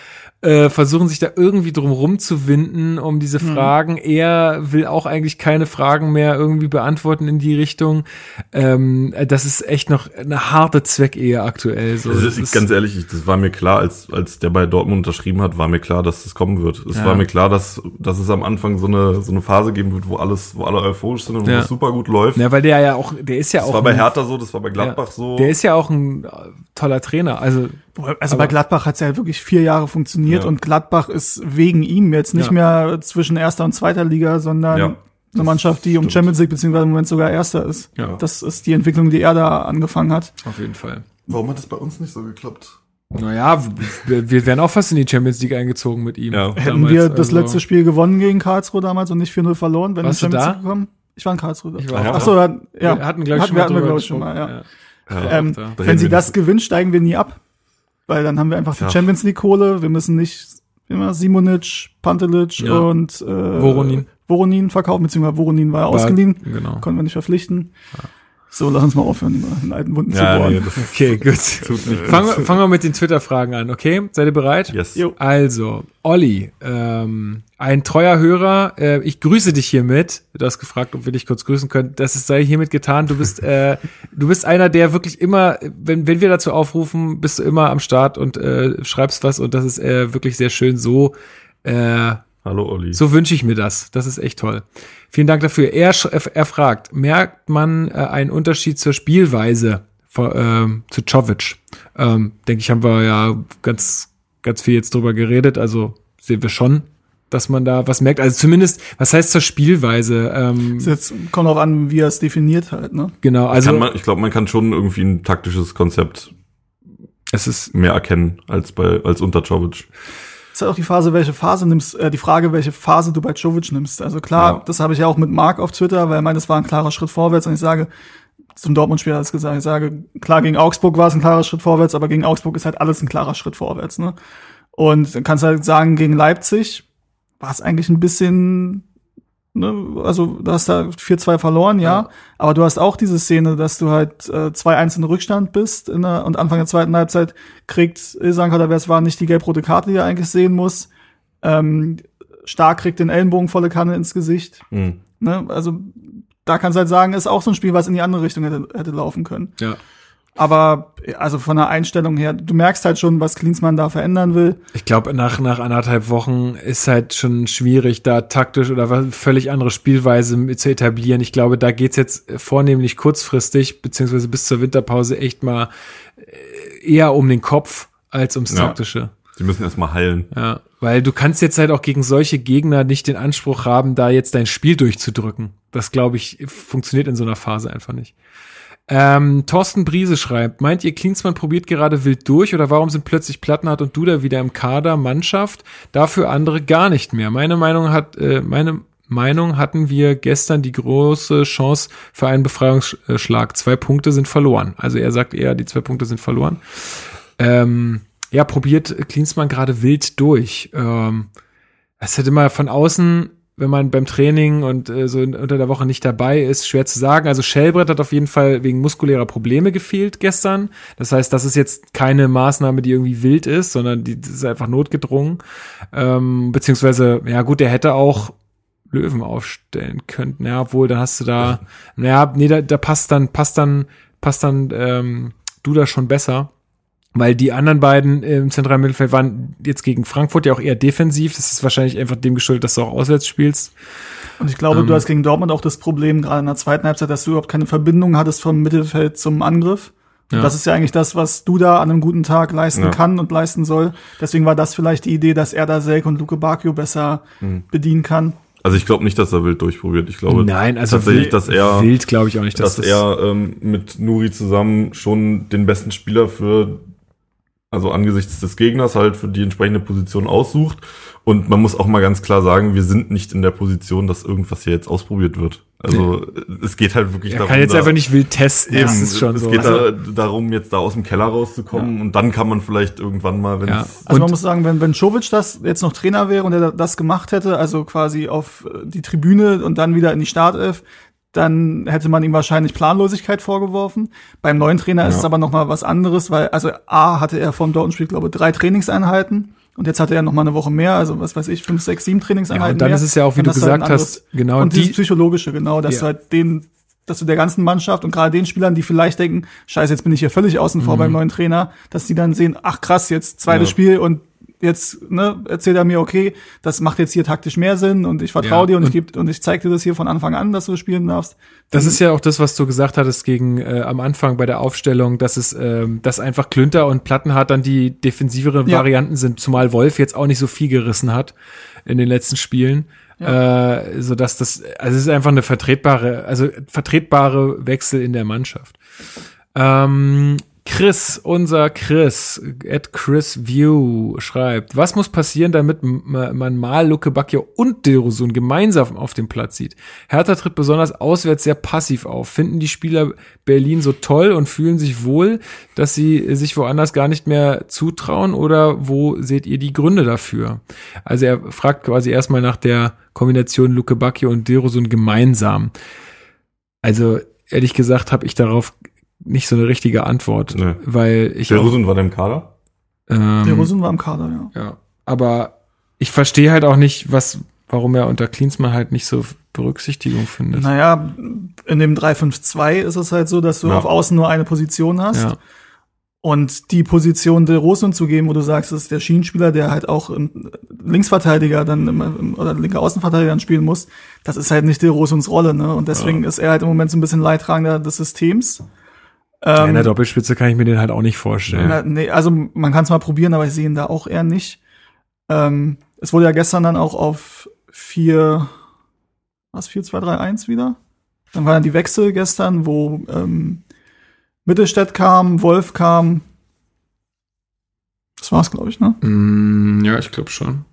äh, versuchen sich da irgendwie drum rumzuwinden um diese Mhm. Fragen. Er will auch eigentlich keine Fragen mehr irgendwie beantworten in die Richtung. Ähm, das ist echt noch eine harte Zweckehe aktuell. So. Also Das das ist- ganz ehrlich, ich, das war mir klar, als, als der bei Dortmund unterschrieben hat, war mir klar, dass das kommen wird. Es Ja. war mir klar, dass, dass es am Anfang so eine, so eine Phase geben wird, wo alles, wo alle euphorisch sind und wo Ja. es super gut läuft. ja, weil der ja auch, der ist ja das auch. war bei ein- Hertha so, das war bei Gladbach ja, so. Der ist ja auch ein toller Trainer. Also Also Aber- bei Gladbach hat's ja wirklich vier Jahre funktioniert Ja. und Gladbach ist wegen ihm jetzt nicht Ja. mehr zwischen erster und zweiter Liga, sondern Ja, eine Mannschaft, die um stimmt. Champions League beziehungsweise im Moment sogar Erster ist. Ja. Das ist die Entwicklung, die er da angefangen hat. auf jeden Fall. Warum hat das bei uns nicht so geklappt? Naja, wir, wir wären auch fast in die Champions League eingezogen mit ihm. Ja. Hätten damals, wir das also- letzte Spiel gewonnen gegen Karlsruhe damals und nicht 4-0 verloren, wenn wir in Champions da? League gekommen? Ich war in Karlsruhe. Ich war Ach so, dann, ja. Wir hatten, glaube ich, Hatten schon wir, mal hatten wir, drüber glaube ich, schon mal, gesprochen. ja. Ja. Ähm, wenn sie das gewinnen, steigen wir nie ab. Weil dann haben wir einfach die Ja. Champions League Kohle. Wir müssen nicht immer Simonic, Pantelic Ja. und äh, Voronin. Voronin verkaufen, beziehungsweise Voronin war ja ausgeliehen. Genau. Konnten wir nicht verpflichten. So, lass uns mal aufhören, den alten Wunden zu Ja, bohren. nee, Okay, gut. Fangen wir, fangen wir mit den Twitter-Fragen an, okay? Seid ihr bereit? Yes. Jo. Also, Olli, ähm, ein treuer Hörer, äh, ich grüße dich hiermit. Du hast gefragt, ob wir dich kurz grüßen können. Das ist, sei hiermit getan. Du bist, äh, du bist einer, der wirklich immer, wenn, wenn wir dazu aufrufen, bist du immer am Start und äh, schreibst was und das ist äh, wirklich sehr schön. So, äh, Hallo Olli. so wünsche ich mir das. Das ist echt toll. Vielen Dank dafür. Er, er fragt, merkt man äh, einen Unterschied zur Spielweise von, ähm, zu Czovic? Ähm, Denke ich, haben wir ja ganz, ganz viel jetzt drüber geredet. Also sehen wir schon, dass man da was merkt. Also zumindest, was heißt zur Spielweise? Ähm, Jetzt kommt auch an, wie er es definiert halt, ne? genau, also kann man, ich glaube, man kann schon irgendwie ein taktisches Konzept es ist mehr erkennen als bei als unter Jovic. Ist halt auch die Phase, welche Phase nimmst, äh, die Frage, welche Phase du bei Jovic nimmst. Also klar, Ja. das habe ich ja auch mit Marc auf Twitter, weil er meint, es war ein klarer Schritt vorwärts und ich sage, zum Dortmund-Spiel hat es gesagt, ich sage, klar, gegen Augsburg war es ein klarer Schritt vorwärts, aber gegen Augsburg ist halt alles ein klarer Schritt vorwärts, ne? Und dann kannst du halt sagen, gegen Leipzig war es eigentlich ein bisschen, ne, also du hast da 4-2 verloren, ja, Ja. aber du hast auch diese Szene, dass du halt äh, 2-1 in Rückstand bist in der, und Anfang der zweiten Halbzeit kriegt Ilsank oder wer es war, nicht die gelb-rote Karte, die er eigentlich sehen muss. Ähm, Stark kriegt den Ellenbogen volle Kanne ins Gesicht. Hm. Ne? Also da kannst du halt sagen, ist auch so ein Spiel, was in die andere Richtung hätte, hätte laufen können. ja. Aber also von der Einstellung her, du merkst halt schon, was Klinsmann da verändern will. Ich glaube, nach, nach anderthalb Wochen ist halt schon schwierig, da taktisch oder was völlig andere Spielweise mit zu etablieren. Ich glaube, da geht's jetzt vornehmlich kurzfristig, beziehungsweise bis zur Winterpause echt mal äh, eher um den Kopf als ums Ja. Taktische. Sie müssen erstmal heilen. Ja, weil du kannst jetzt halt auch gegen solche Gegner nicht den Anspruch haben, da jetzt dein Spiel durchzudrücken. Das, glaube ich, funktioniert in so einer Phase einfach nicht. Ähm, Thorsten Briese schreibt, meint ihr, Klinsmann probiert gerade wild durch oder warum sind plötzlich Plattenhardt und Duda wieder im Kader Mannschaft, dafür andere gar nicht mehr? Meine Meinung hat, äh, meine Meinung hatten wir gestern die große Chance für einen Befreiungsschlag. Zwei Punkte sind verloren. Also er sagt eher, die zwei Punkte sind verloren. Ähm, ja, probiert Klinsmann gerade wild durch. Ähm, es hat immer von außen, wenn man beim Training und äh, so unter der Woche nicht dabei ist, schwer zu sagen. Also Schellbrett hat auf jeden Fall wegen muskulärer Probleme gefehlt gestern. Das heißt, das ist jetzt keine Maßnahme, die irgendwie wild ist, sondern die ist einfach notgedrungen. Ähm, beziehungsweise, ja gut, der hätte auch Löwen aufstellen können. Ja, obwohl, dann hast du da, [LAUGHS] naja, nee, da, da passt dann, passt dann, passt dann ähm, du da schon besser. Weil die anderen beiden im zentralen Mittelfeld waren jetzt gegen Frankfurt ja auch eher defensiv. Das ist wahrscheinlich einfach dem geschuldet, dass du auch auswärts spielst. Und ich glaube, Ähm. du hast gegen Dortmund auch das Problem, gerade in der zweiten Halbzeit, dass du überhaupt keine Verbindung hattest vom Mittelfeld zum Angriff. Und Ja. Das ist ja eigentlich das, was du da an einem guten Tag leisten Ja. kann und leisten soll. Deswegen war das vielleicht die Idee, dass er da Selk und Luke Bacchio besser Hm. bedienen kann. Also ich glaube nicht, dass er wild durchprobiert. Ich glaube Nein, also tatsächlich, dass er, wild glaube ich auch nicht, dass, dass das, er ähm, mit Nuri zusammen schon den besten Spieler für, also angesichts des Gegners halt für die entsprechende Position aussucht. Und man muss auch mal ganz klar sagen, wir sind nicht in der Position, dass irgendwas hier jetzt ausprobiert wird. Also es geht halt wirklich er darum, kann jetzt da, einfach nicht wild testen. Eben, das ist schon es so. geht Also, da, darum, jetzt da aus dem Keller rauszukommen und dann kann man vielleicht irgendwann mal, wenn Ja. es Also Und- man muss sagen, wenn, wenn Jovic das jetzt noch Trainer wäre und er das gemacht hätte, also quasi auf äh, die Tribüne und dann wieder in die Startelf, dann hätte man ihm wahrscheinlich Planlosigkeit vorgeworfen. Beim neuen Trainer ist Ja. es aber noch mal was anderes, weil also A hatte er vom Dortmund-Spiel, glaube ich, drei Trainingseinheiten Und jetzt hat er noch mal eine Woche mehr, also was weiß ich, fünf, sechs, sieben Trainingseinheiten ja, und dann mehr. ist es ja auch, wie du gesagt halt hast, genau und die, dieses psychologische, genau, dass ja. du halt den dass du der ganzen Mannschaft und gerade den Spielern, die vielleicht denken, scheiße, jetzt bin ich hier völlig außen vor mhm. beim neuen Trainer, dass die dann sehen, ach krass, jetzt zweites ja. Spiel und jetzt ne, erzählt er mir, okay, das macht jetzt hier taktisch mehr Sinn und ich vertraue ja, dir und, und ich geb, und ich zeig dir das hier von Anfang an, dass du spielen darfst. Das ist ja auch das, was du gesagt hattest gegen äh, am Anfang bei der Aufstellung, dass es ähm, dass einfach Klünter und Plattenhardt dann die defensiveren ja. Varianten sind, zumal Wolf jetzt auch nicht so viel gerissen hat in den letzten Spielen. Ja. Äh, so dass das, also es ist einfach eine vertretbare, also vertretbare Wechsel in der Mannschaft. Ähm, Chris, unser Chris, at Chris View, schreibt, was muss passieren, damit man mal Luke Bacchio und Derosun gemeinsam auf dem Platz sieht? Hertha tritt besonders auswärts sehr passiv auf. Finden die Spieler Berlin so toll und fühlen sich wohl, dass sie sich woanders gar nicht mehr zutrauen oder wo seht ihr die Gründe dafür? Also er fragt quasi erstmal nach der Kombination Luke Bacchio und Derosun gemeinsam. Also ehrlich gesagt habe ich darauf nicht so eine richtige Antwort, nee. weil ich. Der Rusun war der im Kader? Ähm, der Rusun war im Kader, ja. Ja, aber ich verstehe halt auch nicht, was, warum er unter Klinsmann halt nicht so Berücksichtigung findet. Naja, in dem 3-5-2 ist es halt so, dass du ja. auf Außen nur eine Position hast. Ja. Und die Position der Rosen zu geben, wo du sagst, das ist der Schienenspieler, der halt auch Linksverteidiger dann im, oder linker Außenverteidiger dann spielen muss, das ist halt nicht der Rosens Rolle, ne? Und deswegen ja. ist er halt im Moment so ein bisschen Leidtragender des Systems. Ähm, in der Doppelspitze kann ich mir den halt auch nicht vorstellen. Na, nee, also man kann es mal probieren, aber ich sehe ihn da auch eher nicht. Ähm, es wurde ja gestern dann auch auf 4, was, 4, 2, 3, 1 wieder? Dann waren die Wechsel gestern, wo ähm, Mittelstädt kam, Wolf kam. Das war's, glaube ich, ne? Mm, ja, ich glaube schon.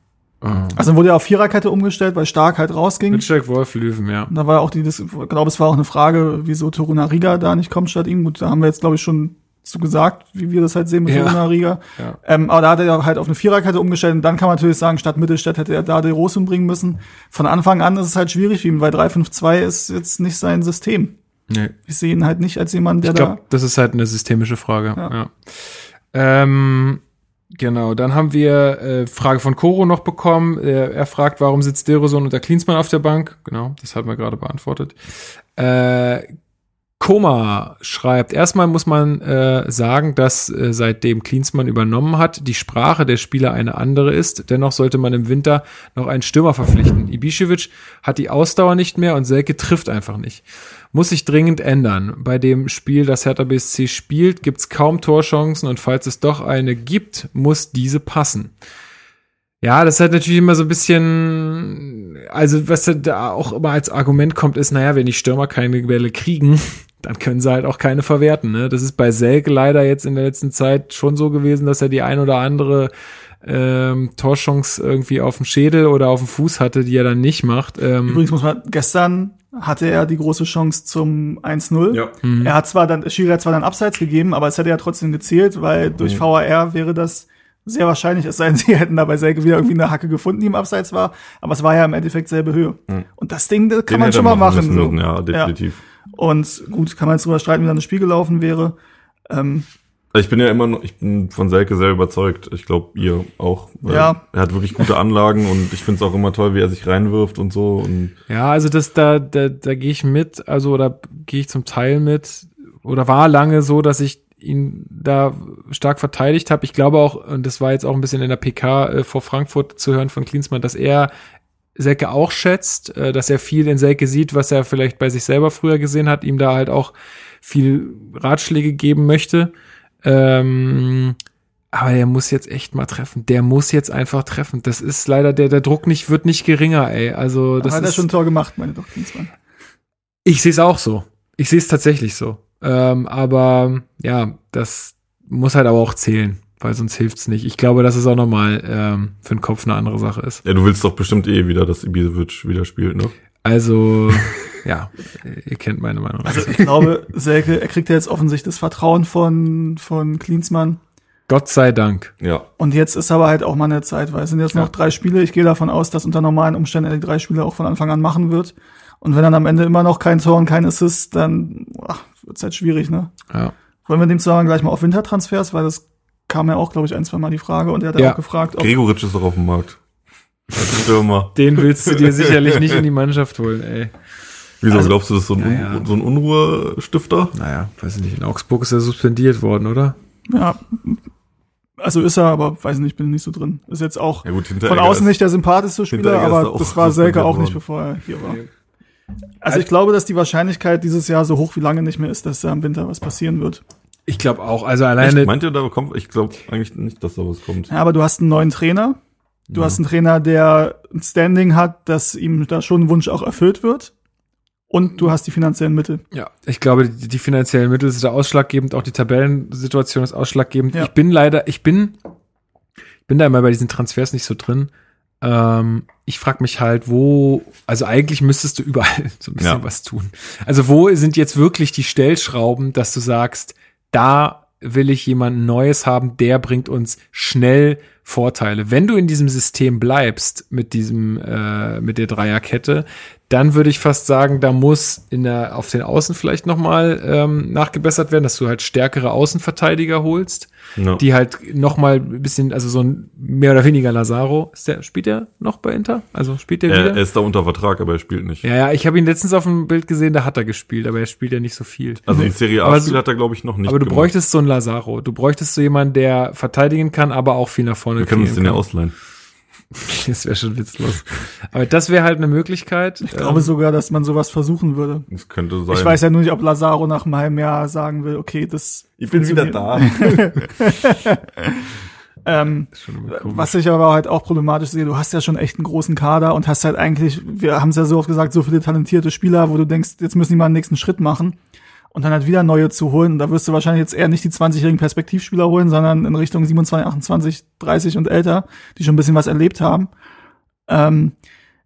Ah. Also wurde ja auf Viererkette umgestellt, weil Stark halt rausging. Mitschek, Wolf, Löwen, ja. Da war auch die, das, ich glaube, es war auch eine Frage, wieso Toruna Riga da nicht kommt statt ihm. Gut, da haben wir jetzt, glaube ich, schon zu gesagt, wie wir das halt sehen mit ja. Toruna Riga. Ja. Ähm, aber da hat er halt auf eine Viererkette umgestellt und dann kann man natürlich sagen, statt Mittelstadt hätte er da die Rosen bringen müssen. Von Anfang an ist es halt schwierig für ihn, weil 3-5-2 ist jetzt nicht sein System. Nee. Ich sehe ihn halt nicht als jemand, der ich glaub, da. Das ist halt eine systemische Frage. Ja. ja. Ähm, Genau, dann haben wir äh, Frage von Koro noch bekommen. Er, er fragt, warum sitzt Deroson und der Klinsmann auf der Bank? Genau, das haben wir gerade beantwortet. Äh, Koma schreibt, erstmal muss man äh, sagen, dass äh, seitdem Klinsmann übernommen hat, die Sprache der Spieler eine andere ist. Dennoch sollte man im Winter noch einen Stürmer verpflichten. Ibišević hat die Ausdauer nicht mehr und Selke trifft einfach nicht. Muss sich dringend ändern. Bei dem Spiel, das Hertha BSC spielt, gibt's kaum Torchancen und falls es doch eine gibt, muss diese passen. Ja, das hat natürlich immer so ein bisschen, also was da auch immer als Argument kommt, ist, naja, wenn die Stürmer keine Bälle kriegen, [LAUGHS] dann können sie halt auch keine verwerten. Ne? Das ist bei Selke leider jetzt in der letzten Zeit schon so gewesen, dass er die ein oder andere ähm, Torchance irgendwie auf dem Schädel oder auf dem Fuß hatte, die er dann nicht macht. Ähm, Übrigens muss man, gestern hatte er die große Chance zum 1-0. Ja. Mhm. Er hat zwar dann, Schiri hat zwar dann Abseits gegeben, aber es hätte ja trotzdem gezählt, weil durch mhm. VAR wäre das sehr wahrscheinlich, es sei denn, [LAUGHS] sie hätten da bei Selke wieder irgendwie eine Hacke gefunden, die im Abseits war, aber es war ja im Endeffekt selbe Höhe. Mhm. Und das Ding das kann Den man schon mal machen. so. Ja, definitiv. Ja. Und gut, kann man jetzt drüber streiten, wie dann das Spiel gelaufen wäre. Ähm, ich bin ja immer noch, ich bin von Selke sehr überzeugt. Ich glaube, ihr auch. Ja. Er hat wirklich gute Anlagen und ich finde es auch immer toll, wie er sich reinwirft und so. Und ja, also das, da, da, da gehe ich mit, also oder gehe ich zum Teil mit. Oder war lange so, dass ich ihn da stark verteidigt habe. Ich glaube auch, und das war jetzt auch ein bisschen in der PK äh, vor Frankfurt zu hören von Klinsmann, dass er Selke auch schätzt, äh, dass er viel in Selke sieht, was er vielleicht bei sich selber früher gesehen hat, ihm da halt auch viel Ratschläge geben möchte. Ähm, aber der muss jetzt echt mal treffen. Der muss jetzt einfach treffen. Das ist leider, der, der Druck nicht, wird nicht geringer, ey. Also, das aber hat ist, er schon ein Tor gemacht, meine doch, Ich sehe es auch so. Ich sehe es tatsächlich so. Ähm, aber ja, das muss halt aber auch zählen weil sonst hilft's nicht. Ich glaube, dass es auch nochmal ähm, für den Kopf eine andere Sache ist. Ja, du willst doch bestimmt eh wieder, dass Ibisevic wieder spielt, ne? Also, [LAUGHS] ja, ihr kennt meine Meinung. Also ich glaube, Selke, er kriegt ja jetzt offensichtlich das Vertrauen von, von Klinsmann. Gott sei Dank. Ja. Und jetzt ist aber halt auch mal eine Zeit, weil es sind jetzt ja. noch drei Spiele. Ich gehe davon aus, dass unter normalen Umständen er die drei Spiele auch von Anfang an machen wird. Und wenn dann am Ende immer noch kein Tor und kein Assist, dann ach, wird's halt schwierig, ne? Ja. Wollen wir dem zusammen gleich mal auf Wintertransfers, weil das kam ja auch, glaube ich, ein, zwei Mal die Frage und er hat ja. auch gefragt, ob Gregoritsch ist doch auf dem Markt. Als Stürmer. Den willst du dir sicherlich nicht in die Mannschaft holen, ey. Wieso also, glaubst du, das ist so ein, ja. so ein Unruhestifter? Naja, weiß ich nicht. In Augsburg ist er suspendiert worden, oder? Ja, also ist er, aber weiß nicht, bin nicht so drin. Ist jetzt auch ja gut, von außen nicht der sympathischste Spieler, aber das war Selke auch nicht, bevor er hier war. Also ich glaube, dass die Wahrscheinlichkeit dieses Jahr so hoch wie lange nicht mehr ist, dass da im Winter was passieren wird. Ich glaube auch. Also alleine. Echt? Meint ihr, da kommt? Ich glaube eigentlich nicht, dass da was kommt. Ja, aber du hast einen neuen Trainer. Du ja. hast einen Trainer, der ein Standing hat, dass ihm da schon ein Wunsch auch erfüllt wird. Und du hast die finanziellen Mittel. Ja, ich glaube, die, die finanziellen Mittel sind da ausschlaggebend, auch die Tabellensituation ist ausschlaggebend. Ja. Ich bin leider, ich bin, ich bin da immer bei diesen Transfers nicht so drin. Ähm, ich frage mich halt, wo, also eigentlich müsstest du überall [LAUGHS] so ein bisschen ja. was tun. Also wo sind jetzt wirklich die Stellschrauben, dass du sagst, da will ich jemanden Neues haben, der bringt uns schnell Vorteile. Wenn du in diesem System bleibst mit diesem äh, mit der Dreierkette, dann würde ich fast sagen, da muss in der, auf den Außen vielleicht nochmal ähm, nachgebessert werden, dass du halt stärkere Außenverteidiger holst, no. die halt nochmal ein bisschen, also so ein mehr oder weniger Lazaro. Ist der, spielt er noch bei Inter? Also spielt er wieder? Er ist da unter Vertrag, aber er spielt nicht. Ja, ja, ich habe ihn letztens auf dem Bild gesehen, da hat er gespielt, aber er spielt ja nicht so viel. Also in [LAUGHS] Serie A-Spiel hat er, glaube ich, noch nicht. Aber du gemacht. bräuchtest so einen Lazaro. Du bräuchtest so jemanden, der verteidigen kann, aber auch viel nach vorne Wir können uns den ja ausleihen. [LAUGHS] Das wäre schon witzlos. Aber das wäre halt eine Möglichkeit. Ich glaube ähm, sogar, dass man sowas versuchen würde. Das könnte sein. Ich weiß ja nur nicht, ob Lazaro nach einem halben Jahr sagen will, okay, das. Ich bin wieder da. [LAUGHS] ähm, [LAUGHS] was ich aber halt auch problematisch sehe, du hast ja schon echt einen großen Kader und hast halt eigentlich, wir haben es ja so oft gesagt, so viele talentierte Spieler, wo du denkst, jetzt müssen die mal einen nächsten Schritt machen und dann halt wieder neue zu holen. Da wirst du wahrscheinlich jetzt eher nicht die 20-jährigen Perspektivspieler holen, sondern in Richtung 27, 28, 30 und älter, die schon ein bisschen was erlebt haben. Ähm,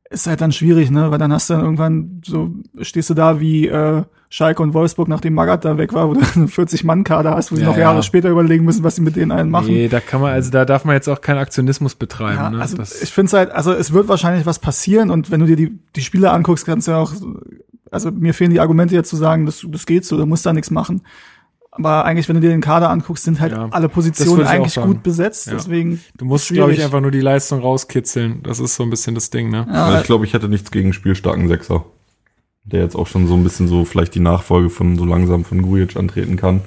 ist halt dann schwierig, ne? Weil dann hast du dann irgendwann so, stehst du da wie äh, Schalke und Wolfsburg, nachdem Magath da weg war, wo du [LAUGHS] einen 40-Mann-Kader hast, wo sie ja, noch Jahre ja. später überlegen müssen, was sie mit denen einen machen. Nee, da kann man, also da darf man jetzt auch keinen Aktionismus betreiben. Ja, ne? Also das ich finde halt, also es wird wahrscheinlich was passieren und wenn du dir die, die Spiele anguckst, kannst du ja auch also mir fehlen die Argumente jetzt zu sagen, das, das geht so, du musst da nichts machen. Aber eigentlich, wenn du dir den Kader anguckst, sind halt ja, alle Positionen eigentlich gut besetzt. Ja. Deswegen du musst, glaube ich, einfach nur die Leistung rauskitzeln. Das ist so ein bisschen das Ding, ne? Ja, also ich glaube, ich hätte nichts gegen spielstarken Sechser, der jetzt auch schon so ein bisschen so vielleicht die Nachfolge von so langsam von Grujic antreten kann.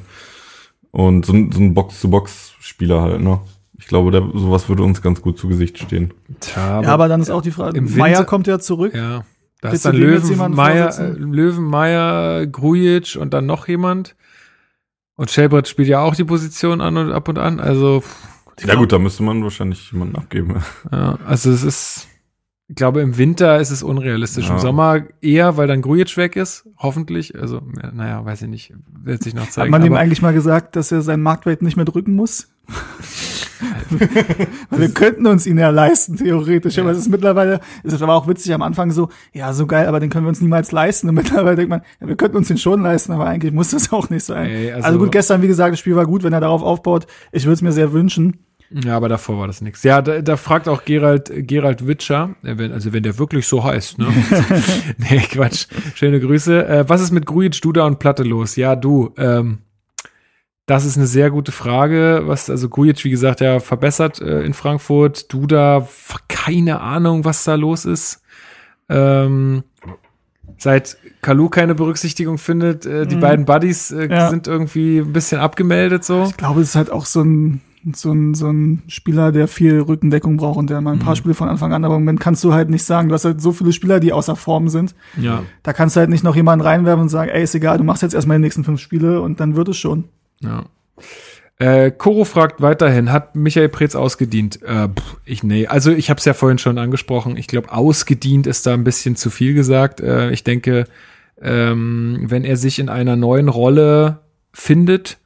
Und so, so ein Box-zu-Box-Spieler halt, ne? Ich glaube, der, sowas würde uns ganz gut zu Gesicht stehen. Tja, aber, ja, aber dann ist auch die Frage, Meier kommt ja zurück. Ja. Da ist dann Löwen, Meier, äh, Löwen, Meier, Grujic und dann noch jemand. Und Shelbrett spielt ja auch die Position an und ab und an. Also. Ja gut, da müsste man wahrscheinlich jemanden abgeben. [LAUGHS] Ja, also es ist, ich glaube, im Winter ist es unrealistisch. Ja. Im Sommer eher, weil dann Grujic weg ist, hoffentlich. Also, naja, weiß ich nicht, wird sich noch zeigen. Hat man ihm eigentlich mal gesagt, dass er seinen Marktwert nicht mehr drücken muss? [LAUGHS] wir könnten uns ihn ja leisten, theoretisch. Ja. Aber es ist mittlerweile, es ist aber auch witzig am Anfang so, ja, so geil, aber den können wir uns niemals leisten. Und mittlerweile denkt man, ja, wir könnten uns den schon leisten, aber eigentlich muss das auch nicht sein. Ey, also, also, gut, gestern, wie gesagt, das Spiel war gut, wenn er darauf aufbaut. Ich würde es mir sehr wünschen. Ja, aber davor war das nichts. Ja, da, da fragt auch Gerald, Gerald Witscher, also wenn der wirklich so heißt, ne? [LAUGHS] nee, Quatsch. Schöne Grüße. Äh, was ist mit Grujic, Duda und Platte los? Ja, du, ähm, das ist eine sehr gute Frage, was also Gujic, wie gesagt, ja verbessert äh, in Frankfurt. Duda, keine Ahnung, was da los ist. Ähm, seit Kalu keine Berücksichtigung findet, äh, die mhm. beiden Buddies äh, ja. sind irgendwie ein bisschen abgemeldet so. Ich glaube, es ist halt auch so ein so ein, so ein Spieler, der viel Rückendeckung braucht und der mal ein paar mhm. Spiele von Anfang an, aber im Moment kannst du halt nicht sagen, du hast halt so viele Spieler, die außer Form sind. Ja. Da kannst du halt nicht noch jemanden reinwerfen und sagen, ey, ist egal, du machst jetzt erstmal die nächsten fünf Spiele und dann wird es schon. Ja. Äh, Koro fragt weiterhin, hat Michael Preetz ausgedient? Äh, pff, ich nee, also ich habe es ja vorhin schon angesprochen. Ich glaube, ausgedient ist da ein bisschen zu viel gesagt. Äh, ich denke, ähm, wenn er sich in einer neuen Rolle findet,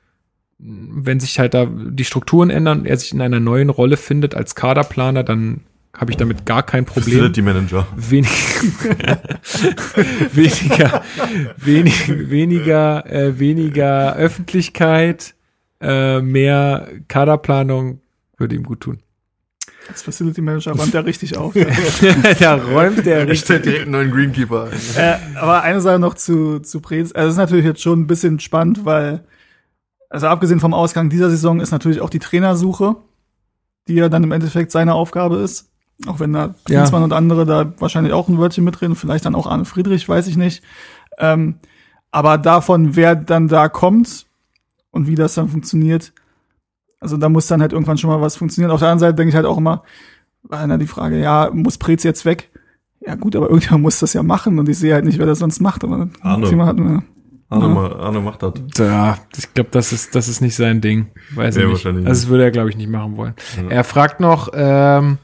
wenn sich halt da die Strukturen ändern er sich in einer neuen Rolle findet als Kaderplaner, dann habe ich damit gar kein Problem. Facility Manager. Wenig, [LAUGHS] weniger, wenig, weniger, äh, weniger Öffentlichkeit, äh, mehr Kaderplanung würde ihm gut tun. Als Facility Manager räumt er richtig auf. [LAUGHS] da räumt er richtig. Ich stelle direkt einen neuen Greenkeeper. Äh, aber eine Sache noch zu, zu Prez. Also, es ist natürlich jetzt schon ein bisschen spannend, weil also abgesehen vom Ausgang dieser Saison ist natürlich auch die Trainersuche, die ja dann im Endeffekt seine Aufgabe ist. Auch wenn da Klinsmann ja. und andere da wahrscheinlich auch ein Wörtchen mitreden, vielleicht dann auch Arne Friedrich, weiß ich nicht. Ähm, aber davon, wer dann da kommt und wie das dann funktioniert, also da muss dann halt irgendwann schon mal was funktionieren. Auf der anderen Seite denke ich halt auch immer, war dann die Frage, ja, muss Prez jetzt weg? Ja gut, aber irgendjemand muss das ja machen und ich sehe halt nicht, wer das sonst macht. Aber Arne. Hat, Arne, ja. Arne macht das. Ja, ich glaube, das ist, das ist nicht sein Ding. Weiß ja, ich nicht. Also das würde er, glaube ich, nicht machen wollen. Ja. Er fragt noch ähm,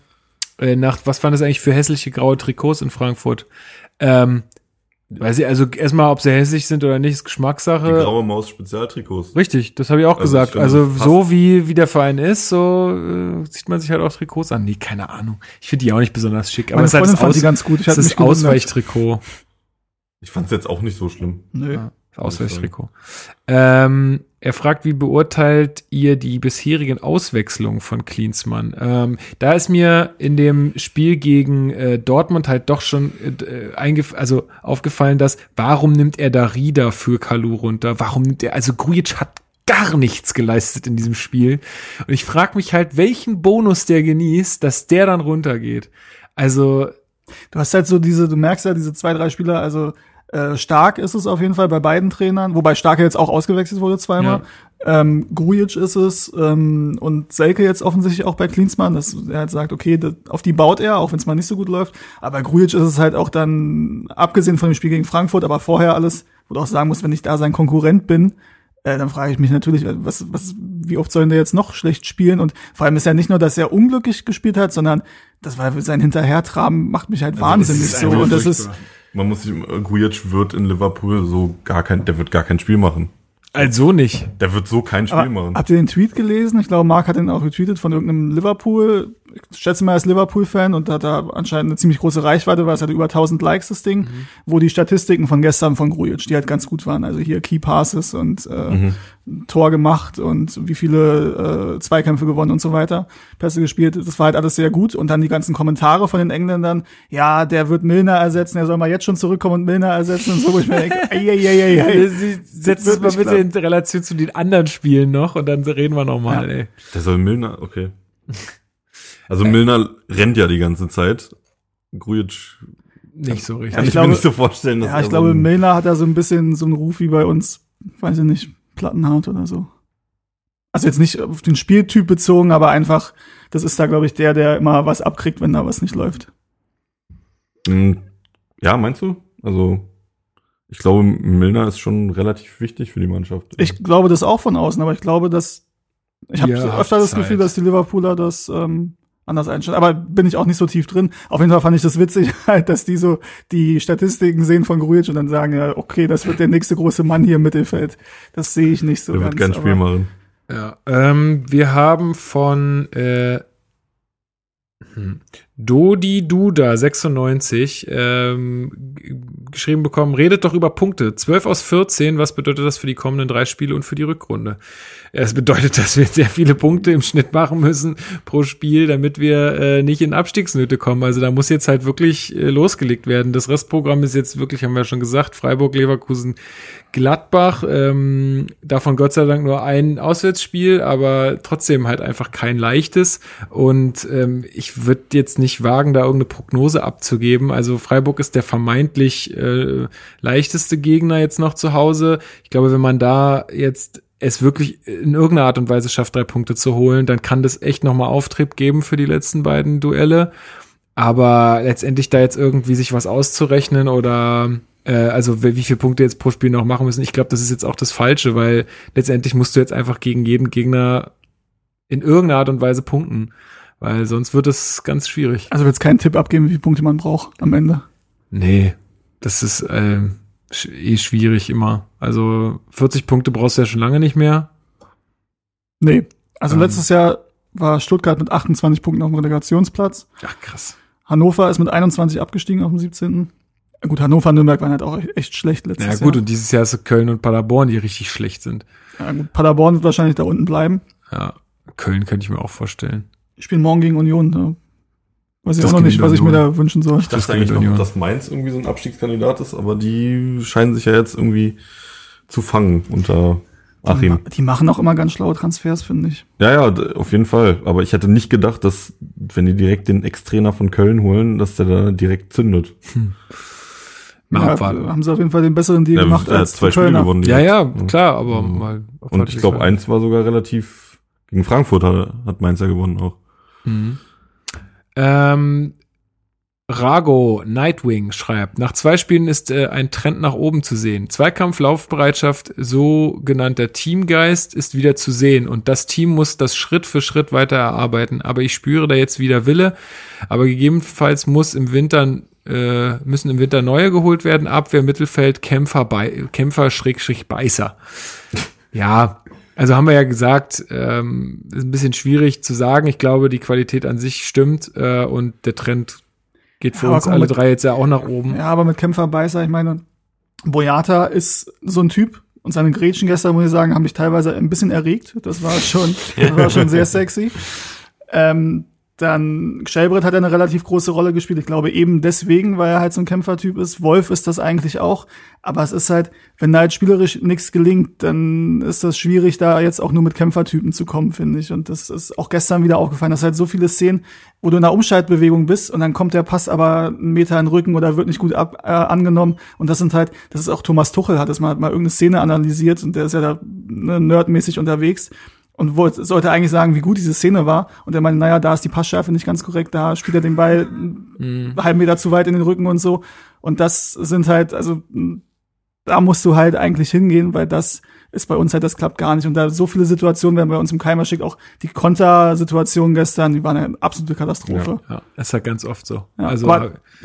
äh, nach, was waren das eigentlich für hässliche graue Trikots in Frankfurt? Ähm, Weiß ich, also erstmal, ob sie hässlich sind oder nicht, ist Geschmackssache. Die graue Maus Spezialtrikots. Richtig, das habe ich auch also gesagt. Ich also so wie, wie der Verein ist, so äh, zieht man sich halt auch Trikots an. Nee, keine Ahnung. Ich finde die auch nicht besonders schick. Aber Meine es ist halt das, Aus, ganz gut. Ich das ist Ausweichtrikot. Ich fand es jetzt auch nicht so schlimm. Nö. Ja. Ausweichtrikot. Ähm, er fragt, wie beurteilt ihr die bisherigen Auswechslungen von Klinsmann? Ähm, da ist mir in dem Spiel gegen äh, Dortmund halt doch schon äh, eingef also aufgefallen, dass warum nimmt er da Rieder für Kalu runter? Warum nimmt er, also Grujic hat gar nichts geleistet in diesem Spiel. Und ich frage mich halt, welchen Bonus der genießt, dass der dann runtergeht. Also. Du hast halt so diese, du merkst ja diese zwei, drei Spieler, also äh, stark ist es auf jeden Fall bei beiden Trainern, wobei Stark jetzt auch ausgewechselt wurde zweimal. Ja. Ähm, Grujic ist es ähm, und Selke jetzt offensichtlich auch bei Klinsmann, dass er halt sagt, okay, das, auf die baut er, auch wenn es mal nicht so gut läuft. Aber Grujic ist es halt auch dann, abgesehen von dem Spiel gegen Frankfurt, aber vorher alles, wo du auch sagen musst, wenn ich da sein Konkurrent bin, äh, dann frage ich mich natürlich, was, was, wie oft sollen der jetzt noch schlecht spielen? Und vor allem ist ja nicht nur, dass er unglücklich gespielt hat, sondern das war sein Hinterhertraben macht mich halt also wahnsinnig so. Und das ist, man muss sich, Gujic wird in Liverpool so gar kein, der wird gar kein Spiel machen. Also nicht. Der wird so kein Spiel Aber machen. Habt ihr den Tweet gelesen? Ich glaube, Mark hat den auch getweetet von irgendeinem Liverpool. Ich schätze mal, er ist Liverpool-Fan und hat da anscheinend eine ziemlich große Reichweite, weil es hat über 1000 Likes, das Ding, mhm. wo die Statistiken von gestern von Grujic, die halt ganz gut waren. Also hier Key Passes und äh, mhm. Tor gemacht und wie viele äh, Zweikämpfe gewonnen und so weiter, Pässe gespielt. Das war halt alles sehr gut. Und dann die ganzen Kommentare von den Engländern, ja, der wird Milner ersetzen, er soll mal jetzt schon zurückkommen und Milner ersetzen und so, wo ich mir denke, [LAUGHS] ey, ey, ey, ey, ey. Setz es mal bitte. In Relation zu den anderen Spielen noch und dann reden wir nochmal, ja. ey. Der soll Milner, okay. Also Milner rennt ja die ganze Zeit. Grujic nicht so richtig. Kann ich, ich glaube, mir nicht so vorstellen, dass Ja, ich glaube, so Milner hat da so ein bisschen so einen Ruf wie bei uns, weiß ich nicht, Plattenhaut oder so. Also jetzt nicht auf den Spieltyp bezogen, aber einfach, das ist da, glaube ich, der, der immer was abkriegt, wenn da was nicht läuft. Hm, ja, meinst du? Also, ich glaube, Milner ist schon relativ wichtig für die Mannschaft. Ich glaube das auch von außen, aber ich glaube, dass ich habe ja, öfter das Zeit. Gefühl, dass die Liverpooler das ähm, anders einstellen. Aber bin ich auch nicht so tief drin. Auf jeden Fall fand ich das witzig, [LAUGHS] halt, dass die so die Statistiken sehen von Grujic und dann sagen, ja, okay, das wird der nächste große Mann hier im Mittelfeld. Das sehe ich nicht so der ganz. Der wird kein Spiel machen. Ja, ähm, wir haben von äh, hm, Dodi Duda 96 ähm, geschrieben bekommen, redet doch über Punkte. 12 aus 14, was bedeutet das für die kommenden drei Spiele und für die Rückrunde? Es bedeutet, [LAUGHS] dass wir sehr viele Punkte im Schnitt machen müssen pro Spiel, damit wir äh, nicht in Abstiegsnöte kommen. Also da muss jetzt halt wirklich äh, losgelegt werden. Das Restprogramm ist jetzt wirklich, haben wir ja schon gesagt, Freiburg, Leverkusen, Gladbach. Ähm, davon Gott sei Dank nur ein Auswärtsspiel, aber trotzdem halt einfach kein leichtes. Und ähm, ich würde jetzt nicht wagen, da irgendeine Prognose abzugeben. Also Freiburg ist der vermeintlich äh, leichteste Gegner jetzt noch zu Hause. Ich glaube, wenn man da jetzt es wirklich in irgendeiner Art und Weise schafft, drei Punkte zu holen, dann kann das echt nochmal Auftrieb geben für die letzten beiden Duelle. Aber letztendlich da jetzt irgendwie sich was auszurechnen oder also wie viele Punkte jetzt pro Spiel noch machen müssen, ich glaube, das ist jetzt auch das Falsche, weil letztendlich musst du jetzt einfach gegen jeden Gegner in irgendeiner Art und Weise punkten, weil sonst wird es ganz schwierig. Also wird es keinen Tipp abgeben, wie viele Punkte man braucht am Ende? Nee, das ist äh, eh schwierig immer. Also 40 Punkte brauchst du ja schon lange nicht mehr. Nee. Also ähm. letztes Jahr war Stuttgart mit 28 Punkten auf dem Relegationsplatz. Ach, krass. Hannover ist mit 21 abgestiegen auf dem 17. Gut, Hannover und Nürnberg waren halt auch echt schlecht letztes Jahr. Ja gut, Jahr. und dieses Jahr ist es Köln und Paderborn, die richtig schlecht sind. Ja gut, Paderborn wird wahrscheinlich da unten bleiben. Ja, Köln könnte ich mir auch vorstellen. Ich spiele morgen gegen Union. Da Weiß ich auch noch nicht, was ich mir da wünschen soll. Ich dachte eigentlich noch, dass Mainz irgendwie so ein Abstiegskandidat ist, aber die scheinen sich ja jetzt irgendwie zu fangen unter Achim. Die, die machen auch immer ganz schlaue Transfers, finde ich. Ja, ja, auf jeden Fall. Aber ich hätte nicht gedacht, dass, wenn die direkt den Ex-Trainer von Köln holen, dass der da direkt zündet. Hm. Ja, haben sie auf jeden Fall den besseren Deal ja, gemacht als zwei Spiele gewonnen. Ja, ja, klar, aber mhm. mal. Und ich glaube, eins war sogar relativ gegen Frankfurt hat, hat Mainz ja gewonnen auch. Mhm. Ähm, Rago Nightwing schreibt, nach zwei Spielen ist äh, ein Trend nach oben zu sehen. Zweikampf, Laufbereitschaft, sogenannter Teamgeist ist wieder zu sehen und das Team muss das Schritt für Schritt weiter erarbeiten. Aber ich spüre da jetzt wieder Wille, aber gegebenenfalls muss im Winter äh, müssen im Winter neue geholt werden. Abwehr, Mittelfeld, Kämpfer, bei, Kämpfer, Schrägstrich, Beißer. [LAUGHS] ja, also haben wir ja gesagt, ähm, ist ein bisschen schwierig zu sagen. Ich glaube, die Qualität an sich stimmt äh, und der Trend geht für ja, uns alle mit, drei jetzt ja auch nach oben. Ja, aber mit Kämpfer, Beißer, ich meine, Boyata ist so ein Typ. Und seine Gretchen gestern, muss ich sagen, haben mich teilweise ein bisschen erregt. Das war schon, [LAUGHS] das war schon sehr sexy. Ähm, dann Shelbrett hat eine relativ große Rolle gespielt. Ich glaube eben deswegen, weil er halt so ein Kämpfertyp ist. Wolf ist das eigentlich auch. Aber es ist halt, wenn da halt spielerisch nichts gelingt, dann ist das schwierig, da jetzt auch nur mit Kämpfertypen zu kommen, finde ich. Und das ist auch gestern wieder aufgefallen. Das halt so viele Szenen, wo du in einer Umschaltbewegung bist und dann kommt der Pass aber einen Meter in den Rücken oder wird nicht gut ab, äh, angenommen. Und das sind halt, das ist auch Thomas Tuchel hat das mal, mal irgendeine Szene analysiert und der ist ja da ne, nerdmäßig unterwegs und wollte, sollte eigentlich sagen, wie gut diese Szene war. Und er meinte, naja, da ist die Passschärfe nicht ganz korrekt, da spielt er den Ball mhm. einen halben Meter zu weit in den Rücken und so. Und das sind halt, also da musst du halt eigentlich hingehen, weil das ist bei uns halt, das klappt gar nicht. Und da so viele Situationen werden bei uns im Keimer schickt, auch die Kontersituation gestern, die waren eine absolute Katastrophe. Ja, ja. ist halt ganz oft so. Ja, also,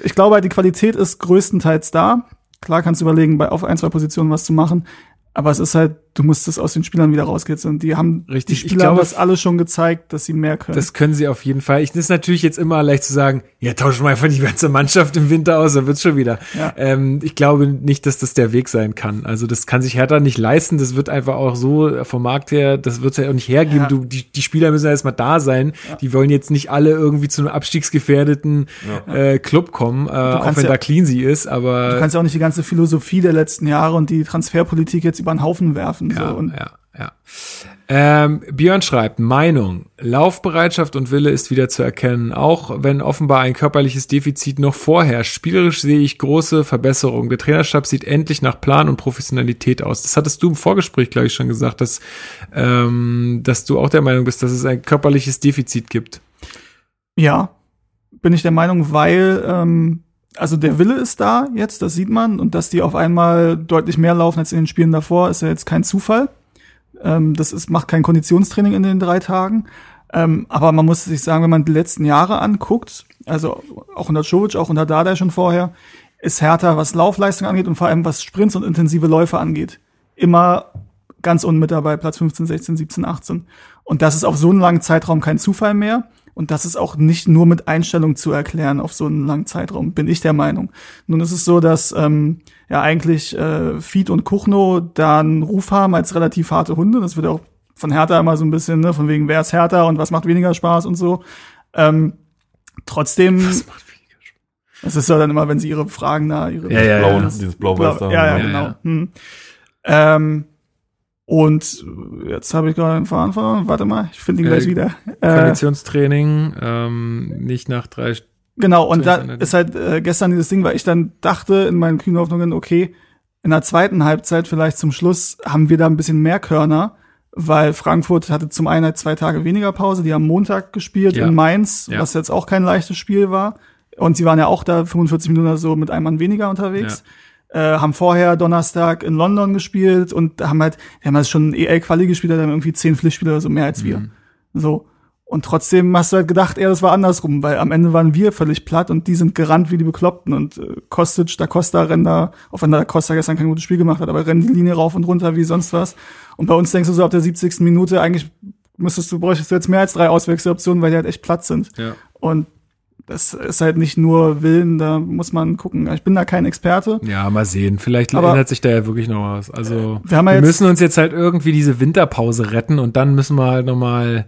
ich glaube halt, die Qualität ist größtenteils da. Klar kannst du überlegen, bei auf ein, zwei Positionen was zu machen. Aber es ist halt, du musst das aus den Spielern wieder rauskitzeln. Die haben Richtig, die Spieler haben das alle schon gezeigt, dass sie mehr können. Das können sie auf jeden Fall. Ich das ist natürlich jetzt immer leicht zu sagen, ja, tauschen wir einfach die ganze Mannschaft im Winter aus, dann wird's schon wieder. Ja. Ähm, ich glaube nicht, dass das der Weg sein kann. Also das kann sich Hertha nicht leisten. Das wird einfach auch so vom Markt her, das wird's ja auch nicht hergeben. Ja. Du, die, die Spieler müssen ja erstmal da sein. Ja. Die wollen jetzt nicht alle irgendwie zu einem abstiegsgefährdeten äh, Club kommen, äh, auch wenn da clean sie ist. Aber du kannst ja auch nicht die ganze Philosophie der letzten Jahre und die Transferpolitik jetzt über den Haufen werfen. Ja, so. und ja, ja. Ähm, Björn schreibt, Meinung, Laufbereitschaft und Wille ist wieder zu erkennen, auch wenn offenbar ein körperliches Defizit noch vorherrscht. Spielerisch sehe ich große Verbesserungen. Der Trainerstab sieht endlich nach Plan und Professionalität aus. Das hattest du im Vorgespräch, glaube ich, schon gesagt, dass, ähm, dass du auch der Meinung bist, dass es ein körperliches Defizit gibt. Ja, bin ich der Meinung, weil ähm, also der Wille ist da jetzt, das sieht man. Und dass die auf einmal deutlich mehr laufen als in den Spielen davor, ist ja jetzt kein Zufall. Ähm, das ist, macht kein Konditionstraining in den drei Tagen. Ähm, aber man muss sich sagen, wenn man die letzten Jahre anguckt, also auch unter Jovic, auch unter Dada schon vorher, ist härter, was Laufleistung angeht und vor allem was Sprints und intensive Läufe angeht. Immer ganz unten mit dabei, Platz 15, 16, 17, 18. Und das ist auf so einen langen Zeitraum kein Zufall mehr. Und das ist auch nicht nur mit Einstellung zu erklären auf so einen langen Zeitraum, bin ich der Meinung. Nun ist es so, dass ähm, ja eigentlich äh, Fied und Kuchno da einen Ruf haben als relativ harte Hunde. Das wird auch von Hertha immer so ein bisschen, ne, von wegen, wer ist härter und was macht weniger Spaß und so. Ähm, trotzdem. Was macht weniger Spaß? Das ist ja dann immer, wenn sie ihre Fragen da, ihre ja, ja, blauen, ja. dieses blau-weiß Blau, ja, ja, genau. Ja, hm. ähm, und jetzt habe ich gerade einen Faden verloren. Warte mal, ich finde ihn gleich äh, wieder. Äh, Konditionstraining, ähm, nicht nach drei Genau, und da ist halt äh, gestern dieses Ding, weil ich dann dachte in meinen kühnen Hoffnungen, okay, in der zweiten Halbzeit vielleicht zum Schluss haben wir da ein bisschen mehr Körner, weil Frankfurt hatte zum einen halt zwei Tage weniger Pause, die haben Montag gespielt ja. in Mainz, ja. was jetzt auch kein leichtes Spiel war. Und sie waren ja auch da 45 Minuten oder so mit einem Mann weniger unterwegs. Ja äh, haben vorher Donnerstag in London gespielt und haben halt, wir haben halt schon EL-Quali gespielt, da haben irgendwie zehn Pflichtspieler oder so mehr als wir. Mhm. So. Und trotzdem hast du halt gedacht, eher das war andersrum, weil am Ende waren wir völlig platt und die sind gerannt wie die Bekloppten und äh, Kostic, da Costa rennt da, auch wenn da Costa gestern kein gutes Spiel gemacht hat, aber rennen die Linie rauf und runter wie sonst was. Und bei uns denkst du so ab der 70. Minute, eigentlich müsstest du, bräuchtest du jetzt mehr als drei Auswechseloptionen, weil die halt echt platt sind. Ja. Und das ist halt nicht nur Willen, da muss man gucken. Ich bin da kein Experte. Ja, mal sehen. Vielleicht aber ändert sich da ja wirklich noch was. Also wir, wir müssen uns jetzt halt irgendwie diese Winterpause retten und dann müssen wir halt nochmal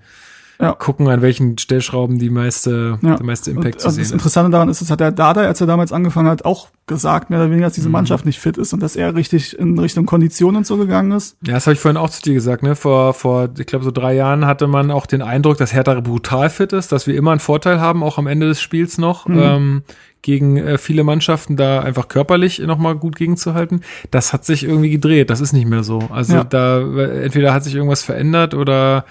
ja. gucken, an welchen Stellschrauben die meiste, ja. der meiste Impact und, zu sehen. Das Interessante daran ist, das hat der Dada, als er damals angefangen hat, auch gesagt, mehr oder weniger, dass diese mhm. Mannschaft nicht fit ist und dass er richtig in Richtung Kondition und so gegangen ist. Ja, das habe ich vorhin auch zu dir gesagt. Ne? Vor, vor ich glaube, so drei Jahren hatte man auch den Eindruck, dass Hertha brutal fit ist, dass wir immer einen Vorteil haben, auch am Ende des Spiels noch. Mhm. Ähm, gegen äh, viele Mannschaften da einfach körperlich nochmal gut gegenzuhalten. Das hat sich irgendwie gedreht. Das ist nicht mehr so. Also ja. da entweder hat sich irgendwas verändert oder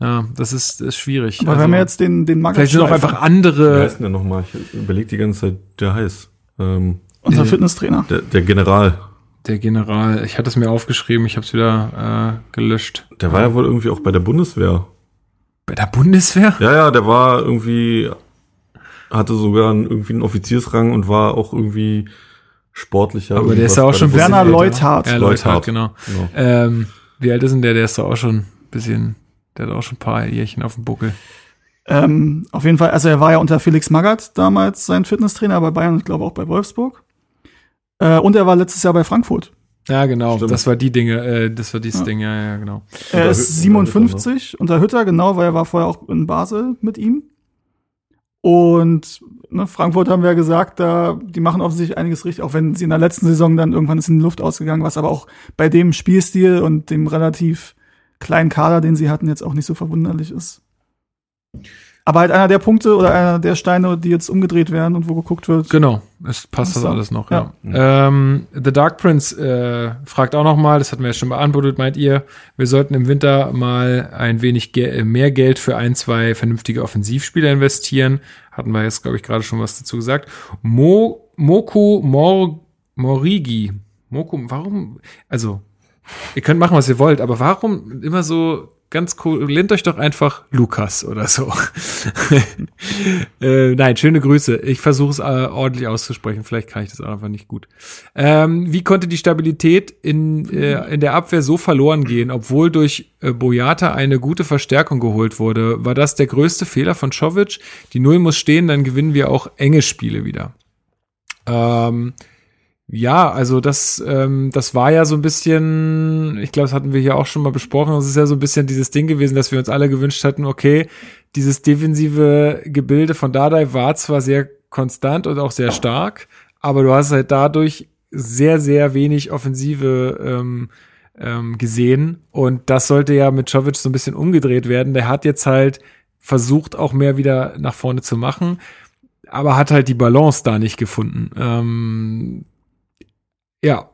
ja, das ist, ist schwierig. Aber also, wenn wir jetzt den, den Magath Vielleicht sind auch einfach andere. Wie heißt denn der nochmal? Ich überlege die ganze Zeit, der heißt. Ähm, Unser Fitnesstrainer. Der, der General. Der General. Ich hatte es mir aufgeschrieben, ich habe es wieder äh, gelöscht. Der war ja wohl irgendwie auch bei der Bundeswehr. Bei der Bundeswehr? Ja, ja, der war irgendwie, hatte sogar einen, irgendwie einen Offiziersrang und war auch irgendwie sportlicher. Aber der ist ja auch schon Werner Leuthard. Ja, Leuthard, genau. genau. Ähm, wie alt ist denn der? Der ist doch auch schon ein bisschen der hat auch schon ein paar Jährchen auf dem Buckel. Ähm, auf jeden Fall, also er war ja unter Felix Magath damals sein Fitnesstrainer bei Bayern und ich glaube auch bei Wolfsburg. Äh, und er war letztes Jahr bei Frankfurt. Ja, genau. Stimmt. Das war die Dinge, äh, das war dieses ja. Ding, ja, ja, genau. Er ist 57 unter Hütter, genau, weil er war vorher auch in Basel mit ihm. Und ne, Frankfurt haben wir ja gesagt, da die machen offensichtlich einiges richtig, auch wenn sie in der letzten Saison dann irgendwann ist in die Luft ausgegangen, was aber auch bei dem Spielstil und dem relativ kleinen Kader, den sie hatten, jetzt auch nicht so verwunderlich ist. Aber halt einer der Punkte oder einer der Steine, die jetzt umgedreht werden und wo geguckt wird. Genau, es passt das alles noch, ja. ja. Ähm, The Dark Prince äh, fragt auch noch mal, das hatten wir ja schon beantwortet, meint ihr, wir sollten im Winter mal ein wenig ge mehr Geld für ein, zwei vernünftige Offensivspieler investieren. Hatten wir jetzt, glaube ich, gerade schon was dazu gesagt. Mo, Moku Mor, Morigi. Moku, warum? Also, ihr könnt machen, was ihr wollt, aber warum immer so ganz cool, lehnt euch doch einfach Lukas oder so. [LAUGHS] äh, nein, schöne Grüße. Ich versuche es äh, ordentlich auszusprechen. Vielleicht kann ich das einfach nicht gut. Ähm, wie konnte die Stabilität in, äh, in der Abwehr so verloren gehen, obwohl durch äh, Boyata eine gute Verstärkung geholt wurde? War das der größte Fehler von Czovic? Die Null muss stehen, dann gewinnen wir auch enge Spiele wieder. Ähm, ja, also das, ähm, das war ja so ein bisschen, ich glaube, das hatten wir hier auch schon mal besprochen, das ist ja so ein bisschen dieses Ding gewesen, dass wir uns alle gewünscht hatten, okay, dieses defensive Gebilde von Dardai war zwar sehr konstant und auch sehr stark, aber du hast halt dadurch sehr, sehr wenig Offensive ähm, ähm, gesehen und das sollte ja mit Jovic so ein bisschen umgedreht werden. Der hat jetzt halt versucht, auch mehr wieder nach vorne zu machen, aber hat halt die Balance da nicht gefunden. Ähm, ja,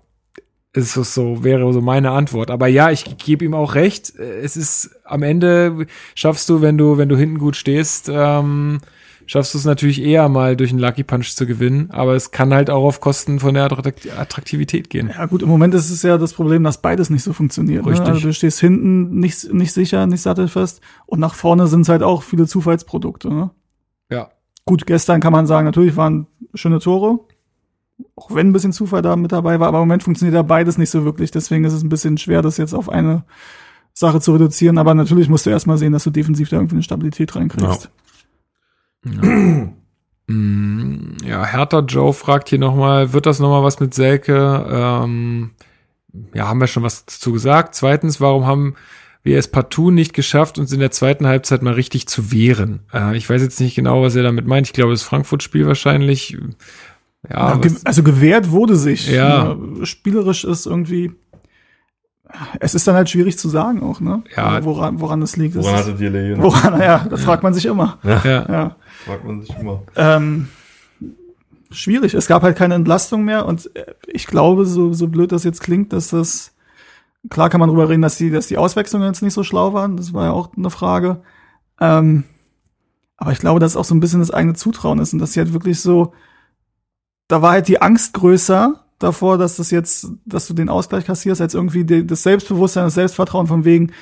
ist es so, wäre so meine Antwort. Aber ja, ich gebe ihm auch recht. Es ist am Ende schaffst du, wenn du, wenn du hinten gut stehst, ähm, schaffst du es natürlich eher mal durch einen Lucky Punch zu gewinnen. Aber es kann halt auch auf Kosten von der Attraktivität gehen. Ja, gut, im Moment ist es ja das Problem, dass beides nicht so funktioniert. Ne? Richtig. Ne? Also du stehst hinten nicht, nicht sicher, nicht sattelfest. Und nach vorne sind es halt auch viele Zufallsprodukte. Ne? Ja. Gut, gestern kann man sagen, natürlich waren schöne Tore auch wenn ein bisschen Zufall da mit dabei war, aber im Moment funktioniert ja beides nicht so wirklich. Deswegen ist es ein bisschen schwer, das jetzt auf eine Sache zu reduzieren. Aber natürlich musst du erstmal sehen, dass du defensiv da irgendwie eine Stabilität reinkriegst. Ja. ja. Mm, ja, Hertha Joe fragt hier nochmal, wird das nochmal was mit Selke? Ähm, ja, haben wir schon was dazu gesagt. Zweitens, warum haben wir es partout nicht geschafft, uns in der zweiten Halbzeit mal richtig zu wehren? Äh, ich weiß jetzt nicht genau, was er damit meint. Ich glaube, das Frankfurt-Spiel wahrscheinlich ja, ja also gewährt wurde sich. Ja. Ne? Spielerisch ist irgendwie. Es ist dann halt schwierig zu sagen auch, ne? Ja. Woran, woran es liegt. Woran hattet ihr Leon? Woran, ja, das fragt man sich immer. Ja. ja. ja. Fragt man sich immer. Ähm, schwierig. Es gab halt keine Entlastung mehr und ich glaube, so, so blöd das jetzt klingt, dass das, klar kann man drüber reden, dass die, dass die Auswechslungen jetzt nicht so schlau waren. Das war ja auch eine Frage. Ähm, aber ich glaube, dass auch so ein bisschen das eigene Zutrauen ist und dass sie halt wirklich so, da war halt die Angst größer davor, dass das jetzt, dass du den Ausgleich kassierst, als irgendwie die, das Selbstbewusstsein, das Selbstvertrauen von wegen,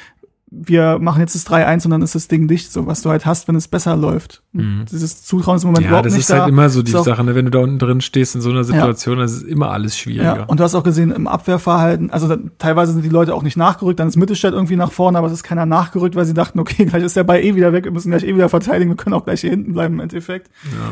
wir machen jetzt das 3-1 und dann ist das Ding dicht, so was du halt hast, wenn es besser läuft. Mhm. Dieses Zutrauen ist im Moment ja, überhaupt das nicht ist halt da. immer so die Ist Sache, ne? wenn du da unten drin stehst in so einer Situation, das ist immer alles schwieriger. Ja, und du hast auch gesehen, im Abwehrverhalten, also da, teilweise sind die Leute auch nicht nachgerückt, dann ist Mittelstädt irgendwie nach vorne, aber es ist keiner nachgerückt, weil sie dachten, okay, [LAUGHS] gleich ist der Ball eh wieder weg, wir müssen gleich eh wieder verteidigen, wir können auch gleich hier hinten bleiben im Endeffekt.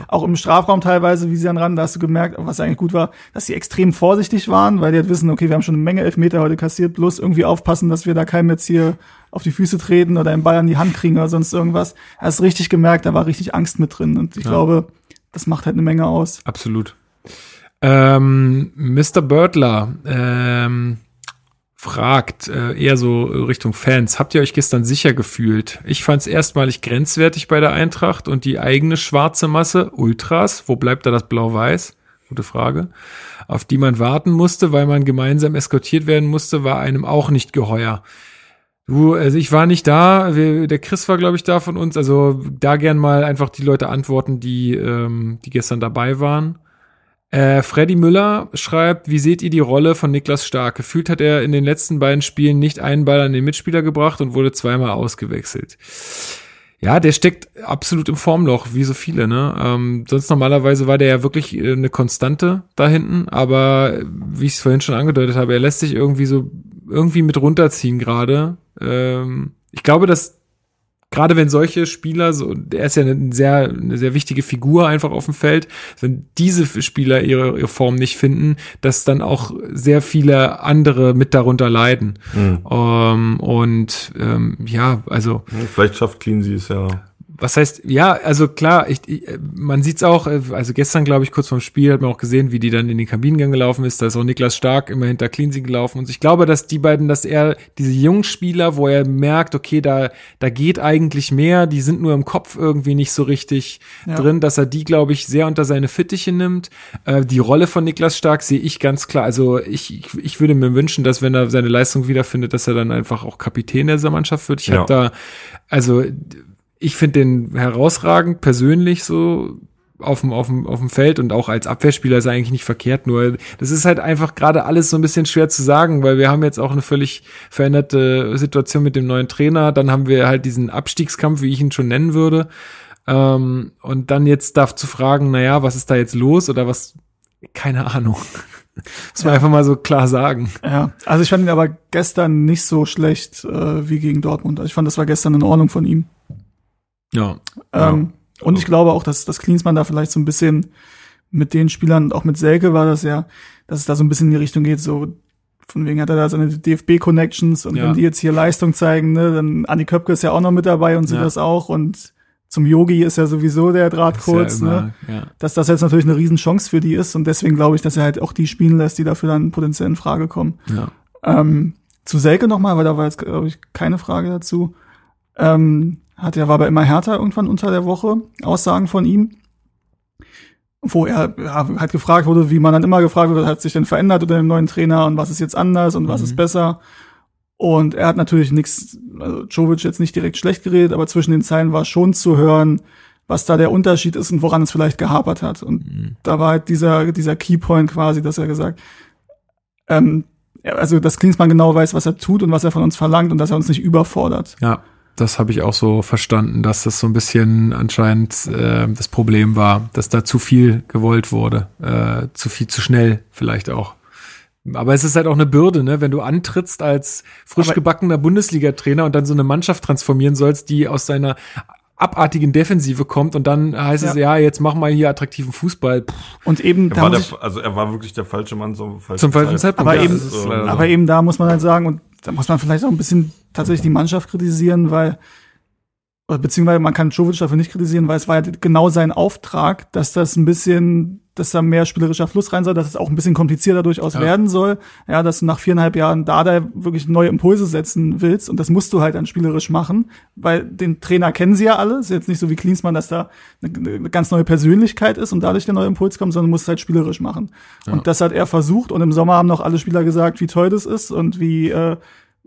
Auch im Strafraum teilweise, wie sie dann ran, da hast du gemerkt, was eigentlich gut war, dass sie extrem vorsichtig waren, weil die halt wissen, okay, wir haben schon eine Menge Elfmeter heute kassiert, bloß irgendwie aufpassen, dass wir da keinem jetzt hier auf die Füße treten oder den Ball an die Hand kriegen oder sonst irgendwas. Hast richtig gemerkt, da war richtig Angst mit drin und ich glaube, das macht halt eine Menge aus. Absolut. Ähm, Mr. Birdler ähm, fragt äh, eher so Richtung Fans. Habt ihr euch gestern sicher gefühlt? Ich fand es erstmalig grenzwertig bei der Eintracht und die eigene schwarze Masse, Ultras, wo bleibt da das Blau-Weiß? Gute Frage. Auf die man warten musste, weil man gemeinsam eskortiert werden musste, war einem auch nicht geheuer. Du, also ich war nicht da, wir, der Chris war, glaube ich, da von uns. Also da gern mal einfach die Leute antworten, die, ähm, die gestern dabei waren. Äh, Freddy Müller schreibt, wie seht ihr die Rolle von Niklas Stark? Gefühlt hat er in den letzten beiden Spielen nicht einen Ball an den Mitspieler gebracht und wurde zweimal ausgewechselt. Ja, der steckt absolut im Formloch, wie so viele, ne? Ähm, sonst normalerweise war der ja wirklich äh, eine Konstante da hinten, aber wie ich es vorhin schon angedeutet habe, er lässt sich irgendwie so irgendwie mit runterziehen gerade. Ähm, ich glaube, dass gerade wenn solche Spieler, so, der ist ja eine sehr, eine sehr wichtige Figur einfach auf dem Feld, wenn diese Spieler ihre, ihre Form nicht finden, dass dann auch sehr viele andere mit darunter leiden. Mhm. Ähm, und ähm, ja, also Vielleicht schafft Cleansey es ja. Was heißt, ja, also klar, ich, ich, man sieht's auch, äh, also gestern, glaube ich, kurz vorm Spiel hat man auch gesehen, wie die dann in den Kabinengang gelaufen ist. Da ist auch Niklas Stark immer hinter Cleansing gelaufen. Und ich glaube, dass die beiden, dass er diese jungen Spieler, wo er merkt, okay, da, da geht eigentlich mehr, die sind nur im Kopf irgendwie nicht so richtig Ja. drin, dass er die, glaube ich, sehr unter seine Fittiche nimmt. Äh, die Rolle von Niklas Stark sehe ich ganz klar. Also ich, ich, ich würde mir wünschen, dass wenn er seine Leistung wiederfindet, dass er dann einfach auch Kapitän dieser Mannschaft wird. Ich Ja. habe da, also ich finde den herausragend persönlich so auf dem, auf, dem, auf dem Feld und auch als Abwehrspieler ist er eigentlich nicht verkehrt, nur das ist halt einfach gerade alles so ein bisschen schwer zu sagen, weil wir haben jetzt auch eine völlig veränderte Situation mit dem neuen Trainer, dann haben wir halt diesen Abstiegskampf, wie ich ihn schon nennen würde, ähm, und dann jetzt darf zu fragen, naja, was ist da jetzt los oder was, keine Ahnung. [LAUGHS] Muss man Ja. einfach mal so klar sagen. Ja, also ich fand ihn aber gestern nicht so schlecht äh, wie gegen Dortmund. Also ich fand, das war gestern in Ordnung von ihm. Ja. Ähm, Und ich glaube auch, dass, dass Klinsmann da vielleicht so ein bisschen mit den Spielern, auch mit Selke war das ja, dass es da so ein bisschen in die Richtung geht, so von wegen hat er da seine DFB-Connections und Ja. wenn die jetzt hier Leistung zeigen, ne, dann Andi Köpke ist ja auch noch mit dabei und sieht Ja. das auch und zum Yogi ist ja sowieso der Draht ja kurz, ne? immer- ja. dass das jetzt natürlich eine Riesenchance für die ist und deswegen glaube ich, dass er halt auch die spielen lässt, die dafür dann potenziell in Frage kommen. Ja. Ähm, zu Selke nochmal, weil da war jetzt, glaube ich, keine Frage dazu. Ähm, hat er, war aber immer härter irgendwann unter der Woche, Aussagen von ihm. Wo er ja, halt gefragt wurde, wie man dann immer gefragt wurde, hat sich denn verändert unter dem neuen Trainer und was ist jetzt anders und was Mhm. ist besser. Und er hat natürlich nichts, also Jovic jetzt nicht direkt schlecht geredet, aber zwischen den Zeilen war schon zu hören, was da der Unterschied ist und woran es vielleicht gehapert hat. Und Mhm. da war halt dieser, dieser Keypoint quasi, dass er gesagt, ähm, also dass Klinsmann genau weiß, was er tut und was er von uns verlangt und dass er uns nicht überfordert. Ja, das habe ich auch so verstanden, dass das so ein bisschen anscheinend äh, das Problem war, dass da zu viel gewollt wurde, äh, zu viel zu schnell vielleicht auch. Aber es ist halt auch eine Bürde, ne? wenn du antrittst als frisch Aber- gebackener Bundesliga-Trainer und dann so eine Mannschaft transformieren sollst, die aus seiner abartigen Defensive kommt und dann heißt es, ja, jetzt mach mal hier attraktiven Fußball. Pff, Und eben Er da war muss der, ich, also er war wirklich der falsche Mann zum falschen, Zum falschen Zeitpunkt, aber ja, eben, so. aber eben da muss man halt sagen, und da muss man vielleicht auch ein bisschen tatsächlich die Mannschaft kritisieren, weil, beziehungsweise man kann Jovic dafür nicht kritisieren, weil es war ja genau sein Auftrag, dass das ein bisschen, dass da mehr spielerischer Fluss rein soll, dass es auch ein bisschen komplizierter durchaus Ja. werden soll. Ja, dass du nach viereinhalb Jahren da da wirklich neue Impulse setzen willst und das musst du halt dann spielerisch machen, weil den Trainer kennen sie ja alle. Ist jetzt nicht so wie Klinsmann, dass da eine, eine ganz neue Persönlichkeit ist und dadurch der neue Impuls kommt, sondern musst es halt spielerisch machen. Und das hat er versucht und im Sommer haben noch alle Spieler gesagt, wie toll das ist und wie äh,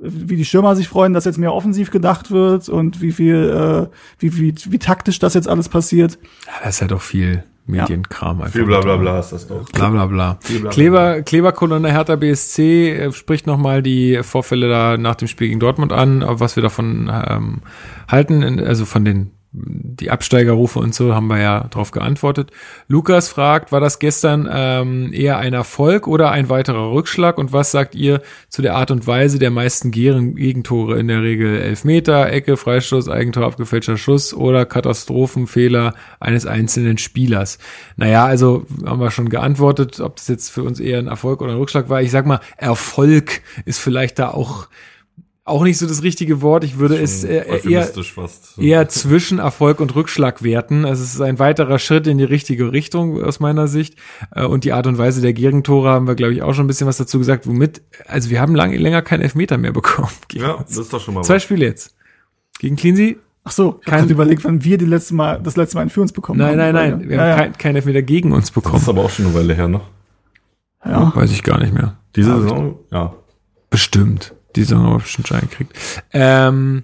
wie die Stürmer sich freuen, dass jetzt mehr offensiv gedacht wird und wie viel, äh, wie, wie, wie taktisch das jetzt alles passiert. Ja, das ist ja doch viel Medienkram einfach. Viel bla bla bla ist das doch. Bla bla bla. Viel bla bla Kleber, Kleberkolonne Hertha BSC äh, spricht nochmal die Vorfälle da nach dem Spiel gegen Dortmund an, äh, was wir davon ähm, halten, also von den die Absteigerrufe und so haben wir ja drauf geantwortet. Lukas fragt, war das gestern ähm, eher ein Erfolg oder ein weiterer Rückschlag? Und was sagt ihr zu der Art und Weise der meisten Gegentore in der Regel? Elfmeter, Ecke, Freistoß, Eigentor, abgefälschter Schuss oder Katastrophenfehler eines einzelnen Spielers? Naja, also haben wir schon geantwortet, ob das jetzt für uns eher ein Erfolg oder ein Rückschlag war. Ich sag mal, Erfolg ist vielleicht da auch auch nicht so das richtige Wort. Ich würde es äh, eher, eher zwischen Erfolg und Rückschlag werten. Also es ist ein weiterer Schritt in die richtige Richtung aus meiner Sicht. Äh, und die Art und Weise der Gegentore haben wir, glaube ich, auch schon ein bisschen was dazu gesagt. Womit, also wir haben lange, länger keinen Elfmeter mehr bekommen. [LAUGHS] Ja, das ist doch schon mal Zwei was. Spiele jetzt. Gegen Cleansea. Ach so, kein überlegt, wann wir die letzte Mal, das letzte Mal einen für uns bekommen nein, haben. Nein, nein, nein. Wir ja, haben ja. keinen kein Elfmeter gegen uns bekommen. Das ist aber auch schon eine Weile her, ne? Ja. Weiß ich gar nicht mehr. Diese Saison? Ja. Bestimmt. Die Saison haben wir bestimmt schon gekriegt. Ähm,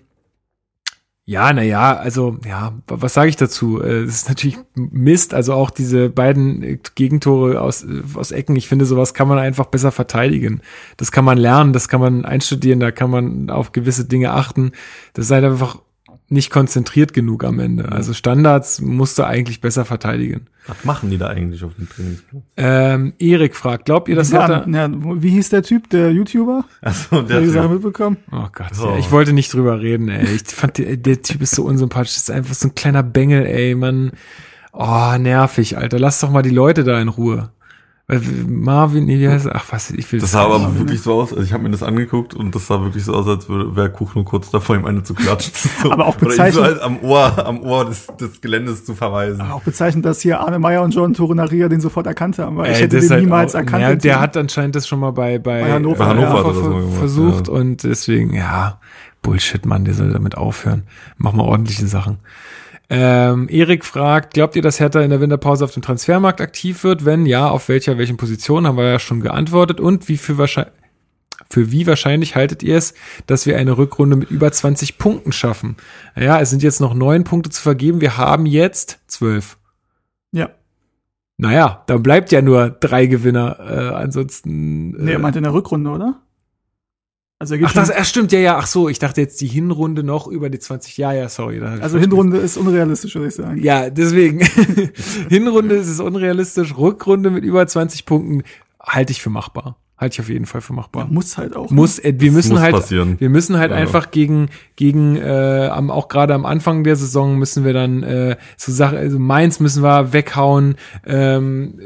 ja, na ja, also ja, was sage ich dazu? Äh, es ist natürlich Mist, also auch diese beiden Gegentore aus aus Ecken. Ich finde, sowas kann man einfach besser verteidigen. Das kann man lernen, das kann man einstudieren, da kann man auf gewisse Dinge achten. Das ist halt einfach nicht konzentriert genug am Ende. Also Standards musst du eigentlich besser verteidigen. Was machen die da eigentlich auf dem Trainingsplatz? Ähm, Erik fragt, glaubt ihr, das hat er... Ja, wie hieß der Typ, der YouTuber? Achso, der hat die Sache mitbekommen. Oh Gott, oh. Ja, ich wollte nicht drüber reden, ey. Ich fand, der, der Typ ist so unsympathisch. Das ist einfach so ein kleiner Bengel, ey, man. Oh, nervig, Alter. Lass doch mal die Leute da in Ruhe. Marvin, nee, wie heißt er? Ach was, ich will das. Das sah aber wirklich so aus, also ich habe mir das angeguckt und das sah wirklich so aus, als wäre Kuch nur kurz davor, ihm eine zu klatschen. So. [LAUGHS] aber auch bezeichnend. Oder so halt am Ohr, am Ohr des, des Geländes zu verweisen. Aber auch bezeichnend, dass hier Arne Meyer und John Torenaria den sofort erkannt haben, weil Ey, ich hätte den halt niemals auch, erkannt. Ja, der hat anscheinend das schon mal bei, bei, bei Hannover, bei Hannover ja, ver versucht ja. und deswegen, ja, Bullshit, Mann, der soll damit aufhören. Mach mal ordentliche Sachen. Ähm, Erik fragt, glaubt ihr, dass Hertha in der Winterpause auf dem Transfermarkt aktiv wird? Wenn ja, auf welcher, welchen Position, haben wir ja schon geantwortet. Und wie für wahrscheinlich, für wie wahrscheinlich haltet ihr es, dass wir eine Rückrunde mit über 20 Punkten schaffen? Ja, es sind jetzt noch neun Punkte zu vergeben. Wir haben jetzt zwölf. Ja. Naja, dann bleibt ja nur drei Gewinner. Äh, ansonsten. Äh, nee, er meint in der Rückrunde, oder? Also ach, das er stimmt, ja, ja, ach so, ich dachte jetzt die Hinrunde noch über die 20, ja, ja, sorry. also Hinrunde ist unrealistisch, würde ich sagen. Ja, deswegen. [LAUGHS] Hinrunde ist es unrealistisch, Rückrunde mit über 20 Punkten halte ich für machbar. Halte ich auf jeden Fall für machbar. Ja, muss halt auch. Muss, äh, wir müssen muss halt, passieren. wir müssen halt ja. einfach gegen, gegen, äh, am, auch gerade am Anfang der Saison müssen wir dann, äh, so Sachen, also Mainz müssen wir weghauen, ähm,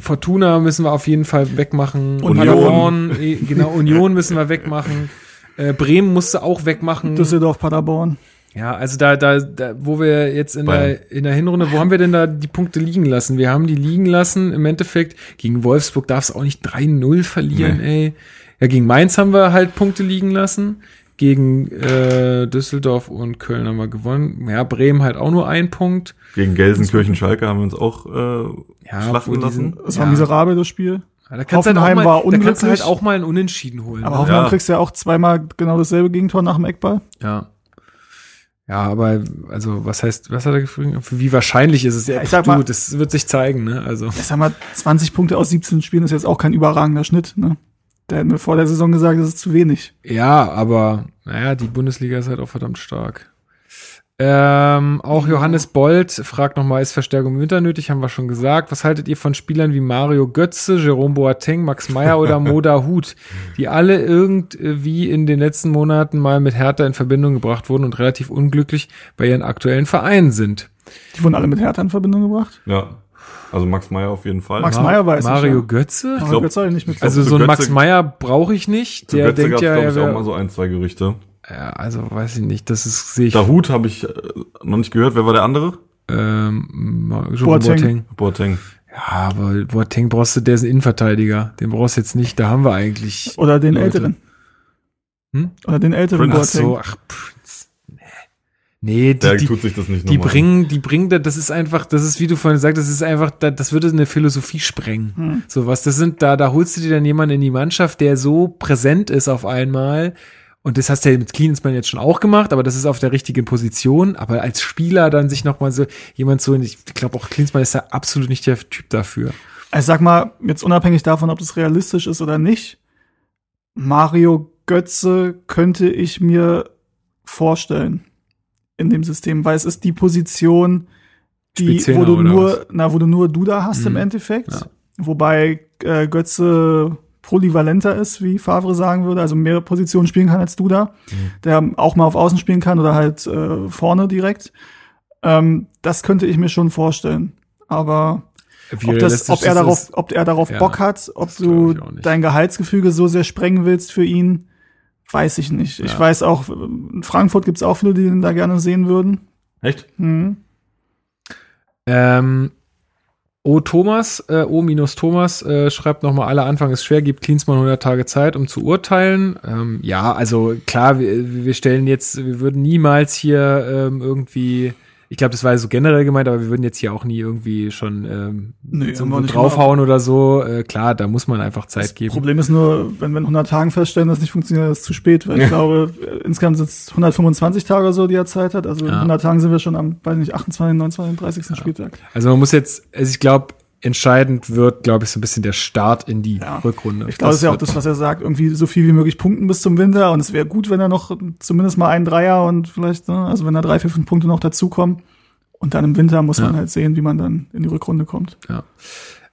Fortuna müssen wir auf jeden Fall wegmachen. Union. Paderborn, äh, genau, Union müssen wir wegmachen. Äh, Bremen musste auch wegmachen. Düsseldorf, Paderborn. Ja, also da, da, da, wo wir jetzt in der, in der Hinrunde, wo haben wir denn da die Punkte liegen lassen? Wir haben die liegen lassen. Im Endeffekt gegen Wolfsburg darf es auch nicht 3-0 verlieren, nee. ey. Ja, gegen Mainz haben wir halt Punkte liegen lassen. Gegen äh, Düsseldorf und Köln haben wir gewonnen. Ja, Bremen halt auch nur ein Punkt. Gegen Gelsenkirchen Schalke haben wir uns auch äh, ja, schlachten lassen. Das ja. war miserabel, das Spiel. Ja, da kannst Hoffenheim halt mal, war unglücklich. Da kannst du halt auch mal ein Unentschieden holen. Aber ne? Hoffenheim ja. kriegst ja auch zweimal genau dasselbe Gegentor nach dem Eckball. Ja. Ja, aber also was heißt, was hat er gefragt? Wie wahrscheinlich ist es? Ja, ich sag mal, du, das wird sich zeigen, ne? Also. Ich sag mal, 20 Punkte aus 17 Spielen ist jetzt auch kein überragender Schnitt, ne? Der hat mir vor der Saison gesagt, das ist zu wenig. Ja, aber naja, die Bundesliga ist halt auch verdammt stark. Ähm, auch Johannes Bold fragt nochmal, ist Verstärkung im Winter nötig? Haben wir schon gesagt. Was haltet ihr von Spielern wie Mario Götze, Jerome Boateng, Max Meyer oder [LAUGHS] Moda Hut, die alle irgendwie in den letzten Monaten mal mit Hertha in Verbindung gebracht wurden und relativ unglücklich bei ihren aktuellen Vereinen sind? Die wurden alle mit Hertha in Verbindung gebracht? Ja. Also Max Meyer auf jeden Fall. Max Meyer weiß Mario ich, ja. Götze? Ich glaub, Götze nicht mit also so ein Max Meyer brauche ich nicht. Der Götze denkt ja, glaube ich, auch mal so ein, zwei Gerüchte. Ja, also weiß ich nicht. Das ist sehe ich. Dahut habe ich äh, noch nicht gehört. Wer war der andere? Ähm, Boateng. Boateng. Boateng. Ja, aber Boateng brauchst du, der ist ein Innenverteidiger. Den brauchst du jetzt nicht. Da haben wir eigentlich. Oder den Leute. älteren. Hm? Oder den älteren Prince. Boateng. Ach so, ach, Prince. Nee, die, der die, tut sich das nicht Die bringen, die bringen, das ist einfach, das ist, wie du vorhin sagst, das ist einfach, das würde eine Philosophie sprengen. Hm. So was, das sind, da, da holst du dir dann jemanden in die Mannschaft, der so präsent ist auf einmal, und das hast du ja mit Klinsmann jetzt schon auch gemacht, aber das ist auf der richtigen Position. Aber als Spieler dann sich nochmal so jemand so, ich glaube auch Klinsmann ist da absolut nicht der Typ dafür. Also sag mal, jetzt unabhängig davon, ob das realistisch ist oder nicht, Mario Götze könnte ich mir vorstellen. in dem System, weil es ist die Position, die, wo du nur, was? na, wo du nur Duda hast mhm. im Endeffekt. Ja. Wobei äh, Götze polyvalenter ist, wie Favre sagen würde, also mehrere Positionen spielen kann als Duda, mhm. der auch mal auf Außen spielen kann oder halt äh, vorne direkt. Ähm, das könnte ich mir schon vorstellen. Aber ob, das, ob er darauf, ob er darauf ja, Bock hat, ob du dein Gehaltsgefüge so sehr sprengen willst für ihn, weiß ich nicht. Ja. Ich weiß auch, in Frankfurt gibt's auch viele, die ihn da gerne sehen würden. Echt? Mhm. Ähm, O. Thomas, äh, O minus Thomas, äh, schreibt nochmal, alle Anfang ist schwer, gibt Klinsmann 100 Tage Zeit, um zu urteilen. Ähm, ja, also klar, wir, wir stellen jetzt, wir würden niemals hier ähm, irgendwie ich glaube, das war so generell gemeint, aber wir würden jetzt hier auch nie irgendwie schon ähm, nee, so draufhauen oder so. Äh, klar, da muss man einfach Zeit das geben. Problem ist nur, wenn wir in 100 Tagen feststellen, dass es nicht funktioniert, ist es zu spät. Weil ja. ich glaube, äh, insgesamt sind es 125 Tage oder so, die er Zeit hat. Also ja. in 100 Tagen sind wir schon am, weiß nicht, 28, 29, 30. Ja. Spieltag. Also man muss jetzt, also ich glaube, entscheidend wird, glaube ich, so ein bisschen der Start in die ja. Rückrunde. Ich glaube, das ist ja auch das, was er sagt, irgendwie so viel wie möglich punkten bis zum Winter und es wäre gut, wenn er noch zumindest mal einen Dreier und vielleicht, ne, also wenn da drei, vier, fünf Punkte noch dazukommen. Und dann im Winter muss man halt sehen, wie man dann in die Rückrunde kommt. Ja.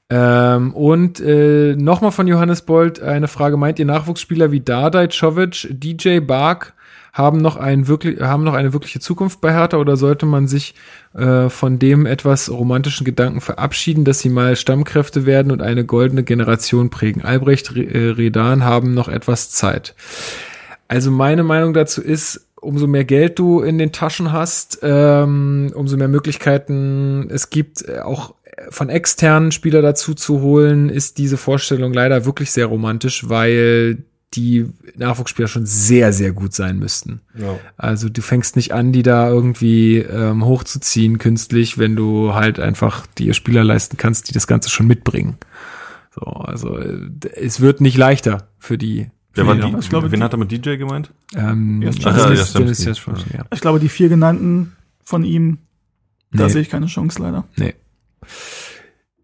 Ähm, und äh, nochmal von Johannes Bold eine Frage: Meint ihr Nachwuchsspieler wie Dardai, Czovic, DJ Bark haben noch, ein wirklich, haben noch eine wirkliche Zukunft bei Hertha oder sollte man sich äh, von dem etwas romantischen Gedanken verabschieden, dass sie mal Stammkräfte werden und eine goldene Generation prägen? Albrecht, äh, Redan haben noch etwas Zeit. Also meine Meinung dazu ist, umso mehr Geld du in den Taschen hast, ähm, umso mehr Möglichkeiten es gibt, äh, auch von externen Spieler dazu zu holen, ist diese Vorstellung leider wirklich sehr romantisch, weil die Nachwuchsspieler schon sehr, sehr gut sein müssten. Ja. Also du fängst nicht an, die da irgendwie ähm, hochzuziehen künstlich, wenn du halt einfach die Spieler leisten kannst, die das Ganze schon mitbringen. So, also äh, es wird nicht leichter für die Wer war die, ich glaube, wen hat er mit DJ gemeint? Ähm, ja, Dennis, Dennis, Dennis ja. Ich glaube, die vier genannten von ihm, nee. da sehe ich keine Chance leider. Nee.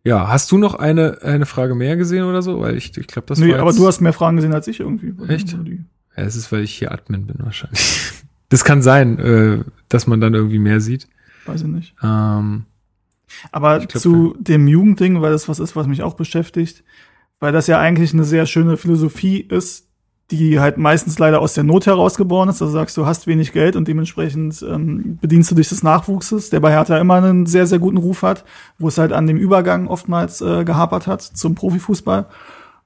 Ja, hast du noch eine, eine Frage mehr gesehen oder so? Weil ich, ich glaube, das nee, war. Nee, aber du hast mehr Fragen gesehen als ich irgendwie. Echt? Ja, es ist, weil ich hier Admin bin wahrscheinlich. [LAUGHS] Das kann sein, äh, dass man dann irgendwie mehr sieht. Weiß ich nicht. Ähm, aber glaub, zu ja. dem Jugendding, weil das was ist, was mich auch beschäftigt, weil das ja eigentlich eine sehr schöne Philosophie ist, die halt meistens leider aus der Not herausgeboren ist. Also sagst du, hast wenig Geld und dementsprechend ähm, bedienst du dich des Nachwuchses, der bei Hertha immer einen sehr, sehr guten Ruf hat, wo es halt an dem Übergang oftmals äh, gehapert hat zum Profifußball.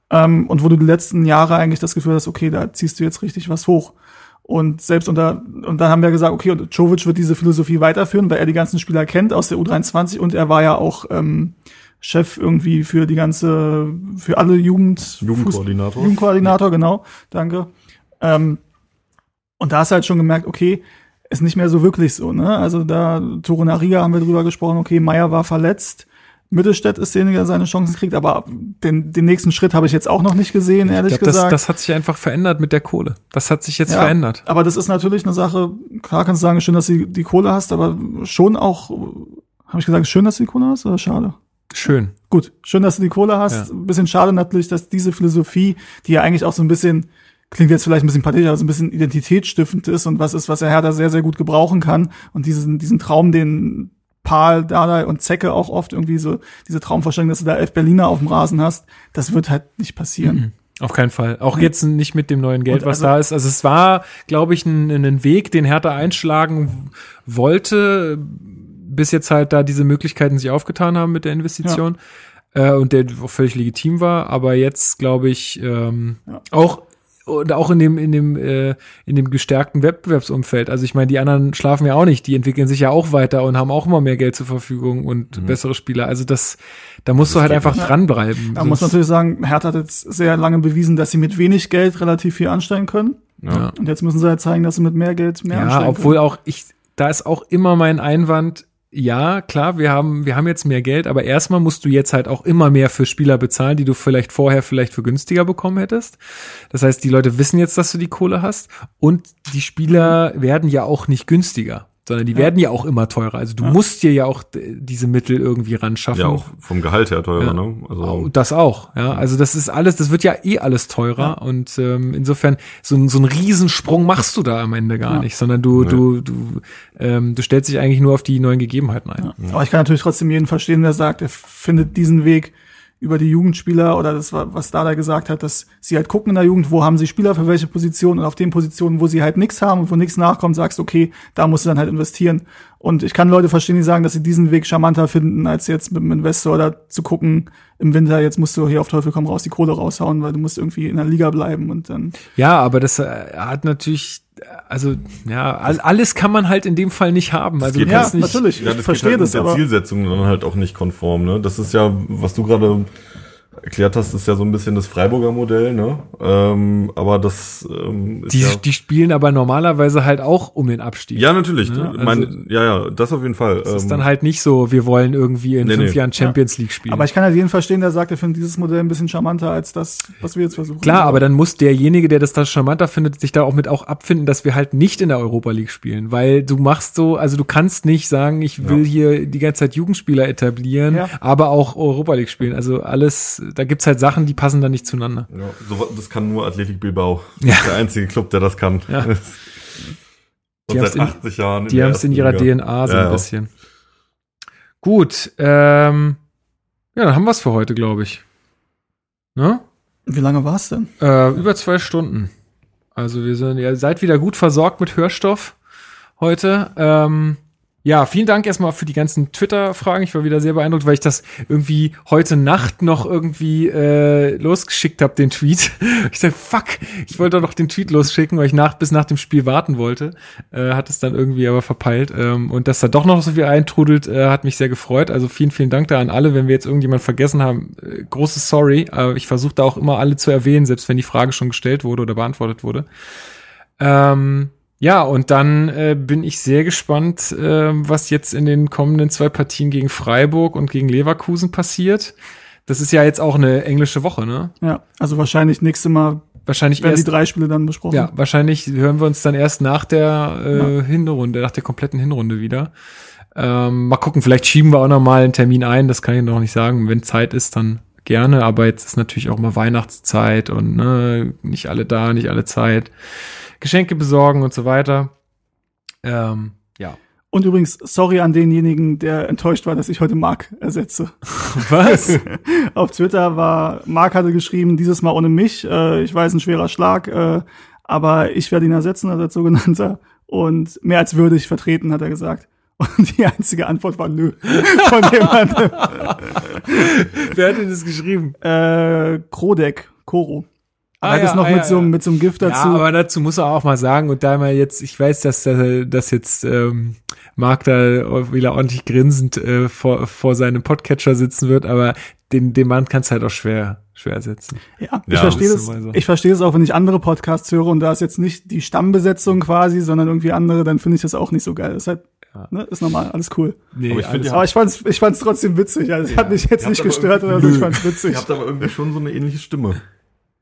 Ähm, und wo du die letzten Jahre eigentlich das Gefühl hast, okay, da ziehst du jetzt richtig was hoch. Und selbst unter, und dann haben wir gesagt, okay, und Jovic wird diese Philosophie weiterführen, weil er die ganzen Spieler kennt aus der U23 und er war ja auch ähm, Chef irgendwie für die ganze, für alle Jugend Jugendkoordinator. Jugendkoordinator, genau, danke. Ähm, und da hast du halt schon gemerkt, okay, ist nicht mehr so wirklich so, ne? Also da, Tore Nariga haben wir drüber gesprochen, okay, Meier war verletzt. Mittelstädt ist derjenige, der seine Chancen kriegt, aber den, den nächsten Schritt habe ich jetzt auch noch nicht gesehen, ehrlich ich glaub, gesagt. Das, das hat sich einfach verändert mit der Kohle. Das hat sich jetzt ja, verändert. Aber das ist natürlich eine Sache, klar kannst du sagen, schön, dass du die Kohle hast, aber schon auch, habe ich gesagt, schön, dass du die Kohle hast oder schade? Schön. Gut, schön, dass du die Kohle hast. Ja. Ein bisschen schade natürlich, dass diese Philosophie, die ja eigentlich auch so ein bisschen, klingt jetzt vielleicht ein bisschen pathetisch, aber so ein bisschen identitätsstiftend ist und was ist, was er Hertha sehr, sehr gut gebrauchen kann. Und diesen, diesen Traum, den Paul, Dada und Zecke auch oft irgendwie so, diese Traumvorstellung, dass du da elf Berliner auf dem Rasen hast, das wird halt nicht passieren. Mhm. Auf keinen Fall. Auch jetzt nicht mit dem neuen Geld, was also, da ist. Also es war, glaube ich, ein, ein Weg, den Hertha einschlagen wollte, bis jetzt halt da diese Möglichkeiten sich aufgetan haben mit der Investition. Ja. Äh, und der völlig legitim war, aber jetzt glaube ich ähm, ja. auch und auch in dem in dem äh, in dem gestärkten Wettbewerbsumfeld. Also ich meine, die anderen schlafen ja auch nicht, die entwickeln sich ja auch weiter und haben auch immer mehr Geld zur Verfügung und mhm. bessere Spieler. Also das da musst das du halt einfach ja. dranbleiben. Da muss man natürlich sagen, Hertha hat jetzt sehr lange bewiesen, dass sie mit wenig Geld relativ viel anstellen können. Ja. Und jetzt müssen sie halt zeigen, dass sie mit mehr Geld mehr ja, anstellen können. Ja, obwohl auch ich da ist auch immer mein Einwand, ja, klar, wir haben, wir haben jetzt mehr Geld, aber erstmal musst du jetzt halt auch immer mehr für Spieler bezahlen, die du vielleicht vorher vielleicht für günstiger bekommen hättest. Das heißt, die Leute wissen jetzt, dass du die Kohle hast und die Spieler werden ja auch nicht günstiger. Sondern die werden ja auch immer teurer. Also du musst dir ja auch diese Mittel irgendwie ran schaffen. Ja, auch vom Gehalt her teurer, Ja. ne? Also, Das auch, ja. Also das ist alles, das wird ja eh alles teurer und ähm, insofern so, ein- so einen Riesensprung machst du da am Ende gar Ja. nicht, sondern du, du, du, ähm, du stellst dich eigentlich nur auf die neuen Gegebenheiten ein. Aber ich kann natürlich trotzdem jeden verstehen, der sagt, er findet diesen Weg über die Jugendspieler oder das was Dada gesagt hat, dass sie halt gucken in der Jugend, wo haben sie Spieler für welche Position und auf den Positionen, wo sie halt nichts haben und wo nichts nachkommt, sagst, okay, da musst du dann halt investieren. Und ich kann Leute verstehen, die sagen, dass sie diesen Weg charmanter finden, als jetzt mit dem Investor oder zu gucken, im Winter, jetzt musst du hier auf Teufel komm raus die Kohle raushauen, weil du musst irgendwie in der Liga bleiben und dann. Ja, aber das äh, hat natürlich, also ja, all, alles kann man halt in dem Fall nicht haben. Also du geht Ja, kannst nicht, natürlich, ja, ich das verstehe geht halt das, mit der aber Zielsetzung dann halt auch nicht konform, ne? Das ist ja, was du gerade erklärt hast, ist ja so ein bisschen das Freiburger Modell, ne? Ähm, aber das ähm, ist die, ja, die spielen aber normalerweise halt auch um den Abstieg. ja natürlich, Ne? du- mein, ja, ja, das auf jeden Fall. Das ist Ähm, dann halt nicht so, wir wollen irgendwie in Nee, fünf nee. Jahren Champions League spielen. Aber ich kann halt jeden verstehen, der sagt, er findet dieses Modell ein bisschen charmanter als das, was wir jetzt versuchen. Klar, aber dann muss derjenige, der das da charmanter findet, sich da auch mit auch abfinden, dass wir halt nicht in der Europa League spielen, weil du machst so, also du kannst nicht sagen, ich will hier die ganze Zeit Jugendspieler etablieren, Ja. aber auch Europa League spielen. Also alles, da gibt's halt Sachen, die passen da nicht zueinander. ja, so, das kann nur Athletic Bilbao. Ja. Das ist der einzige Club, der das kann. Ja. [LAUGHS] Und Die haben's seit in- 80 Jahren. Die haben es in ihrer Liga. DNA so Ja, ein ja. bisschen. Gut, ähm, ja, dann haben wir's für heute, glaube ich. Ne? Wie lange war's denn? Äh, über zwei Stunden. Also wir sind, ihr seid wieder gut versorgt mit Hörstoff heute. Ähm, ja, vielen Dank erstmal für die ganzen Twitter-Fragen. Ich war wieder sehr beeindruckt, weil ich das irgendwie heute Nacht noch irgendwie äh, losgeschickt habe, den Tweet. [LAUGHS] Ich dachte, fuck, ich wollte doch noch den Tweet losschicken, weil ich nach bis nach dem Spiel warten wollte. Äh, hat es dann irgendwie aber verpeilt. Ähm, und dass da doch noch so viel eintrudelt, äh, hat mich sehr gefreut. Also vielen, vielen Dank da an alle. Wenn wir jetzt irgendjemand vergessen haben, äh, großes Sorry. Aber ich versuche da auch immer alle zu erwähnen, selbst wenn die Frage schon gestellt wurde oder beantwortet wurde. Ähm, ja, und dann äh, bin ich sehr gespannt, äh, was jetzt in den kommenden zwei Partien gegen Freiburg und gegen Leverkusen passiert. Das ist ja jetzt auch eine englische Woche, ne? Ja, also wahrscheinlich nächste Mal Wahrscheinlich werden die erst, drei Spiele dann besprochen. ja, wahrscheinlich hören wir uns dann erst nach der äh, Hinrunde, nach der kompletten Hinrunde wieder. Ähm, mal gucken, vielleicht schieben wir auch noch mal einen Termin ein, das kann ich noch nicht sagen. Wenn Zeit ist, dann gerne, aber jetzt ist natürlich auch mal Weihnachtszeit und ne, nicht alle da, nicht alle Zeit. Geschenke besorgen und so weiter. Ähm, ja. Und übrigens, sorry an denjenigen, der enttäuscht war, dass ich heute Marc ersetze. [LAUGHS] Was? [LAUGHS] Auf Twitter war, Marc hatte geschrieben, dieses Mal ohne mich. Äh, ich weiß, ein schwerer Schlag, äh, aber ich werde ihn ersetzen als sogenannter. Und mehr als würdig vertreten, hat er gesagt. Und die einzige Antwort war nö. [LAUGHS] Von jemandem. Wer hat denn das geschrieben? äh, Krodek, Koro. Ah, hat ja, es noch ah, mit, ja, so, ja. mit so einem Gift dazu. Ja, aber dazu muss er auch mal sagen, und da mal jetzt, ich weiß, dass, dass jetzt ähm, Marc da wieder ordentlich grinsend äh, vor, vor seinem Podcatcher sitzen wird, aber den, den Mann kannst halt auch schwer, schwer ersetzen. Ja, ich Ja, verstehe das. so. Ich verstehe es auch, wenn ich andere Podcasts höre und da ist jetzt nicht die Stammbesetzung quasi, sondern irgendwie andere, dann finde ich das auch nicht so geil. Das ist halt, Ja. ne, ist normal, alles cool. Nee, Aber ich finde, alles- Aber ich fand's, ich fand's trotzdem witzig. Also, es hat mich jetzt nicht gestört oder so, ich fand's witzig. Ihr habt aber irgendwie schon so eine ähnliche Stimme.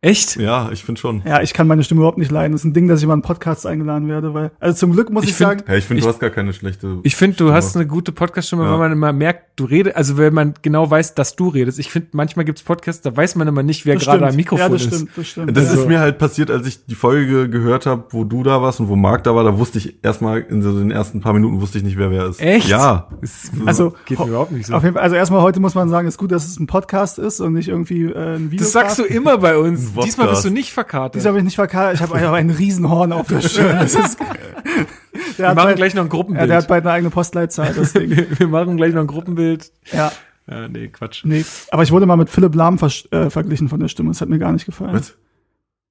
Echt? Ja, ich finde schon. Ja, ich kann meine Stimme überhaupt nicht leiden. Das ist ein Ding, dass ich mal einen Podcast eingeladen werde, weil, also zum Glück muss Ich ich, find- sagen, Ja, ich finde, du hast gar keine schlechte. Ich finde, du Stimme. hast eine gute Podcast-Stimme, Ja. weil man immer merkt, du redest, also wenn man genau weiß, dass du redest. Ich finde, manchmal gibt's Podcasts, da weiß man immer nicht, wer gerade am Mikrofon ja, das ist. stimmt, das stimmt. Das ja. ist mir halt passiert, als ich die Folge gehört habe, wo du da warst und wo Marc da war. Da wusste ich erstmal in so den ersten paar Minuten wusste ich nicht, wer wer ist. Echt? Ja. Ist, Also, geht mir überhaupt nicht so. Auf jeden Fall, also erstmal heute muss man sagen, ist gut, dass es ein Podcast ist und nicht irgendwie äh, ein Video. Das sagst du immer bei uns. [LAUGHS] Podcast. Diesmal bist du nicht verkartet. Dieser habe ich nicht verkauft. Ich habe einfach ein Riesenhorn auf der Stirn. Das ist, der, Wir machen bald, gleich noch ein ja, Gruppenbild. der hat bald eine eigene Postleitzahl. Das Ding. [LAUGHS] wir, wir machen gleich noch ein Gruppenbild. Ja, Ja, nee, Quatsch. nee. Aber ich wurde mal mit Philipp Lahm vers äh, verglichen von der Stimme. Das hat mir gar nicht gefallen. Was?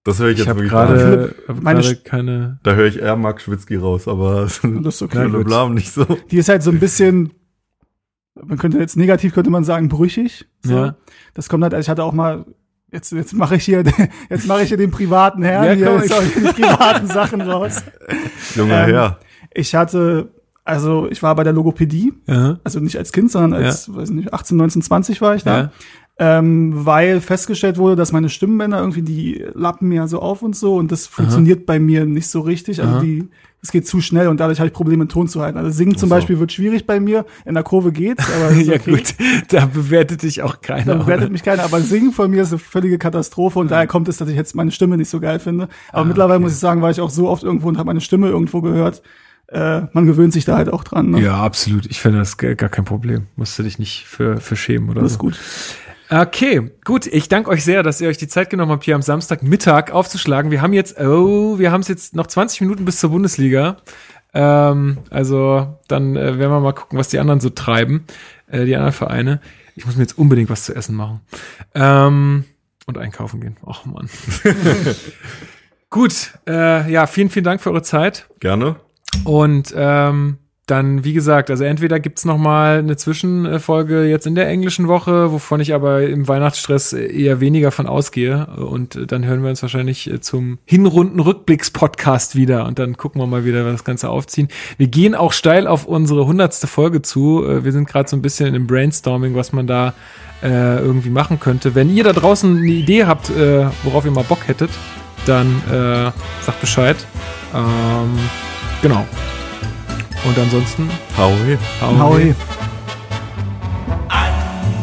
Das höre ich Ich jetzt habe wirklich gerade hab meine St- keine. Da höre ich eher Marc Schwitzky raus, aber [LAUGHS] Und das ist okay. Philipp gut. Lahm nicht so. Die ist halt so ein bisschen, man könnte jetzt negativ könnte man sagen, brüchig. So. Ja. Das kommt halt, also ich hatte auch mal, jetzt, jetzt mache ich hier, jetzt mache ich hier den privaten Herrn, Ja, hier komm, hau ich die [LAUGHS] privaten Sachen raus. Junger Ähm, Herr. Ich hatte, also ich war bei der Logopädie, Ja. also nicht als Kind, sondern als, weiß nicht, 18, 19, 20 war ich da. Ja. ähm, weil festgestellt wurde, dass meine Stimmbänder irgendwie die lappen mir so auf und so und das funktioniert Aha. bei mir nicht so richtig. Also Aha. die es geht zu schnell und dadurch habe ich Probleme, Ton zu halten. Also singen zum so. Beispiel wird schwierig bei mir. In der Kurve geht's, aber [LAUGHS] ja okay. gut, da bewertet dich auch keiner. Da bewertet mich keiner, aber singen von mir ist eine völlige Katastrophe und ja. daher kommt es, dass ich jetzt meine Stimme nicht so geil finde. Aber ah, mittlerweile okay. muss ich sagen, war ich auch so oft irgendwo und habe meine Stimme irgendwo gehört. Äh, man gewöhnt sich da halt auch dran. Ne? Ja, absolut. Ich finde das gar kein Problem. Musst du dich nicht für, für schämen oder das so. Ist gut. Okay, gut. Ich danke euch sehr, dass ihr euch die Zeit genommen habt, hier am Samstagmittag aufzuschlagen. Wir haben jetzt, oh, wir haben es jetzt noch 20 Minuten bis zur Bundesliga. Ähm, also dann äh, werden wir mal gucken, was die anderen so treiben, äh, die anderen Vereine. Ich muss mir jetzt unbedingt was zu essen machen. Ähm, und einkaufen gehen. Ach man. [LAUGHS] Gut, äh, ja, vielen, vielen Dank für eure Zeit. Gerne. Und ähm, dann, wie gesagt, also entweder gibt's noch mal eine Zwischenfolge jetzt in der englischen Woche, wovon ich aber im Weihnachtsstress eher weniger von ausgehe. Und dann hören wir uns wahrscheinlich zum Hinrunden-Rückblicks-Podcast wieder und dann gucken wir mal wieder, was das Ganze aufziehen. Wir gehen auch steil auf unsere hundertste Folge zu. Wir sind gerade so ein bisschen im Brainstorming, was man da äh, irgendwie machen könnte. Wenn ihr da draußen eine Idee habt, äh, worauf ihr mal Bock hättet, dann äh, sagt Bescheid. Ähm, genau. Und ansonsten, Howie. Howie. Howie. An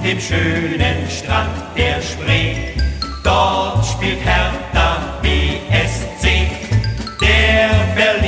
dem schönen Strand der Spree, dort spielt Hertha BSC. Der Berlin